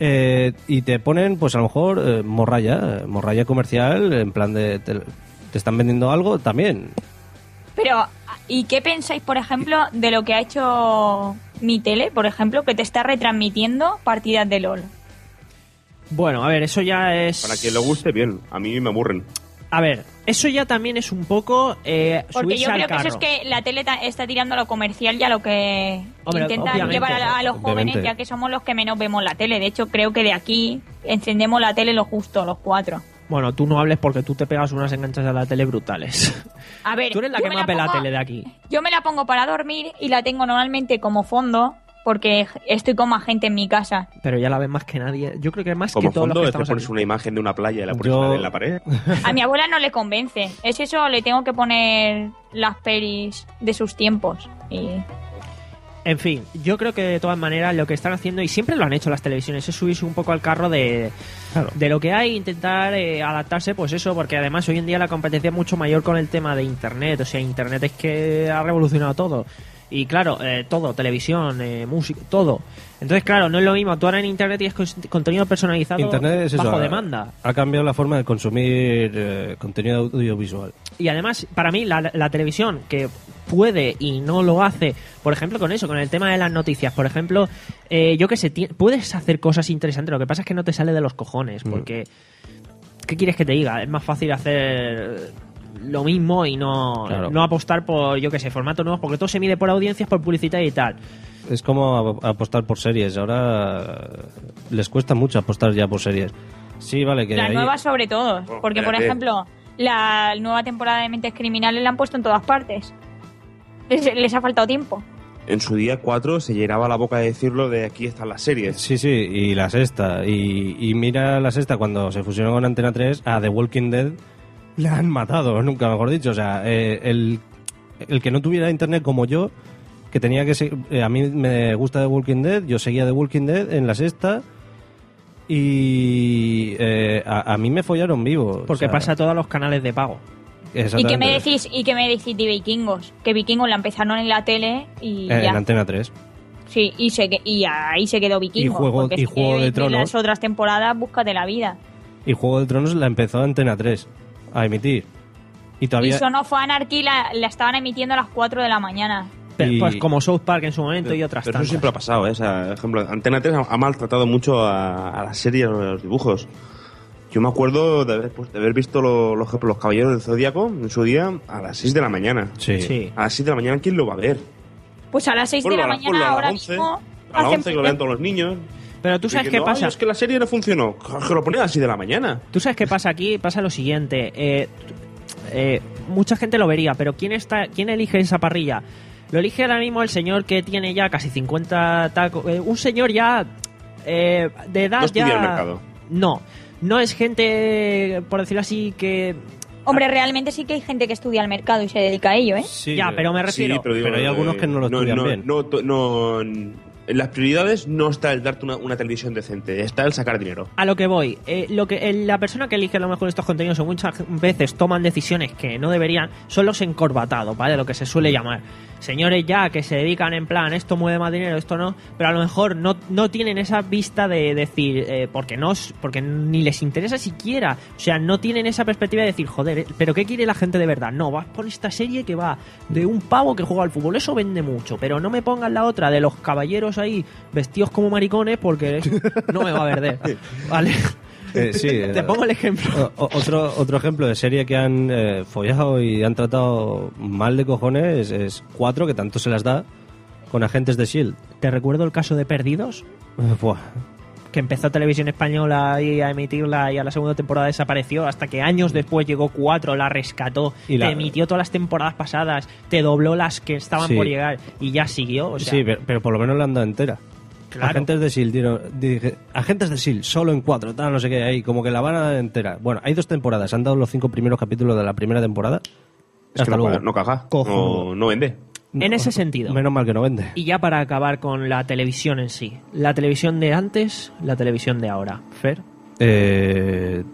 Eh, y te ponen, pues a lo mejor, eh, morralla, morralla comercial, en plan de... Te, te están vendiendo algo también.
Pero, ¿y qué pensáis, por ejemplo, de lo que ha hecho mi tele, por ejemplo, que te está retransmitiendo partidas de LOL?
Bueno, a ver, eso ya es.
Para que le guste, bien. A mí me aburren.
A ver, eso ya también es un poco eh,
Porque yo
al
creo que eso es que la tele está tirando a lo comercial y a lo que
Hombre,
intenta
obviamente.
llevar a, a los jóvenes,
Obviamente.
ya que somos los que menos vemos la tele. De hecho, creo que de aquí encendemos la tele lo justo, los cuatro.
Bueno, tú no hables porque tú te pegas unas enganchas a la tele brutales.
A ver,
tú eres la que más ve la tele de aquí.
Yo me la pongo para dormir y la tengo normalmente como fondo porque estoy con más gente en mi casa.
Pero ya la ves más que nadie. Yo creo que más
Como
que todos los
fondo,
que
te
estamos
pones
aquí.
una imagen de una playa y la pones
Yo-
en la pared.
A mi abuela no le convence. Es eso, le tengo que poner las pelis de sus tiempos. Y
En fin, yo creo que de todas maneras lo que están haciendo, y siempre lo han hecho las televisiones, es subirse un poco al carro de, de lo que hay, intentar eh, adaptarse, pues eso, porque además hoy en día la competencia es mucho mayor con el tema de Internet, o sea, Internet es que ha revolucionado todo. Y claro, eh, todo, televisión, eh, música, todo. Entonces, claro, no es lo mismo. Ahora en Internet tienes cos- contenido personalizado
Internet es eso.
bajo demanda.
Ha cambiado la forma de consumir eh, contenido audiovisual.
Y además, para mí, la, la televisión que puede y no lo hace, por ejemplo, con eso, con el tema de las noticias, por ejemplo, eh, yo que sé, puedes hacer cosas interesantes, lo que pasa es que no te sale de los cojones,
Mm.
porque, ¿qué quieres que te diga? Es más fácil hacer lo mismo y no,
Claro.
no apostar por, yo que sé, formatos nuevos, porque todo se mide por audiencias, por publicidad y tal.
Es como apostar por series. Ahora les cuesta mucho apostar ya por series. Sí, vale, que
la
ahí-
nueva sobre todo. Porque, por ejemplo, la nueva temporada de Mentes Criminales la han puesto en todas partes. Les, les ha faltado tiempo.
En su día 4 se llenaba la boca de decirlo de aquí están las series.
Sí, sí, y la sexta. Y, y mira la sexta cuando se fusionó con Antena 3, a The Walking Dead le han matado, nunca mejor dicho. O sea, eh, el, el que no tuviera internet como yo, que tenía que ser... eh, a mí me gusta The Walking Dead, yo seguía The Walking Dead en la sexta y eh, a, a mí me follaron vivo.
Porque pasa a todos los canales de pago.
¿Y qué me decís y qué me decís de Vikingos? Que Vikingos la empezaron en la tele y
Eh,
ya.
en Antena 3.
Sí, y, se, que- y ahí se quedó Vikingos.
Y Juego- y
que
Juego de
de
Tronos.
las otras temporadas, búscate la vida.
Y Juego de Tronos la empezó Antena 3 a emitir. Y todavía...
Y Son of Anarchy la, la estaban emitiendo a las 4 de la mañana.
Pero,
Y-
Pues como South Park en su momento y otras
Pero
tantas.
eso siempre ha pasado, ¿eh? O sea, por ejemplo, Antena 3 ha, ha maltratado mucho a, a las series, a los dibujos. Yo me acuerdo de haber, pues, de haber visto lo- los, los Caballeros del Zodíaco en su día a las 6 de la mañana.
Sí.
Sí.
A las 6 de la mañana, ¿quién lo va a ver?
Pues a las 6 de la
la-
mañana
ponlo
ahora
11,
mismo
A las
hacen
11 que lo vean todos los niños.
Pero tú sabes
que
qué
no,
pasa.
Es que la serie no funcionó. Que lo ponían así de la mañana.
Tú sabes qué pasa aquí, pasa lo siguiente. eh, eh, mucha gente lo vería, pero ¿quién está, quién elige esa parrilla? Lo elige ahora mismo el señor que tiene ya casi 50 tacos. eh, un señor ya eh, de edad
No estudia
ya.
el mercado.
No, no es gente, por decirlo así, que.
Hombre, realmente sí que hay gente que estudia el mercado y se dedica a ello, ¿eh?
ya, pero me refiero.
Sí, pero, digo,
pero hay algunos que no lo estudian
no,
bien.
No, no- las prioridades no está el darte una, televisión decente, está el sacar dinero.
A lo que voy, eh, lo que el- la persona que elige a lo mejor estos contenidos o muchas veces toman decisiones que no deberían, son los encorbatados, ¿vale? Lo que se suele llamar. Señores ya que se dedican en plan, esto mueve más dinero, esto no, pero a lo mejor no, no tienen esa vista de decir, eh, porque no, porque ni les interesa siquiera, o sea, no tienen esa perspectiva de decir, joder, eh, pero ¿qué quiere la gente de verdad? No, vas por esta serie que va de un pavo que juega al fútbol, eso vende mucho, pero no me pongan la otra de los caballeros ahí vestidos como maricones porque no me va a vender, ¿vale?
Eh, sí,
Te
eh,
pongo el ejemplo.
o- otro, otro ejemplo de serie que han eh, follado y han tratado mal de cojones es, es Cuatro, que tanto se las da, con agentes de S.H.I.E.L.D.
¿Te recuerdo el caso de Perdidos?
Eh, buah.
Que empezó Televisión Española y a emitirla y a la segunda temporada desapareció hasta que años después llegó Cuatro, la rescató,
Y la-
te emitió todas las temporadas pasadas, te dobló las que estaban
Sí.
por llegar y ya siguió. O sea,
sí, pero, pero por lo menos la han dado entera.
Claro.
Agentes de S.H.I.E.L.D. dieron- dije, agentes de S.H.I.E.L.D. solo en cuatro, tal, no sé qué, ahí, como que la van a dar entera. Bueno, hay dos temporadas, han dado los cinco primeros capítulos de la primera temporada.
Es
Hasta
que no,
luego.
caga- no
Cojonudo.
no, no vende.
En ese sentido.
Menos mal que no vende.
Y ya para acabar con la televisión en sí. La televisión de antes, la televisión de ahora. Fer.
Eh,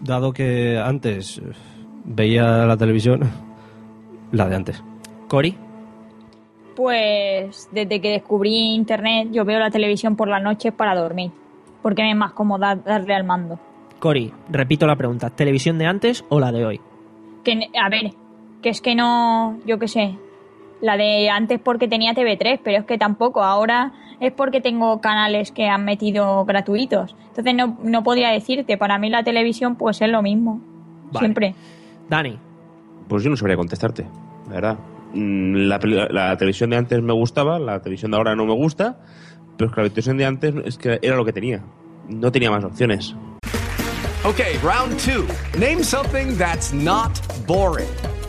dado que antes eh, veía la televisión, la de antes.
Cori.
Pues desde que descubrí internet, yo veo la televisión por las noches para dormir. Porque me es más cómodo darle al mando.
Cori, repito la pregunta. ¿Televisión de antes o la de hoy?
Que, a ver, que es que no, yo qué sé. La de antes porque tenía TV3, pero es que tampoco. Ahora es porque tengo canales que han metido gratuitos. Entonces no, no podría decirte. Para mí la televisión pues es lo mismo.
Vale.
Siempre.
Dani.
Pues yo no sabría contestarte, la verdad. Mm, La, televisión de antes me gustaba, la televisión de ahora no me gusta, pero es que la televisión de antes es que era lo que tenía. No tenía más opciones.
Okay, round two. Name something that's not boring.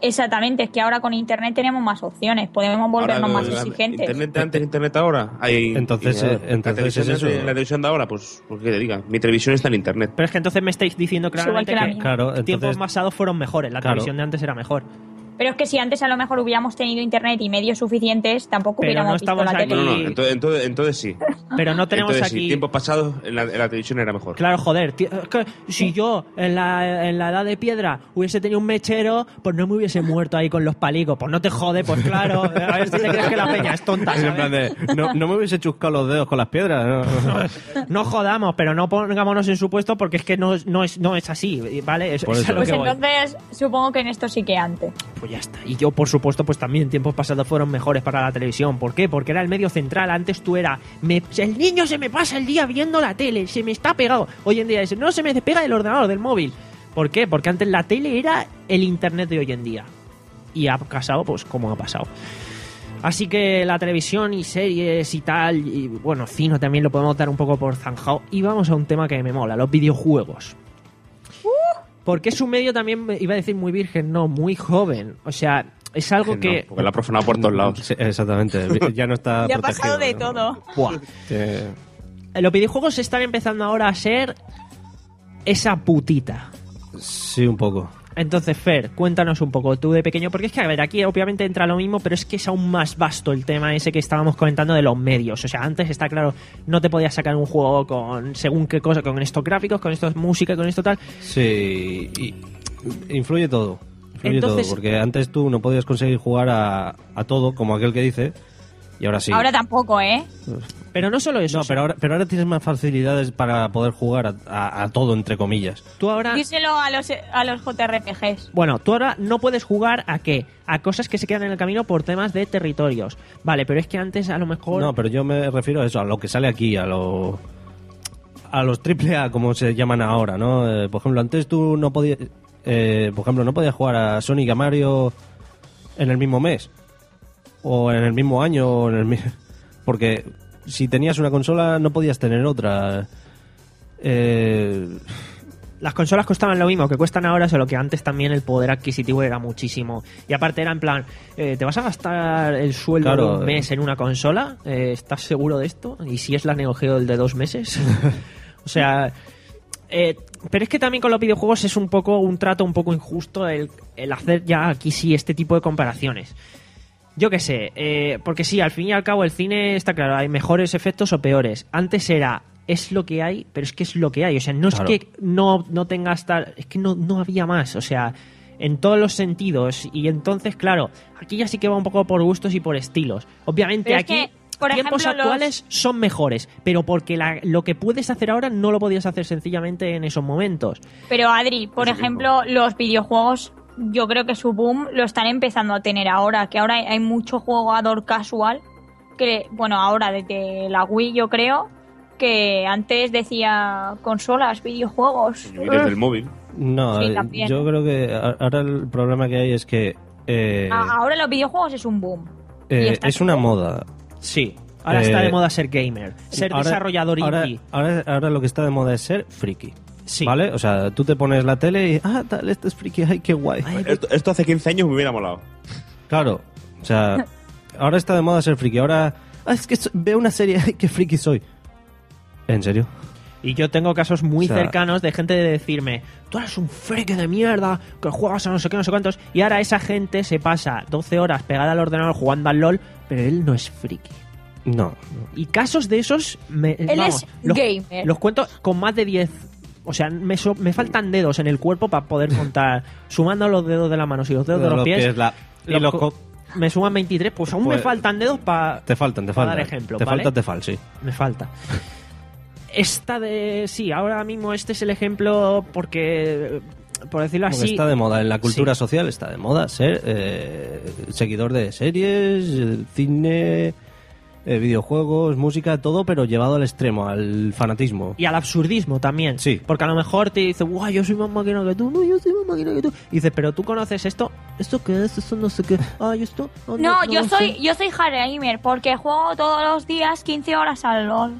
Exactamente, es que ahora con internet tenemos más opciones. Podemos volvernos
Ahora,
más
la-
exigentes.
Internet de antes, internet ahora. Hay,
Entonces,
y,
eh,
la
entonces
televisión
es
de-. La televisión de ahora, pues, pues que te diga, mi televisión está en internet.
Pero es que entonces me estáis diciendo claramente
que
que.
Claro,
tiempos
entonces-
pasados fueron mejores. La
Claro.
televisión de antes era mejor.
Pero es que si antes a lo mejor hubiéramos tenido internet y medios suficientes, tampoco
Pero
hubiéramos
no
visto
estamos
la
aquí-
tele.
No, no, entonces, entonces, entonces sí.
Pero no tenemos
entonces,
aquí-
sí, tiempos pasados en la, en la televisión era mejor.
Claro, joder, tío, es que si yo en la, en la edad de piedra hubiese tenido un mechero, pues no me hubiese muerto ahí con los palicos. Pues no te jode, pues claro. A ver si te crees que la peña es tonta,
En plan
¿sabes?
de, no, no me hubiese chuscado los dedos con las piedras. no.
No jodamos, pero no pongámonos en su puesto porque es que no, no, es, no es así, ¿vale? Es,
Por
es a
eso.
lo
Pues
que voy.
entonces supongo que en esto sí que antes.
Pues ya está. Y yo, por supuesto, pues también tiempos pasados fueron mejores para la televisión. ¿Por qué? Porque era el medio central. Antes tú era, me- el niño se me pasa el día viendo la tele, se me está pegado. Hoy en día es, no se me despega del ordenador, del móvil. ¿Por qué? Porque antes la tele era el internet de hoy en día. Y ha pasado, pues, como ha pasado. Así que la televisión y series y tal, y bueno, cine también lo podemos dar un poco por zanjado. Y vamos a un tema que me mola, los videojuegos. Porque es un medio también, iba a decir muy virgen, no, muy joven. O sea, es algo que...
porque la ha profanado por todos lados.
Sí, exactamente. Ya no está
Le ha pasado de todo.
Buah.
Que-
Los videojuegos están empezando ahora a ser esa putita.
Sí, un poco.
Entonces, Fer, cuéntanos un poco tú de pequeño, porque es que, a ver, aquí obviamente entra lo mismo, pero es que es aún más vasto el tema ese que estábamos comentando de los medios. O sea, antes está claro, no te podías sacar un juego con según qué cosa, con estos gráficos, con esto música, con esto tal.
Sí, y influye todo. Influye
Entonces-
todo, porque antes tú no podías conseguir jugar a, a todo, como aquel que dice, y ahora sí.
Ahora tampoco, ¿eh?
Pero no solo eso.
No, pero ahora, pero ahora tienes más facilidades para poder jugar a, a- a todo, entre comillas.
Tú ahora
Díselo a los, a los JRPGs.
Bueno, tú ahora no puedes jugar a qué? A cosas que se quedan en el camino por temas de territorios. Vale, pero es que antes a lo mejor...
No, pero yo me refiero a eso, a lo que sale aquí, a lo a los triple A como se llaman ahora, ¿no? Eh, por ejemplo, antes tú no podías, eh, por ejemplo, no podías jugar a Sonic y a Mario en el mismo mes o en el mismo año, o en el mi- porque si tenías una consola no podías tener otra. Eh,
Las consolas costaban lo mismo que cuestan ahora, solo que antes también el poder adquisitivo era muchísimo. Y aparte era en plan, eh, ¿te vas a gastar el sueldo
Claro,
de un mes en una consola? Eh, ¿Estás seguro de esto? ¿Y si es la Neo Geo el de dos meses? o sea... eh, pero es que también con los videojuegos es un poco un trato un poco injusto el, el hacer ya aquí sí este tipo de comparaciones. Yo qué sé, eh, porque sí, al fin y al cabo el cine está claro, hay mejores efectos o peores. Antes era, es lo que hay, pero es que es lo que hay. O sea, no
Claro.
es que no, no tengas tal, es que no, no había más. O sea, en todos los sentidos. Y entonces, claro, aquí ya sí que va un poco por gustos y por estilos. Obviamente
Pero es
aquí...
que, por
tiempos
ejemplo, los-
actuales son mejores, pero porque la- lo que puedes hacer ahora no lo podías hacer sencillamente en esos momentos.
Pero Adri, por ejemplo, los videojuegos, yo creo que su boom lo están empezando a tener ahora, que ahora hay- mucho jugador casual, que, bueno, ahora desde la Wii yo creo, que antes decía consolas, videojuegos.
Y desde el móvil.
no,
Sí,
eh, yo creo que ahora el problema que hay es que eh,
Ahora los videojuegos es un boom.
eh, es una moda.
Sí. Ahora está de moda ser gamer, ser
ahora-
desarrollador
ahora,
indie.
Ahora, ahora lo que está de moda es ser friki.
Sí.
¿Vale? O sea, tú te pones la tele y, ah, tal, esto es friki, ay, qué guay.
Esto, esto hace 15 años me hubiera molado.
Claro, o sea, ahora está de moda ser friki. Ahora, ah, es que so- veo una serie, ay, qué friki soy. ¿En serio?
Y yo tengo casos muy
O sea-
cercanos de gente de decirme, tú eres un friki de mierda, que juegas a no sé qué, no sé cuántos. Y ahora esa gente se pasa 12 horas pegada al ordenador jugando al LOL, pero él no es friki.
No.
Y casos de esos, me,
Él
vamos,
es
los,
gamer.
los cuento con más de 10. O sea, me, so- me faltan dedos en el cuerpo para poder contar, sumando los dedos de las manos y los dedos de los, pies.
la- y
los co- me suman 23, pues aún me
Pues-
faltan dedos para
te faltan, te faltan.
dar ejemplo,
te
¿vale?
falta, te falta, sí.
Me falta. Esta de. Sí, ahora mismo este es el ejemplo porque. Por decirlo
Porque
así.
está de moda. En la cultura
Sí.
social está de moda ser eh, seguidor de series, cine, eh, videojuegos, música, todo, pero llevado al extremo, al fanatismo.
Y al absurdismo también.
Sí.
Porque a lo mejor te dice, guau, yo soy más máquina que tú, no, yo soy más máquina que tú. Y dices, pero tú conoces esto, ¿esto qué es? Esto no sé qué. Ay, esto. oh,
No, yo soy
sé".
yo soy hard gamer porque juego todos los días 15 horas al LOL.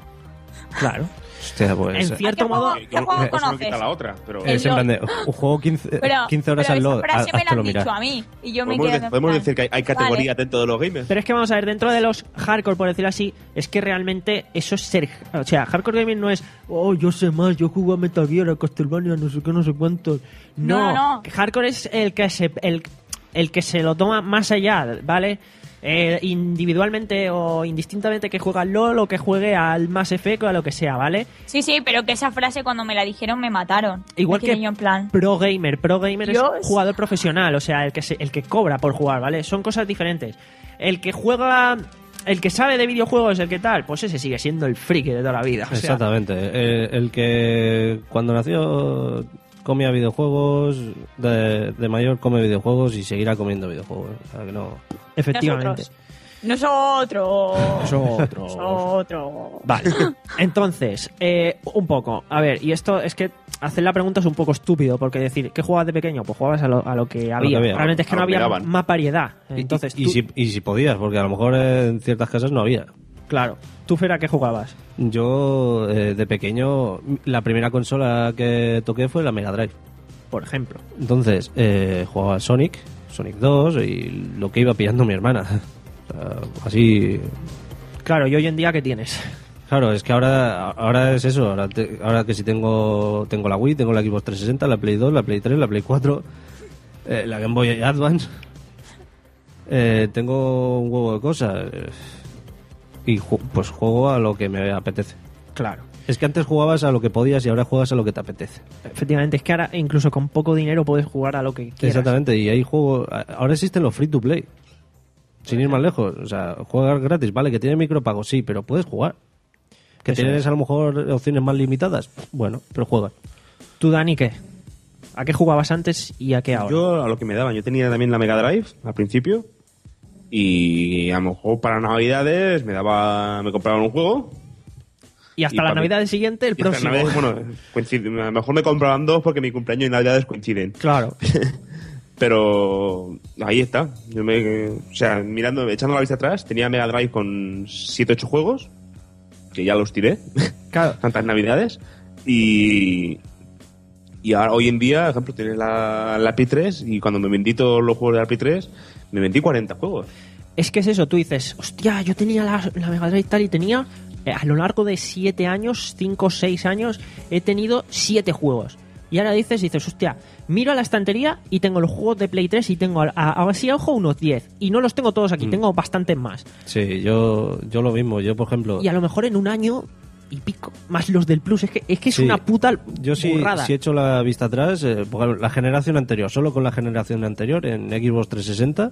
Claro.
Hostia, pues,
En
eh,
cierto
¿A qué
modo.
juego- qué juego conoces?
quita la otra, pero...
El
es en plan de, un juego 15,
Pero,
15 horas
pero
al LOL.
frase me
háztelo
han dicho a mí y yo me
Podemos,
quedo
de- podemos decir que hay, hay categorías
vale.
dentro de los gamers.
Pero es que vamos a ver, dentro de los hardcore, por decirlo así, es que realmente eso es ser. O sea, hardcore gaming no es, oh, yo sé más, yo juego a Metal Gear, a Castlevania, no sé qué, no sé cuántos. No,
No, no.
hardcore es el que se, el, el que se lo toma más allá, ¿vale? Eh, individualmente o indistintamente que juega al LOL o que juegue al Mass Effect o a lo que sea, ¿vale?
Sí, sí, pero que esa frase cuando me la dijeron me mataron.
Igual
Me
que
yo en plan.
pro gamer, pro gamer
Dios.
es jugador profesional, o sea, el que se- el que cobra por jugar, ¿vale? Son cosas diferentes. El que juega, el que sabe de videojuegos, el que tal, pues ese sigue siendo el friki de toda la vida. o sea,
Exactamente. Eh, el que cuando nació comía videojuegos, de, de mayor come videojuegos y seguirá comiendo videojuegos. O sea que no.
efectivamente.
Nosotros.
Nosotros.
Nosotros.
Vale. Entonces, eh, un poco. A ver, y esto es que hacer la pregunta es un poco estúpido, porque decir, ¿qué jugabas de pequeño? Pues jugabas a lo, a lo que había.
había.
Realmente es que no había más variedad. Entonces,
y,
tú-
si, y si podías, porque a lo mejor en ciertas casas no había.
Claro. ¿Tú, Fera, qué jugabas?
Yo, eh, de pequeño, la primera consola que toqué fue la Mega Drive.
Por ejemplo.
Entonces, eh, jugaba Sonic, Sonic 2 y lo que iba pillando mi hermana. Así.
Claro, ¿y hoy en día qué tienes?
Claro, es que ahora, ahora es eso. Ahora, te- ahora que si tengo, tengo la Wii, tengo la Xbox 360, la Play 2, la Play 3, la Play 4, eh, la Game Boy Advance. eh, tengo un huevo de cosas. Y ju- pues juego a lo que me apetece.
Claro.
Es que antes jugabas a lo que podías y ahora juegas a lo que te apetece.
Efectivamente, es que ahora incluso con poco dinero puedes jugar a lo que quieras.
Exactamente, y hay juegos. Ahora existen los free to play. Sin ir más lejos. O sea, jugar gratis, vale, que tiene micropago, sí, pero puedes jugar. Que
Eso
tienes
es.
a lo mejor opciones más limitadas. Bueno, pero juegas.
¿Tú, Dani, qué? ¿A qué jugabas antes y a qué ahora?
Yo a lo que me daban, yo tenía también la Mega Drive al principio y a lo mejor para Navidades me daba, me compraban un juego.
y hasta
y
la
para mí-
Navidad del siguiente, el próximo.
Navidades, bueno, a lo mejor me compraban dos porque mi cumpleaños y Navidades coinciden.
Claro.
Pero ahí está. Yo me, o sea, mirando, echando la vista atrás, tenía Mega Drive con 7-8 juegos, que ya los tiré,
Claro.
tantas navidades. Y, y ahora, hoy en día, por ejemplo, tienes la, la Play 3 y cuando me vendí todos los juegos de la Play 3, me vendí 40 juegos.
Es que es eso, tú dices, hostia, yo tenía la, la Mega Drive tal y tenía, eh, a lo largo de 7 años, 5 o 6 años, he tenido 7 juegos. Y ahora dices, dices, hostia, miro a la estantería y tengo los juegos de Play 3 y tengo, a, a, así a ojo, unos 10. Y no los tengo todos aquí,
Mm.
tengo bastantes más.
Sí, yo, yo lo mismo. Yo, por ejemplo.
Y a lo mejor en un año y pico, más los del Plus. Es que es, que es
Sí.
una puta
Yo sí,
burrada.
sí he hecho la vista atrás, eh, la generación anterior, solo con la generación anterior, en Xbox 360,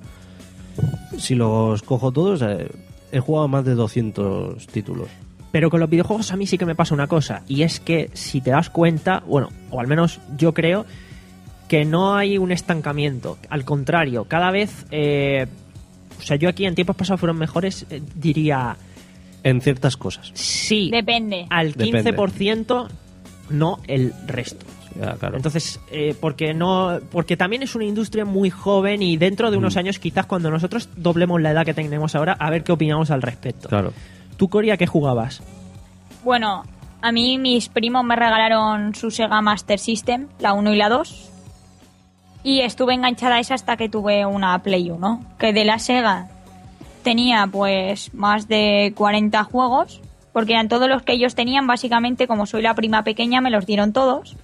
si los cojo todos, eh, he jugado más de 200 títulos.
Pero con los videojuegos a mí sí que me pasa una cosa, y es que si te das cuenta, bueno, o al menos yo creo que no hay un estancamiento. Al contrario, cada vez, eh, o sea, yo aquí en tiempos pasados fueron mejores, eh, diría
En ciertas cosas.
sí,
Depende.
al
Depende.
15%, no el resto.
Ya, claro.
Entonces, eh, porque no, porque también es una industria muy joven y dentro de
Mm.
unos años, quizás cuando nosotros doblemos la edad que tenemos ahora, a ver qué opinamos al respecto.
Claro.
¿Tú, Coria, qué jugabas?
Bueno, a mí mis primos me regalaron su Sega Master System, la 1 y la 2. Y estuve enganchada a esa hasta que tuve una Play 1. Que de la Sega tenía pues más de 40 juegos. Porque eran todos los que ellos tenían, básicamente, como soy la prima pequeña, me los dieron todos.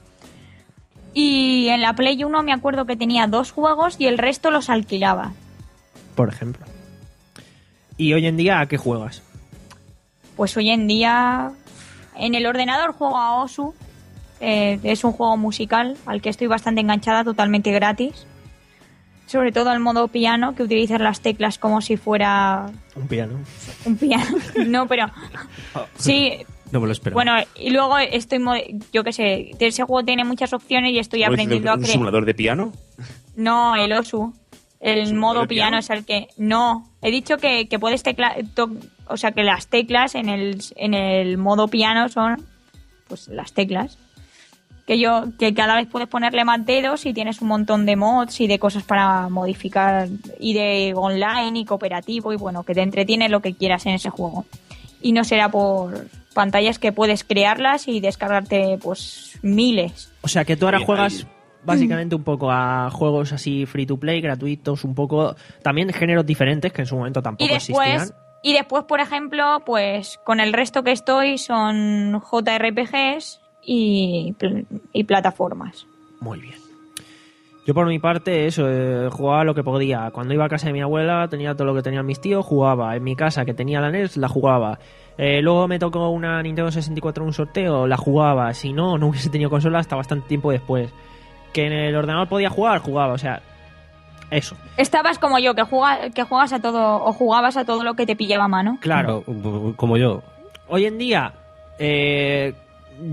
Y en la Play 1 me acuerdo que tenía dos juegos y el resto los alquilaba.
Por ejemplo. ¿Y hoy en día a qué juegas?
Pues hoy en día en el ordenador juego a Osu. Eh, es un juego musical al que estoy bastante enganchada, totalmente gratis. Sobre todo el modo piano, que utilizas las teclas como si fuera
Un piano.
un piano. no, pero sí.
No me lo espero.
Bueno, y luego estoy, yo qué sé, ese juego tiene muchas opciones y estoy
¿Cómo dices,
aprendiendo a
¿Un
crear.
simulador de piano?
No, el Osu. El
¿Simulador
modo
piano?
piano es el que. No, he dicho que, que puedes tecla. to- o sea, que las teclas en el, en el modo piano son. Pues las teclas. Que yo. Que cada vez puedes ponerle más dedos y tienes un montón de mods y de cosas para modificar. Y de online y cooperativo y bueno, que te entretiene lo que quieras en ese juego. Y no será por pantallas que puedes crearlas y descargarte, pues, miles.
O sea, que tú ahora
Bien,
juegas
ahí.
básicamente un poco a juegos así free to play, gratuitos, un poco también géneros diferentes que en su momento tampoco
y después
existían.
y después por ejemplo pues con el resto que estoy son JRPGs y, y plataformas
Muy bien. Yo por mi parte, eso, eh, jugaba lo que podía. Cuando iba a casa de mi abuela, tenía todo lo que tenían mis tíos, jugaba. En mi casa, que tenía la NES, la jugaba. Eh, luego me tocó una Nintendo 64 en un sorteo, la jugaba. Si no, no hubiese tenido consola hasta bastante tiempo después. Que en el ordenador podía jugar, jugaba. O sea, eso.
estabas como yo que juega, que juegas a todo o jugabas a todo lo que te pillaba a mano
Claro.
Como yo.
Hoy en día, eh,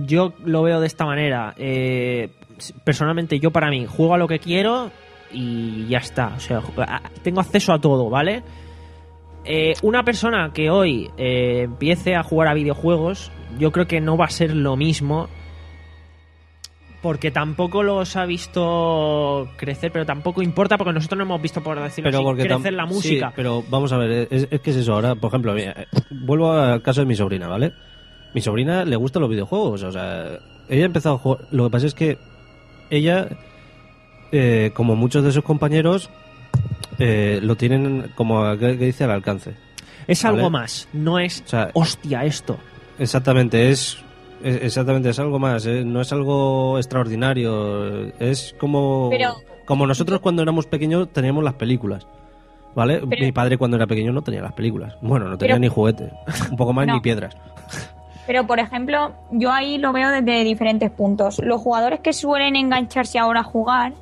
yo lo veo de esta manera. Eh, personalmente, yo para mí, juego a lo que quiero y ya está. O sea, tengo acceso a todo, ¿vale? Eh, una persona que hoy eh, empiece a jugar a videojuegos, yo creo que no va a ser lo mismo. Porque tampoco los ha visto crecer, pero tampoco importa porque nosotros no hemos visto, por decirlo
Pero
así,
porque
crecer la
sí,
música.
pero vamos a ver, es, es que es eso. Ahora, por ejemplo, mira, eh, vuelvo al caso de mi sobrina, ¿vale? Mi sobrina le gustan los videojuegos, o sea, ella ha empezado a jugar. Lo que pasa es que ella, eh, como muchos de sus compañeros, eh, lo tienen como que, dice al alcance.
Es
¿vale?
algo más, no es
O sea,
hostia esto.
Exactamente, es, es- exactamente, es algo más, eh, no es algo extraordinario, es como,
Pero-
como nosotros cuando éramos pequeños teníamos las películas, ¿vale?
Pero-
Mi padre cuando era pequeño no tenía las películas, bueno, no tenía
Pero-
ni juguetes, un poco más
No.
ni piedras.
Pero, por ejemplo, yo ahí lo veo desde diferentes puntos. Los jugadores que suelen engancharse ahora a jugar,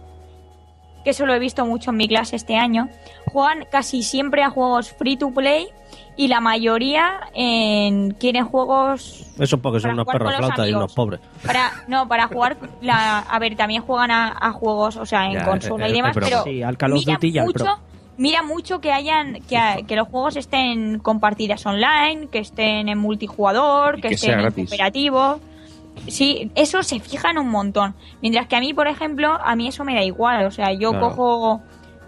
que eso lo he visto mucho en mi clase este año, juegan casi siempre a juegos free to play y la mayoría en, quieren juegos
Eso porque son unos perros flautas y unos pobres.
para no para jugar la, a ver también juegan a, a juegos o sea en
Ya,
consola
eh,
y
eh,
demás
pero-
pero
Sí, al Call of Duty y al
mucho
Pro.
Mira mucho que hayan que, que los juegos estén con partidas online que estén en multijugador que,
que
estén en cooperativo. Sí eso se fijan un montón. Mientras que a mí por ejemplo a mí eso me da igual. O sea yo
Claro.
cojo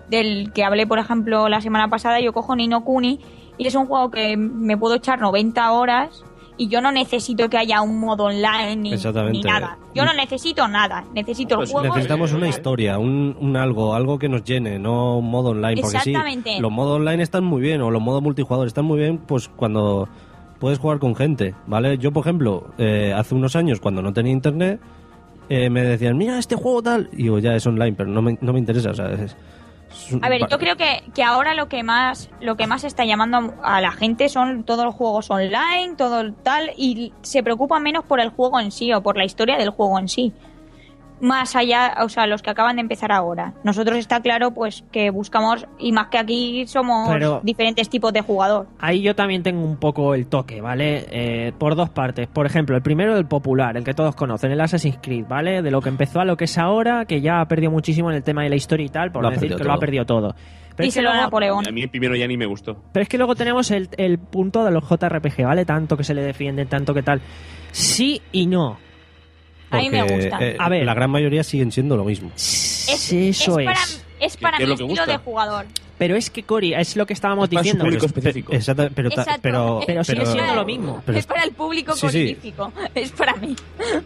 del que hablé por ejemplo la semana pasada yo cojo Nino Kuni y es un juego que me puedo echar 90 horas y yo no necesito que haya un modo online ni, nada. Yo no necesito nada. Necesito el
Pues
juego.
necesitamos una historia, un, un algo, algo que nos llene, no un modo online. Porque sí,
Exactamente.
los modos online están muy bien, o los modos multijugador están muy bien, pues cuando puedes jugar con gente, ¿vale? Yo, por ejemplo, eh, hace unos años, cuando no tenía internet, eh, me decían, mira este juego tal, y yo, ya es online, pero no me, no me interesa, o sea, es- es un-
A ver, yo creo que, que ahora lo que más lo que más está llamando a la gente son todos los juegos online, todo el tal, y se preocupa menos por el juego en sí o por la historia del juego en sí. Más allá, o sea, los que acaban de empezar ahora. Nosotros está claro, pues, que buscamos, y más que aquí somos
Pero-
diferentes tipos de jugador.
Ahí yo también tengo un poco el toque, ¿vale? Eh, por dos partes. Por ejemplo, el primero, el popular, el que todos conocen, el Assassin's Creed, ¿vale? De lo que empezó a lo que es ahora, que ya ha perdido muchísimo en el tema de la historia y tal, por
Lo
decir que
perdido
lo ha
todo.
perdido todo. Pero es, que
Díselo a Napoleón.
A mí el primero ya ni me gustó.
pero es que luego tenemos el, el punto de los JRPG, ¿vale? Tanto que se le defienden, tanto que tal. Sí y no.
A mí me
porque,
gusta.
eh,
A ver.
La gran mayoría siguen siendo lo mismo.
Es,
eso
es para,
es.
es para
¿Qué es
mi
lo que
estilo de jugador.
Pero es que, Cori, es lo que estábamos
para su
diciendo.
público
Pero-
específico.
exacta- pero,
Exacto.
pero,
Pero sigue siendo lo mismo.
pero-
es para el público
Sí, sí.
Es para mí.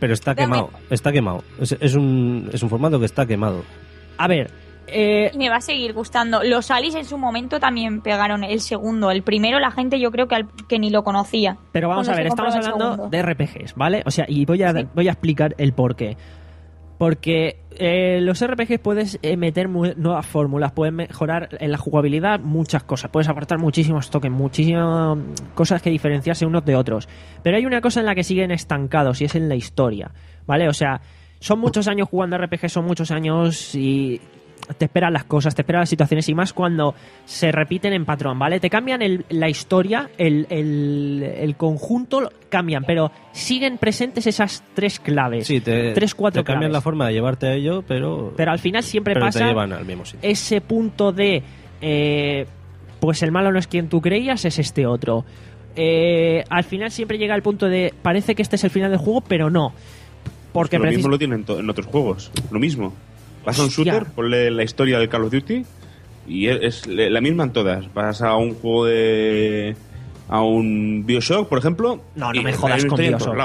pero está
Dame-
quemado, está quemado. Es, es un, es un formato que está quemado.
A ver, eh,
Y me va a seguir gustando. Los Alice en su momento también pegaron el segundo. El primero la gente yo creo que, al- que ni lo conocía.
Pero vamos a ver, estamos hablando de RPGs, ¿vale? O sea, y voy a, voy a explicar el por qué. Porque eh, los RPGs puedes eh, meter nuevas fórmulas, puedes mejorar en la jugabilidad muchas cosas, puedes aportar muchísimos tokens, muchísimas cosas que diferenciarse unos de otros. Pero hay una cosa en la que siguen estancados y es en la historia, ¿vale? O sea, son muchos años jugando RPG, son muchos años y te esperan las cosas, te esperan las situaciones y más cuando se repiten en patrón, ¿vale? Te cambian el- la historia, el, el- el conjunto, lo- cambian, pero siguen presentes esas tres claves.
Sí, te,
tres, cuatro
te cambian
claves.
la forma de llevarte a ello, pero,
Pero al final siempre
pero
pasa
te llevan al mismo sitio.
ese punto de eh, pues el malo no es quien tú creías, es este otro. Eh, al final siempre llega el punto de parece que este es el final del juego, pero no. Porque
lo
precis-
mismo lo tienen en otros juegos. Lo mismo. Vas a un shooter, ponle la historia del Call of Duty y es, la misma en todas. Vas a un juego de. a un Bioshock, por ejemplo.
No, no
y
me jodas con Bioshock.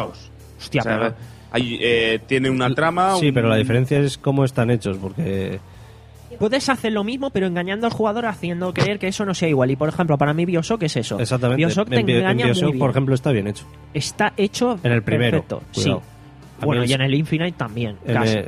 Hostia,
O sea,
pero-
hay, eh, tiene una trama.
Sí,
un-
pero la diferencia es cómo están hechos, porque
Puedes hacer lo mismo, pero engañando al jugador, haciendo creer que eso no sea igual. Y por ejemplo, para mí Bioshock es eso.
exactamente.
Bioshock te
en, Bi- en
engaña
Bioshock,
muy bien.
por ejemplo, está bien hecho.
Está hecho
En el primero,
perfecto.
cuidado.
Sí.
A
Bueno, y en el Infinite también.
En
casi.
el-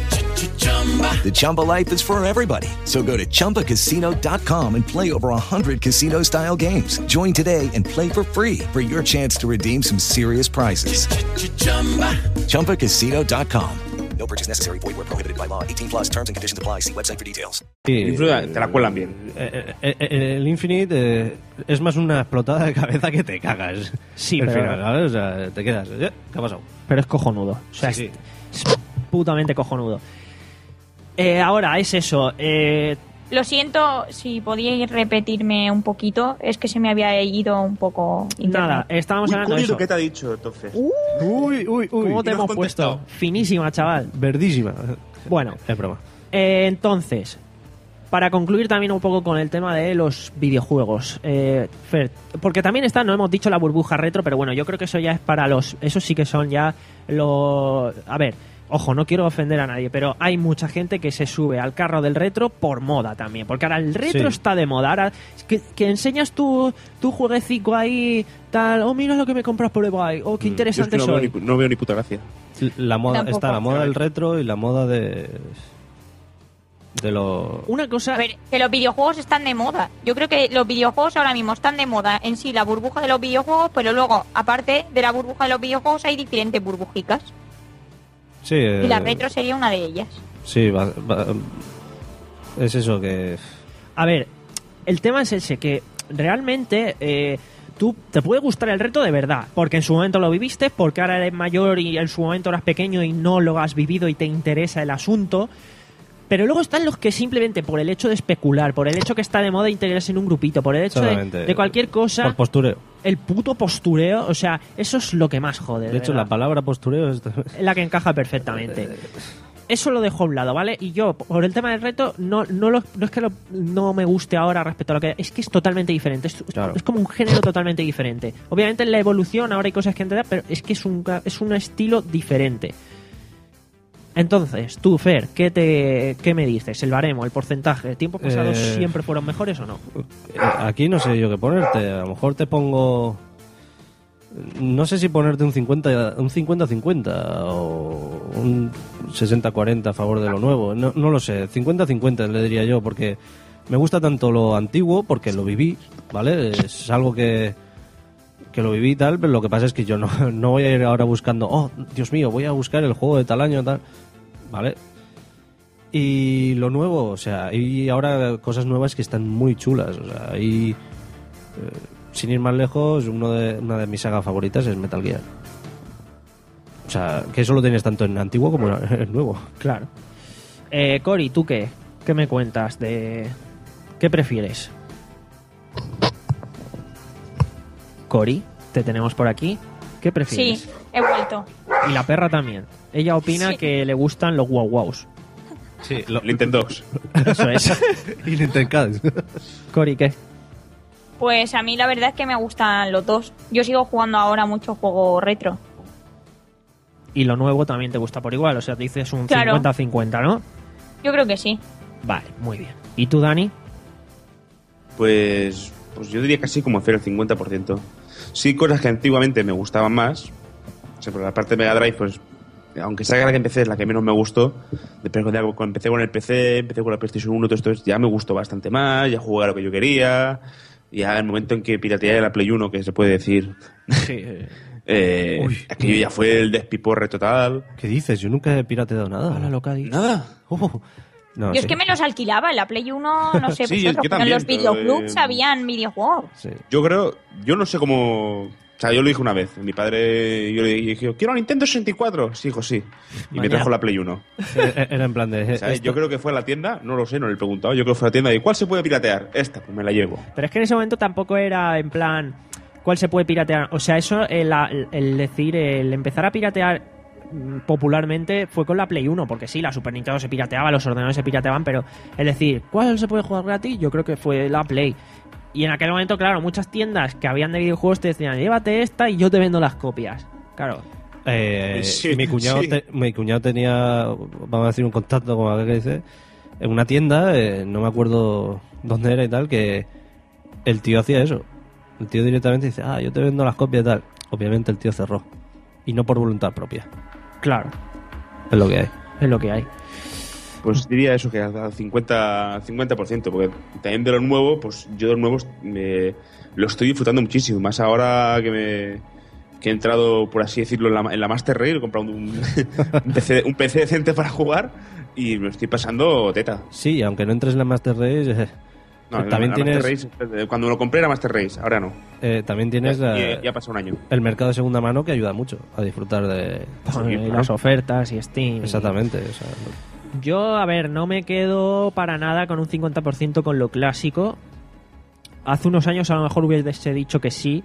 The Chumba life is for everybody. So go to ChumbaCasino.com and play over 100 casino-style games. Join today and play for free for your chance to redeem some serious prizes. ChumbaCasino.com.
No purchase necessary. Void where prohibited by law. 18 plus terms and conditions apply. See website for details.
Sí,
te la cuelan bien.
Eh, eh, eh, el Infinite eh, es más una explotada de cabeza que te cagas.
Sí,
al
pero-
final, ¿sabes? O sea, te quedas. ¿eh? ¿Qué ha pasado?
Pero es cojonudo. O sea,
Sí,
es, es putamente cojonudo. Eh, ahora, es eso. Eh,
Lo siento, si podíais repetirme un poquito, es que se me había ido un poco internet.
nada, estábamos
Uy,
hablando de eso.
que te ha dicho, entonces.
Uy, uy, uy.
¿Cómo te hemos puesto? Finísima, chaval.
Verdísima.
Bueno,
Es broma.
Eh, entonces, para concluir también un poco con el tema de los videojuegos, eh, Fer, porque también está, no hemos dicho la burbuja retro, pero bueno, yo creo que eso ya es para los, eso sí que son ya los, a ver, ojo, no quiero ofender a nadie, pero hay mucha gente que se sube al carro del retro por moda también, porque ahora el retro
Sí.
está de moda, ahora que, que enseñas tu, tu jueguecico ahí, tal, oh mira lo que me compras por eBay, oh qué
Yo es
interesante
que no, veo ni, no veo ni puta gracia.
La moda,
Tampoco.
está la moda del retro y la moda de. de lo.
Una cosa...
A ver, que los videojuegos están de moda. Yo creo que los videojuegos ahora mismo están de moda en sí, la burbuja de los videojuegos, pero luego, aparte de la burbuja de los videojuegos, hay diferentes burbujicas.
Sí,
Y la
eh,
retro sería una de ellas.
Sí, va- va- es eso que.
A ver, el tema es ese, que realmente eh, tú te puede gustar el reto de verdad, porque en su momento lo viviste, porque ahora eres mayor y en su momento eras pequeño y no lo has vivido y te interesa el asunto. Pero luego están los que simplemente por el hecho de especular, por el hecho que está de moda integrarse en un grupito, por el hecho de, cualquier cosa,
Por postureo.
el puto postureo, o sea, eso es lo que más jode.
De hecho,
verdad
la palabra postureo es.
la que encaja perfectamente. Eso lo dejo a un lado, ¿vale? Y yo, por el tema del reto, no, no, lo- no es que lo- no me guste ahora respecto a lo que... Es que es totalmente diferente. Es,
Claro.
es como un género totalmente diferente. Obviamente en la evolución ahora hay cosas que entender, pero es que es un, es un estilo diferente. Entonces, tú, Fer, ¿qué, te, ¿qué me dices? ¿El baremo, el porcentaje? ¿Tiempos pasados
Eh,
siempre fueron mejores o no?
Eh, Aquí no sé yo qué ponerte. A lo mejor te pongo. No sé si ponerte un 50 un 50-50 o un 60-40 a favor de lo nuevo. No, no lo sé. 50-50 le diría yo, porque me gusta tanto lo antiguo, porque lo viví, ¿vale? Es algo que, que lo viví y tal, pero lo que pasa es que yo no, no voy a ir ahora buscando, oh, Dios mío, voy a buscar el juego de tal año, tal. ¿Vale? Y lo nuevo, o sea, hay ahora cosas nuevas que están muy chulas. O sea, hay. eh, sin ir más lejos, uno de, una de mis sagas favoritas es Metal Gear. O sea, que eso lo tienes tanto en antiguo como en nuevo.
Claro. Eh, Cory, ¿tú qué? ¿Qué me cuentas de... ¿Qué prefieres? Cory, te tenemos por aquí. ¿Qué prefieres?
Sí, he vuelto.
Y la perra también. Ella opina
Sí.
que le gustan los wow wows.
Sí,
Nintendo.
Eso es.
y Nintendo
Cory, ¿qué?
Pues a mí la verdad es que me gustan los dos. Yo sigo jugando ahora mucho juego retro.
Y lo nuevo también te gusta por igual. O sea, te dices un
Claro.
50-50, ¿no?
Yo creo que sí.
Vale, muy bien. ¿Y tú, Dani?
Pues, pues yo diría casi como hacer el 50%. Sí, cosas que antiguamente me gustaban más. O sea, por la parte de Mega Drive, pues, aunque sea la que empecé, es la que menos me gustó. Después cuando ya empecé con el PC, empecé con la PlayStation 1, todo esto ya me gustó bastante más, ya jugué a lo que yo quería. Ya el momento en que pirateé la Play 1, que se puede decir,
Sí.
eh, aquello ya fue el despiporre total.
¿Qué dices? Yo nunca he pirateado nada.
Hola, loca,
Nada.
Oh. No,
yo
sí.
es que me los alquilaba en la Play 1, no sé,
Sí,
pues
yo-
otros,
yo
pero en
también,
los videoclubs
eh,
habían videojuegos.
Sí.
Yo creo, yo no sé cómo. O sea, yo lo dije una vez. Mi padre, yo le dije, quiero Nintendo 64. Sí, hijo, sí. Y me trajo la Play 1.
Eh, Era en plan de.
O sea,
esto-
yo creo que fue a la tienda, no lo sé, no le he preguntado. Yo creo que fue a la tienda y ¿cuál se puede piratear? Esta, pues me la llevo.
Pero es que en ese momento tampoco era en plan cuál se puede piratear. O sea, eso, el, el- el decir, el empezar a piratear popularmente fue con la Play 1, porque sí, la Super Nintendo se pirateaba, los ordenadores se pirateaban, pero es decir, ¿cuál se puede jugar gratis? Yo creo que fue la Play. Y en aquel momento, claro, muchas tiendas que habían de videojuegos te decían, llévate esta y yo te vendo las copias. Claro.
Eh,
Sí,
mi, cuñado
sí.
te- mi cuñado tenía, vamos a decir, un contacto, como aquel que dice, en una tienda, eh, no me acuerdo dónde era y tal, que el tío hacía eso. El tío directamente dice, ah, yo te vendo las copias y tal. Obviamente el tío cerró. Y no por voluntad propia.
Claro,
Es lo que hay.
es lo que hay.
Pues diría eso, que al 50%, 50% porque también de lo nuevo, pues yo de los nuevos me, lo estoy disfrutando muchísimo. Más ahora que me, que he entrado, por así decirlo, en la, en la Master Race, he comprado un, un, PC, un PC decente para jugar y me estoy pasando teta.
Sí, aunque no entres en la Master Race, eh,
No,
también
la
tienes,
Master Race, eh, cuando lo compré era Master Race, ahora no.
eh, también tienes
Ya-
la-
ya- pasó un año.
el mercado de segunda mano que ayuda mucho a disfrutar de
y las ofertas y Steam.
Exactamente. o sea,
Yo, a ver, no me quedo para nada con un 50% con lo clásico. Hace unos años a lo mejor hubiese dicho que sí,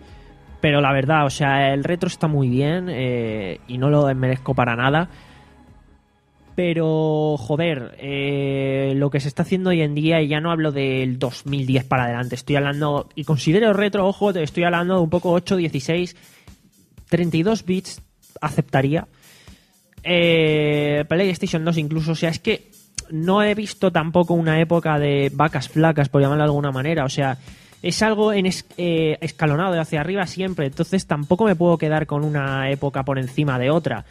pero la verdad, o sea, el retro está muy bien eh, y no lo desmerezco para nada. Pero, joder, eh, lo que se está haciendo hoy en día, y ya no hablo del 2010 para adelante, estoy hablando, y considero retro, ojo, estoy hablando de un poco 8, 16, 32 bits, aceptaría. Eh, PlayStation 2 incluso, o sea, es que no he visto tampoco una época de vacas flacas, por llamarlo de alguna manera, o sea, es algo en es- eh, escalonado hacia arriba siempre, entonces tampoco me puedo quedar con una época por encima de otra.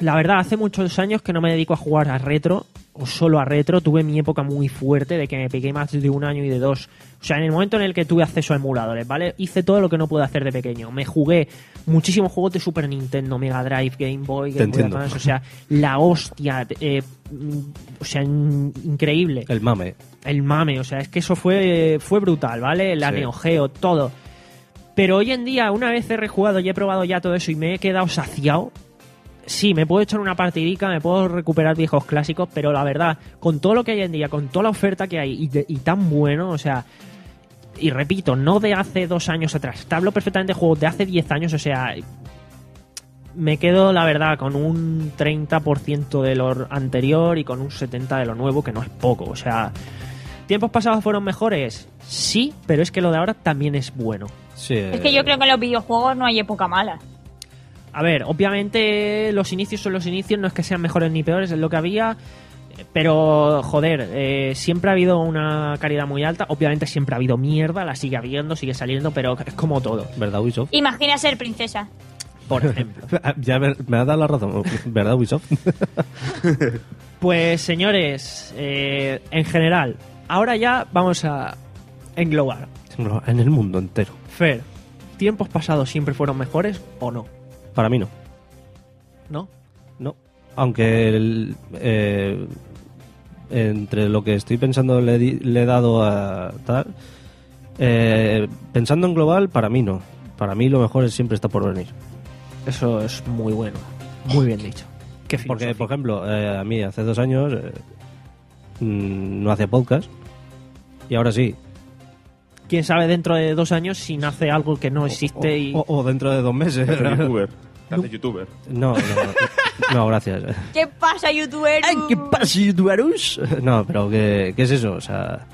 La verdad, hace muchos años que no me dedico a jugar a retro, o solo a retro. Tuve mi época muy fuerte de que me pegué más de un año y de dos. O sea, en el momento en el que tuve acceso a emuladores, ¿vale? Hice todo lo que no pude hacer de pequeño. Me jugué muchísimos juegos de Super Nintendo, Mega Drive, Game Boy, Game Boy. Advance. O sea, la hostia. eh, o sea, in- increíble.
el mame.
El mame, o sea, es que eso fue, fue brutal, ¿vale? La
Sí.
Neo Geo, todo. Pero hoy en día, una vez he rejugado y he probado ya todo eso y me he quedado saciado, sí, me puedo echar una partidica, me puedo recuperar viejos clásicos, pero la verdad, con todo lo que hay en día, con toda la oferta que hay y, de- y tan bueno, o sea, y repito, no de hace dos años atrás, te hablo perfectamente de juegos de hace 10 años, o sea, me quedo, la verdad, con un 30% de lo anterior y con un 70% de lo nuevo, que no es poco, o sea, ¿tiempos pasados fueron mejores? Sí, pero es que lo de ahora también es bueno.
Sí,
Es que yo creo que en los videojuegos no hay época mala.
A ver, obviamente los inicios son los inicios, no es que sean mejores ni peores, es lo que había. Pero, joder, eh, siempre ha habido una calidad muy alta. Obviamente siempre ha habido mierda, la sigue habiendo, sigue saliendo, pero es como todo.
¿Verdad, Ubisoft?
Imagina ser princesa.
Por ejemplo.
ya me, me has dado la razón. ¿Verdad, Ubisoft?
Pues, señores, eh, en general, ahora ya vamos a englobar.
en el mundo entero.
Fer, ¿tiempos pasados siempre fueron mejores o no?
Para mí no.
¿No?
No. Aunque el, eh, entre lo que estoy pensando le, di- le he dado a tal. eh, pensando en global, para mí no. Para mí lo mejor es siempre está por venir.
Eso es muy bueno. Muy bien dicho. Qué
Porque, por ejemplo, eh, a mí hace dos años eh, mm, no hacía podcast. Y ahora sí.
Quién sabe dentro de dos años si nace algo que no existe y...
O, o dentro de dos meses.
Te hace youtuber. Te hace youtuber.
No, no, no, gracias.
¿Qué pasa, youtuber?
¿Qué pasa, youtuberus?
No, pero ¿qué, qué es eso? O sea...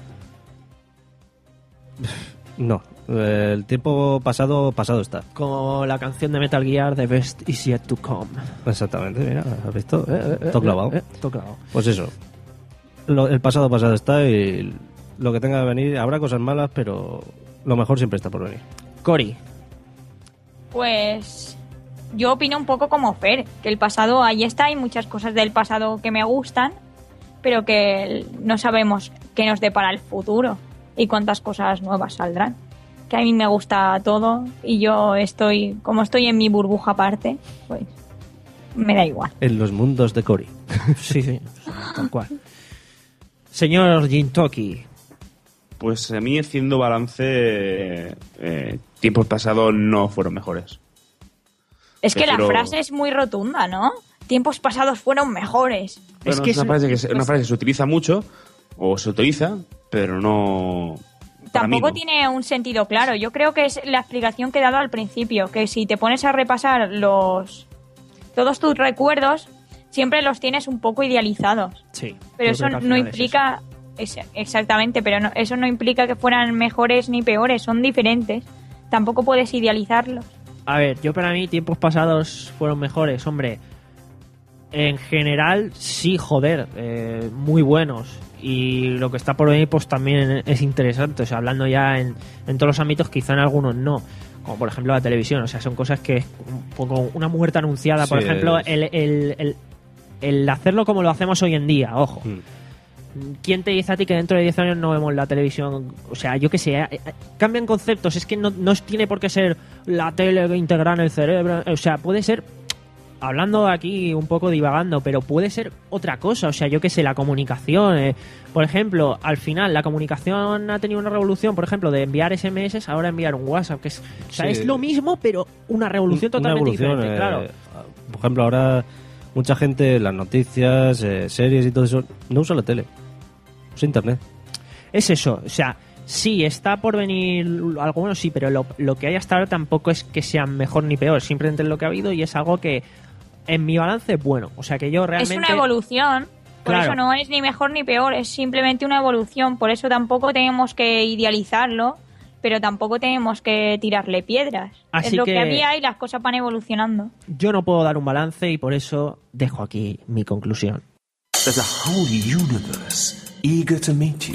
No, eh, el tiempo pasado, pasado está.
Como la canción de Metal Gear, The Best Is Yet To Come.
Exactamente, mira, ¿has visto?
Eh, eh,
Todo clavado.
eh, eh, todo clavado.
Pues eso. Lo- el pasado, pasado está y lo que tenga que venir, habrá cosas malas, pero lo mejor siempre está por venir.
Cory.
Pues yo opino un poco como Fer, que el pasado ahí está, hay muchas cosas del pasado que me gustan, pero que no sabemos qué nos depara el futuro y cuántas cosas nuevas saldrán. Que a mí me gusta todo y yo estoy, como estoy en mi burbuja aparte, pues me da igual.
En los mundos de Cory.
sí, sí, tal cual. Señor Jintoki.
Pues a mí, haciendo balance, eh, eh, tiempos pasados no fueron mejores.
Es que la frase es muy rotunda, ¿no? Tiempos pasados fueron mejores.
Bueno, es, una, frase que se, una frase que se utiliza mucho, o se utiliza, pero no...
Tampoco
no.
tiene un sentido claro. Yo creo que es la explicación que he dado al principio, que si te pones a repasar los todos tus recuerdos, siempre los tienes un poco idealizados.
Sí.
Pero eso
que
no implica es- exactamente, pero no- eso no implica que fueran mejores ni peores, son diferentes. Tampoco puedes idealizarlos.
A ver, yo para mí tiempos pasados fueron mejores, hombre. En general, sí, joder, eh, muy buenos. Y lo que está por venir, pues también es interesante. O sea, hablando ya en, en todos los ámbitos, quizá en algunos no. Como por ejemplo la televisión. O sea, son cosas que es un poco una muerte anunciada. Por ejemplo, el, el- el- el hacerlo como lo hacemos hoy en día, ojo. ¿Quién te dice a ti que dentro de 10 años no vemos la televisión? O sea, yo qué sé, eh, eh, cambian conceptos. Es que no, no tiene por qué ser la tele que integra en el cerebro. O sea, puede ser, hablando aquí un poco divagando, pero puede ser otra cosa. O sea, yo qué sé, la comunicación. eh, por ejemplo, al final, la comunicación ha tenido una revolución, por ejemplo, de enviar SMS, ahora enviar un WhatsApp. que es, O sea,
Sí.
es lo mismo, pero una revolución totalmente diferente,
eh,
claro.
Por ejemplo, ahora mucha gente, las noticias, eh, series y todo eso, no usa la tele. Usa internet.
Es eso, o sea, sí, está por venir algo bueno, sí, pero lo, lo que hay hasta ahora tampoco es que sea mejor ni peor, simplemente es lo que ha habido y es algo que en mi balance es bueno. O sea, que yo realmente...
Es una evolución. Por
Claro.
eso no es ni mejor ni peor, es simplemente una evolución. Por eso tampoco tenemos que idealizarlo, pero tampoco tenemos que tirarle piedras.
Así
es lo que...
que-
había y las cosas van evolucionando.
Yo no puedo dar un balance y por eso dejo aquí mi conclusión.
There's a whole universe eager to meet.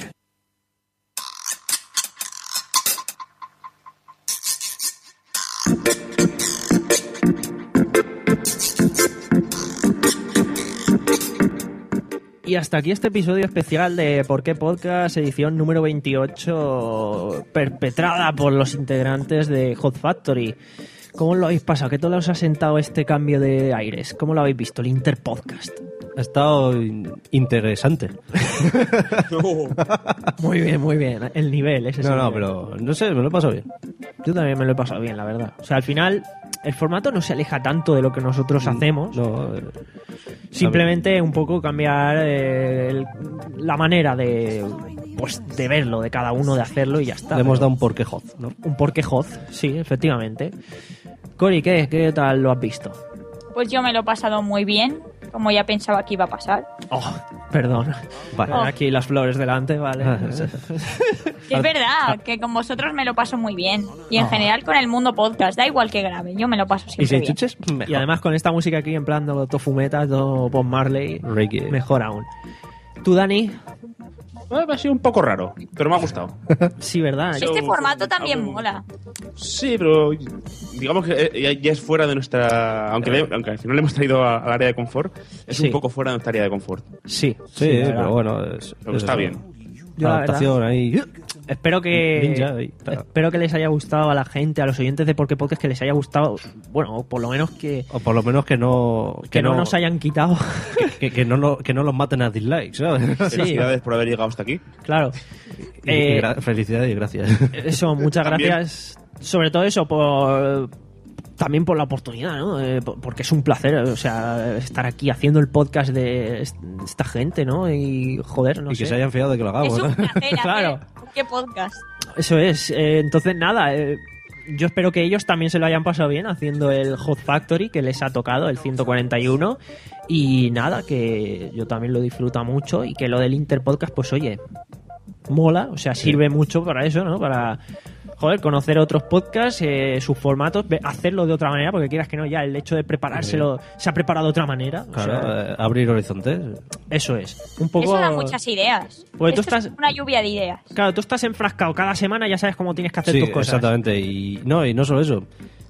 Y hasta aquí este episodio especial de ¿Por qué Podcast, edición número 28, perpetrada por los integrantes de Hot Factory. ¿Cómo lo habéis pasado? ¿Qué tal os ha sentado este cambio de aires? ¿Cómo lo habéis visto, el Interpodcast?
Ha estado in- interesante.
Muy bien, muy bien. El nivel, ese es
No,
el
no,
nivel.
pero no sé, me lo he pasado bien.
Yo también me lo he pasado bien, la verdad. O sea, al final, el formato no se aleja tanto de lo que nosotros hacemos.
No, eh,
Simplemente un poco cambiar eh, el- la manera de pues de verlo, de cada uno, de hacerlo y ya está.
le hemos dado un porqué hot, ¿no?
un porqué hoz, sí, efectivamente. Cori, ¿qué? ¿Qué tal lo has visto?
Pues yo me lo he pasado muy bien, como ya pensaba que iba a pasar.
Oh, perdón.
Vale.
Oh.
Aquí las flores delante, vale.
Que es verdad, que con vosotros me lo paso muy bien. Y en
Oh.
general con el mundo podcast, da igual que grabe, yo me lo paso siempre bien.
Y además con esta música aquí en plan todo fumeta, todo Bob Marley,
Reggae.
mejor aún. ¿Tú, Dani?
Ha sido un poco raro, pero me ha gustado.
Sí, ¿verdad?
Este formato también mola.
Sí, pero digamos que eh, ya, ya es fuera de nuestra. Aunque, le- aunque al final le hemos traído a- al área de confort, es
Sí.
un poco fuera de nuestra área de confort.
Sí,
Sí,
verdad.
pero bueno, es,
Pero
es
está
eso.
bien.
Yo la
Adaptación ahí.
Espero que
Ninja ahí, está.
espero que les haya gustado a la gente, a los oyentes de Porque Podcast, que les haya gustado, bueno, o por lo menos que,
O por lo menos que no.
que no, nos hayan quitado.
que, que no, lo- que no los maten a dislikes, ¿sabes?
Felicidades por haber llegado hasta aquí.
Claro.
Y- y
Eh,
gra- felicidades y gracias.
Eso, muchas
También.
gracias. Sobre todo eso, por también por la oportunidad, ¿no? Eh, por- porque es un placer, o sea, estar aquí haciendo el podcast de est- esta gente, ¿no? Y joder, no
y
sé.
que se hayan fiado de que lo
Es
hagamos. ¿no?
Claro.
Qué podcast.
Eso es. Eh, entonces, nada, eh, yo espero que ellos también se lo hayan pasado bien haciendo el Hot Factory que les ha tocado, el 141. Y nada, que yo también lo disfruto mucho y que lo del Interpodcast, pues oye, mola, o sea, sirve mucho para eso, ¿no? Para, joder, conocer otros podcasts, eh, sus formatos, hacerlo de otra manera, porque quieras que no, ya el hecho de preparárselo se ha preparado de otra manera. o
Claro,
sea,
eh, abrir horizontes.
eso es. Un poco.
Eso da muchas ideas.
Pues tú
Esto es una lluvia de ideas.
Claro, tú estás enfrascado cada semana, ya sabes cómo tienes que hacer
Sí,
tus cosas.
exactamente. Y no, y no solo eso.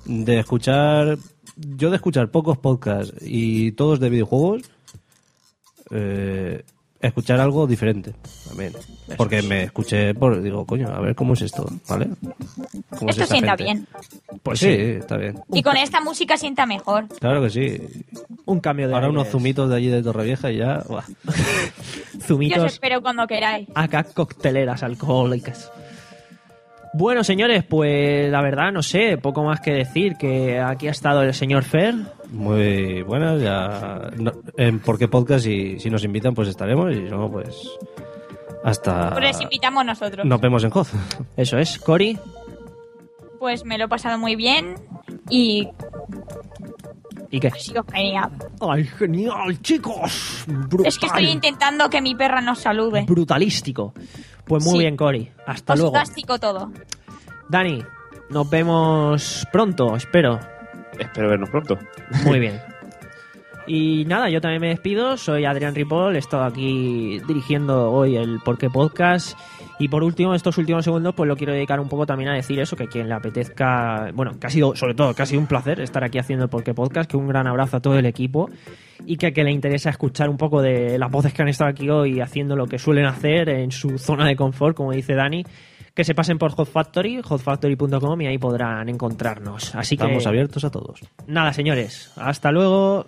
De escuchar. Yo de escuchar pocos podcasts y todos de videojuegos. eh, escuchar algo diferente también. Porque me escuché por. Digo, coño, a ver cómo es esto, ¿vale? ¿Cómo es
Esto sienta
gente?
bien.
Pues sí, está bien.
Y con esta música sienta mejor.
Claro que sí.
Un cambio de
Ahora unos zumitos de allí de Torrevieja y ya. buah.
Yo os
Zumitos
espero cuando queráis.
acá cocteleras alcohólicas. Bueno, señores, pues la verdad no sé, poco más que decir que aquí ha estado el señor Fer.
Muy buenas. Ya. no- en ¿Por qué podcast? Si, si nos invitan, pues estaremos. Y si no, pues. Hasta.
Pues les invitamos nosotros.
Nos vemos en Hoz.
Eso es, Cori.
Pues me lo he pasado muy bien y
¿Y qué?
ha sido genial.
¡Ay, genial, chicos! Brutal.
Es que estoy intentando que mi perra nos salude.
Brutalístico. Pues muy
Sí.
bien, Cori. Hasta luego.
Fantástico todo.
Dani, nos vemos pronto, espero.
Espero vernos pronto.
Muy bien. Y nada, yo también me despido. Soy Adrián Ripoll, he estado aquí dirigiendo hoy el Porqué Podcast. Y por último, estos últimos segundos, pues lo quiero dedicar un poco también a decir eso, que quien le apetezca, bueno, que ha sido, sobre todo, que ha sido un placer estar aquí haciendo el Porqué Podcast, que un gran abrazo a todo el equipo y que, que le interesa escuchar un poco de las voces que han estado aquí hoy haciendo lo que suelen hacer en su zona de confort, como dice Dani, que se pasen por Hot Factory, hotfactory.com y ahí podrán encontrarnos. Así
Estamos
que
abiertos a todos.
nada, señores, hasta luego.